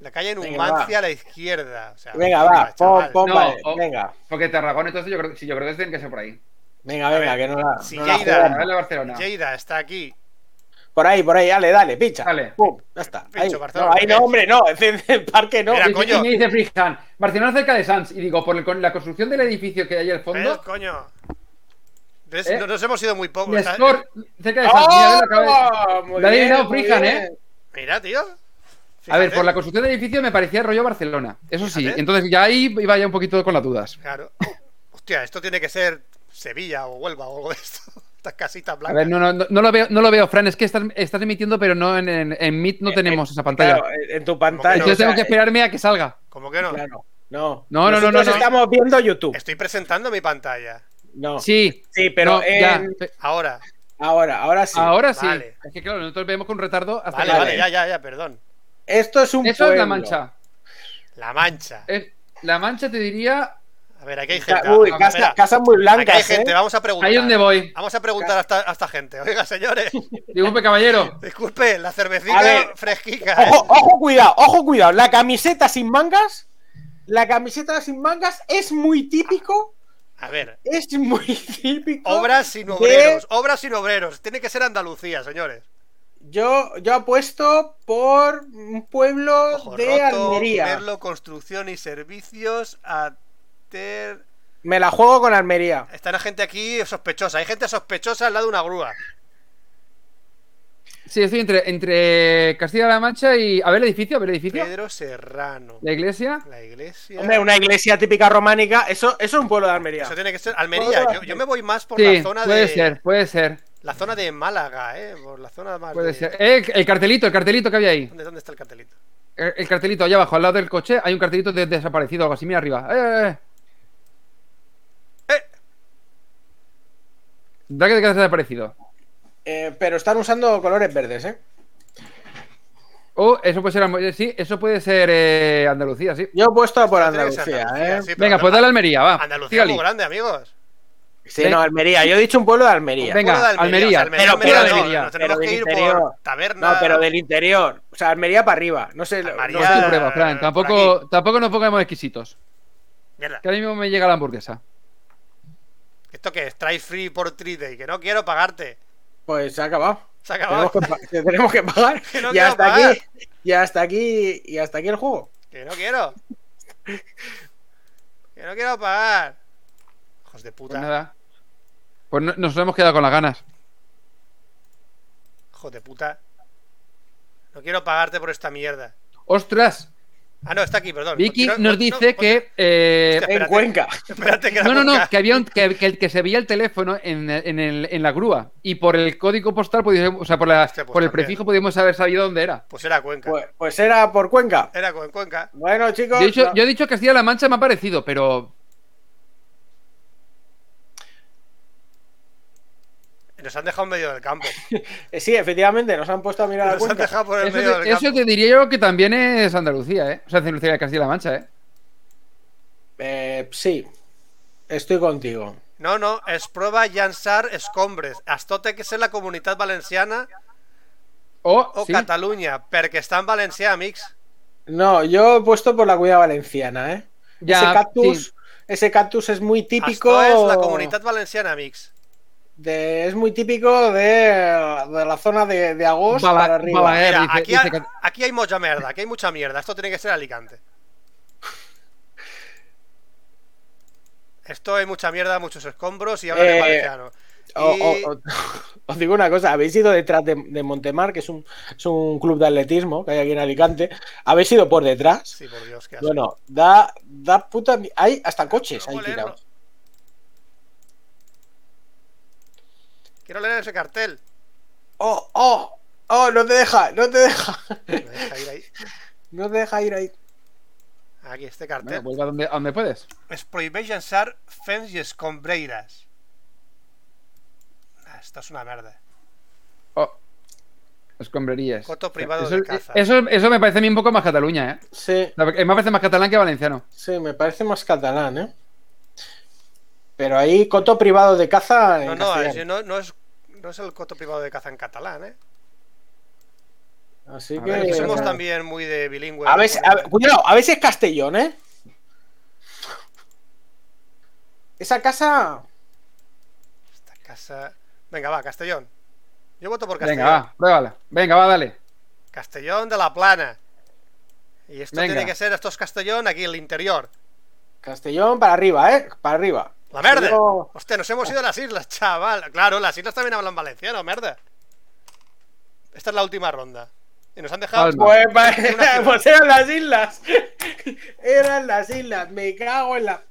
La calle Venga, Numancia a la izquierda. O sea, Venga, va, pon, pon, No, vale, o- venga. Porque Tarragona, entonces yo creo, sí, yo creo que tiene que ser por ahí. Venga, A venga, ver, que no la, si no la Lleida- está aquí. Por ahí, por ahí, dale, dale, pincha. Dale. Pum, ya está. Pincho, Ahí. Barcelona, No, ahí ¿qué no, hombre, no. En el parque no. Mira, Y- coño. Y me dice Freehand, Barcelona cerca de Sanz. Y digo, por el- con la construcción del edificio que hay al ¿Ves, fondo, coño? ¿Ves? ¿Eh? No- Nos hemos ido muy poco. Cerca de Sanz. Mira, lo acaba de- ¡Oh! Muy ha adivinado Frijan. ¿eh? Mira, tío. A ver, por la construcción del edificio me parecía rollo Barcelona. Eso sí. Fíjate. Entonces ya ahí iba ya un poquito con las dudas. Claro. Hostia, esto tiene que ser Sevilla o Huelva o algo de esto. Estas casitas A blancas. ver, no, no, no, no lo veo, no lo veo, Fran. Es que estás, estás emitiendo, pero no en, en, en Meet no Eh, tenemos eh, esa pantalla. Claro, en tu pantalla. Entonces o sea, tengo que esperarme a que salga. ¿Cómo que no? Claro, no. No, no, no, no, no. estamos viendo YouTube. Estoy presentando mi pantalla. No. Sí, Sí, pero no, ya. en- Ahora. Ahora, ahora sí. Ahora sí. Vale. Es que claro, nosotros vemos con retardo hasta Vale, que vale, ya, ya, ya, perdón. Esto es un Eso es la pueblo. mancha. La mancha. Es- la mancha te diría. A ver, aquí hay gente. Uy, Ah, casa- casas muy Aquí blancas, hay gente, ¿eh? vamos a preguntar. Ahí donde voy. Vamos a preguntar a esta, a esta gente. Oiga, señores, Disculpe, caballero. disculpe, la cervecita. ¿eh? Ojo, ojo, cuidado, ojo, cuidado. La camiseta sin mangas. La camiseta sin mangas es muy típico. A ver, Es muy típico. obras sin de- obreros, obras sin obreros. Tiene que ser Andalucía, señores. Yo, yo apuesto por un pueblo Ojo de roto, Almería. Merlo, construcción y servicios. Ater... Me la juego con Almería. Está la gente aquí sospechosa. Hay gente sospechosa al lado de una grúa. Sí, estoy entre, entre Castilla-La Mancha y. A ver el edificio, a ver el edificio. Pedro Serrano. La iglesia. La iglesia. Hombre, una iglesia típica románica. Eso, eso es un pueblo de Almería. Eso tiene que ser Almería. Yo, yo me voy más por Sí, la zona puede de. ser, puede ser. La zona de Málaga, eh. Por la zona más. Puede de- ser. Eh, el cartelito, el cartelito que había ahí. ¿Dónde, ¿Dónde está el cartelito? El, el cartelito allá abajo, al lado del coche, hay un cartelito de desaparecido, algo así, mira arriba. Eh, eh, eh. ¡Eh! Da que te quedas desaparecido. Eh, pero están usando colores verdes, ¿eh? Oh, eso puede ser. Almo- Sí, eso puede ser eh, Andalucía, sí. Yo he puesto por Andalucía, ¿eh? sí, Venga, no- pues dale a Almería, va. Andalucía es muy grande, amigos. Sí, no, Almería. Yo he dicho un pueblo de Almería. Venga, de Almería. o sea, Almería, Pero- Almería, pero no, tenemos pero que del ir interior. por taberna. No, pero del interior. O sea, Almería para arriba. No sé. Almería. no Es sé. tu prueba, Fran. Tampoco, tampoco nos pongamos exquisitos. Mierda. Que ahora mismo me llega la hamburguesa. ¿Esto qué es? Try free por 3 day. Que no quiero pagarte. Pues se ha acabado. Se ha acabado. Tenemos que, tenemos que pagar. Que no y quiero hasta pagar. aquí. Y hasta aquí. Y hasta aquí el juego. Que no quiero. Que no quiero pagar. Hijos de Pues puta. nada. Pues no- nos hemos quedado con las ganas. Hijos de puta. No quiero pagarte por esta mierda. ¡Ostras! Ah, no, está aquí, perdón. Vicky nos no, dice no, que. eh, Hostia, En. Cuenca. Espérate que no, no, no, que había un- que, que, que se veía el teléfono en, en, el- en la grúa. Y por el código postal, podíamos- o sea, por, la, Hostia, pues por el prefijo, podíamos haber sabido dónde era. Pues era Cuenca. Pues, pues era por Cuenca. Era con Cuenca. Bueno, chicos. Yo he dicho, no- yo he dicho Castilla-La Mancha me ha parecido, pero. Nos han dejado en medio del campo. eh, sí, efectivamente, nos han puesto a mirar a Nos han dejado por el Eso, medio te, del eso campo. te diría yo que también es Andalucía, ¿eh? O sea, Andalucía de Castilla-La Mancha, ¿eh? Eh, sí. Estoy contigo. No, no, es prueba llançar escombres. Estote que és la comunitat valenciana O, o sí. Catalunya, perquè està en valencià, amics. No, yo he puesto por la cuida valenciana, ¿eh? Ya, ese cactus, sí. ese cactus es muy típico. Esto és la comunitat valenciana, amics. De- es muy típico de, de la zona de, de Agost Bala- para arriba. Balaguer. Mira, dice- aquí, dice hay, que- aquí hay mucha mierda, aquí hay mucha mierda. Esto tiene que ser Alicante. Esto hay mucha mierda, muchos escombros y hablan en Eh, valenciano. O- Y- o- o- os digo una cosa, habéis ido detrás de, de Montemar, que es un, es un club de atletismo que hay aquí en Alicante. Habéis ido por detrás. Sí, por Dios, qué asco. Bueno, da, da puta. Hay hasta coches ahí tirados. Quiero leer ese cartel. ¡Oh, oh! ¡Oh! No te deja, no te deja. Me deja ir ahí. No te deja ir ahí. Aquí, este Bueno, cartel. vuelve a donde, a donde puedes. Es prohibeix llançar fens i escombreires. Ah, Esto es una merda. Oh. Escombrerías. Coto privado eso, de caza. Eso, eso me parece a mí un poco más Cataluña, ¿eh? Sí, Me parece más catalán que valenciano. sí, me parece más catalán, ¿eh? Pero ahí, coto privado de caza. en No, no, no, no es, no es el coto privado de caza en catalán, ¿eh? Así que. ver, somos también muy de bilingüe. A si- a cuidado, a ver si es Castellón, ¿eh? Esa casa. Esta casa... Venga, va, Castellón. Yo voto por Castellón. Venga, va, pruébala. Venga, va, dale. Castellón de la Plana. Y esto Venga. tiene que ser, esto es Castellón aquí en el interior. Castellón para arriba, ¿eh? Para arriba. ¡La merda! Castellón- Hostia, nos hemos ido a las islas, chaval. Claro, las islas también hablan valenciano, merda. Esta es la última ronda. Y nos han dejado... Pues, pues eran las islas. eran las islas. Me cago en la.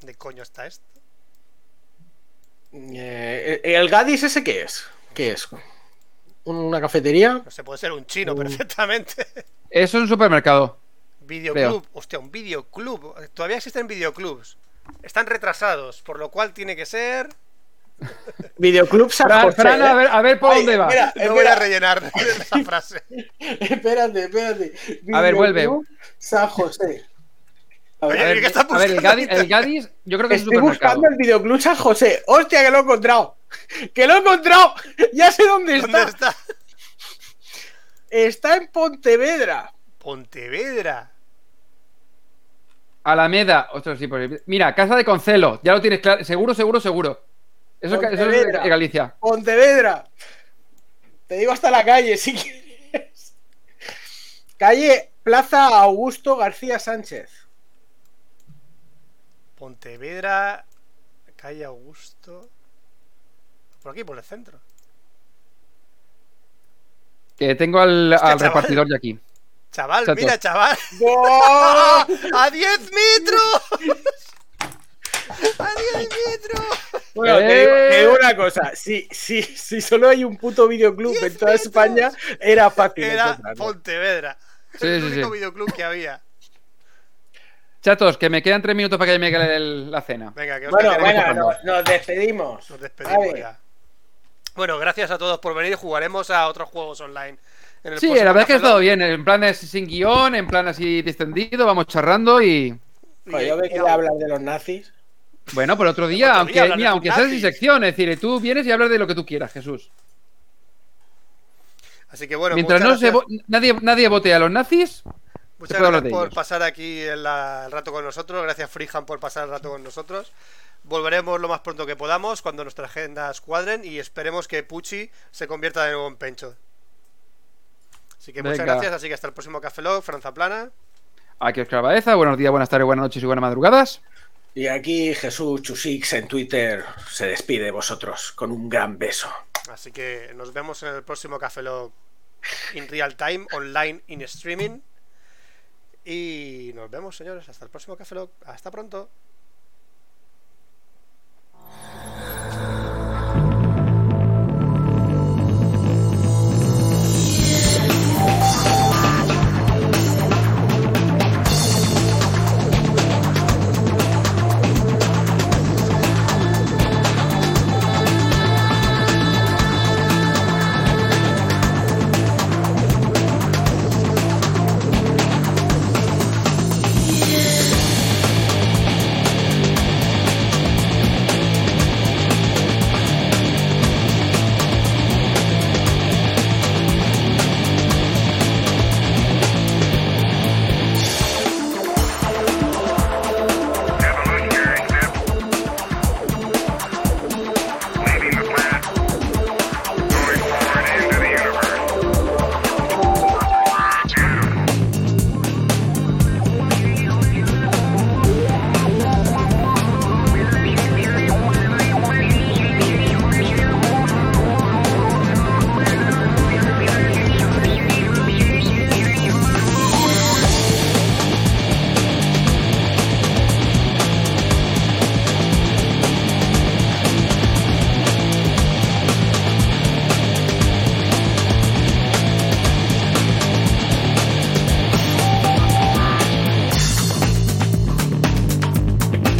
¿De coño está esto? Eh, ¿El Gadis ese qué es? ¿Qué es? ¿Una cafetería? No sé, puede ser un chino Uh. perfectamente. Eso es un supermercado. Videoclub. Hostia, un videoclub. Todavía existen videoclubs. Están retrasados, por lo cual tiene que ser. Videoclub San Fran, José, Fran, ¿eh? a ver, a ver por Ay, dónde va. espera, No voy a rellenar esa frase. espérate, espérate. A ver, vuelve. San José. A Oye, ver, A ver, ¿qué está a ver, el? Gadis, el Gadis, yo creo que es un Estoy buscando el videoclub San José. ¡Hostia, que lo he encontrado! ¡Que lo he encontrado! ¡Ya sé dónde ¿Dónde está! está? Está en Pontevedra. Pontevedra. Alameda, ostras, sí, pues- Mira, Casa de Concelo, ya lo tienes claro. Seguro, seguro, seguro. Eso, es- eso es Pontevedra. de Galicia. Pontevedra. Te digo hasta la calle, si quieres. Calle Plaza Augusto García Sánchez. Pontevedra. Calle Augusto. Por aquí, por el centro. Que tengo al, al repartidor de aquí. Chaval, Chato. mira, chaval. ¡Oh! ¡A 10 metros! ¡A 10 metros! Bueno, te, ¡Eh! digo, te digo una cosa. Si, si, si solo hay un puto videoclub en toda España, era fácil. Era. Pontevedra. Sí, el sí, único sí. videoclub que había. Chatos, que me quedan tres minutos para que me quede el- la cena. Venga, que os Bueno, venga, nos, nos despedimos. Nos despedimos ya. Bueno, gracias a todos por venir. Jugaremos a otros juegos online. En el Sí, la verdad es que ha estado bien. En plan es sin guion, en plan así distendido, vamos charrando y. Joder, yo quería algo. hablar de los nazis. Bueno, por otro día, Otro aunque, día mira, aunque sea sin sección, es decir, tú vienes y hablas de lo que tú quieras, Jesús. Así que bueno, Mientras no se nadie, nadie vote a los nazis, muchas gracias por ellos. pasar aquí el, la- el rato con nosotros. Gracias, Freehand, por pasar el rato con nosotros. Volveremos lo más pronto que podamos, cuando nuestras agendas cuadren, y esperemos que Pucci se convierta de nuevo en Pencho. Así que muchas gracias, así que hasta el próximo Café Log, Franza Plana. Aquí Oscar Baeza, buenos días, buenas tardes, buenas noches y buenas madrugadas. Y aquí Jesús Chusix en Twitter se despide de vosotros con un gran beso. Así que nos vemos en el próximo Café Log in real time, online, in streaming. Y nos vemos, señores. Hasta el próximo Café Log. Hasta pronto.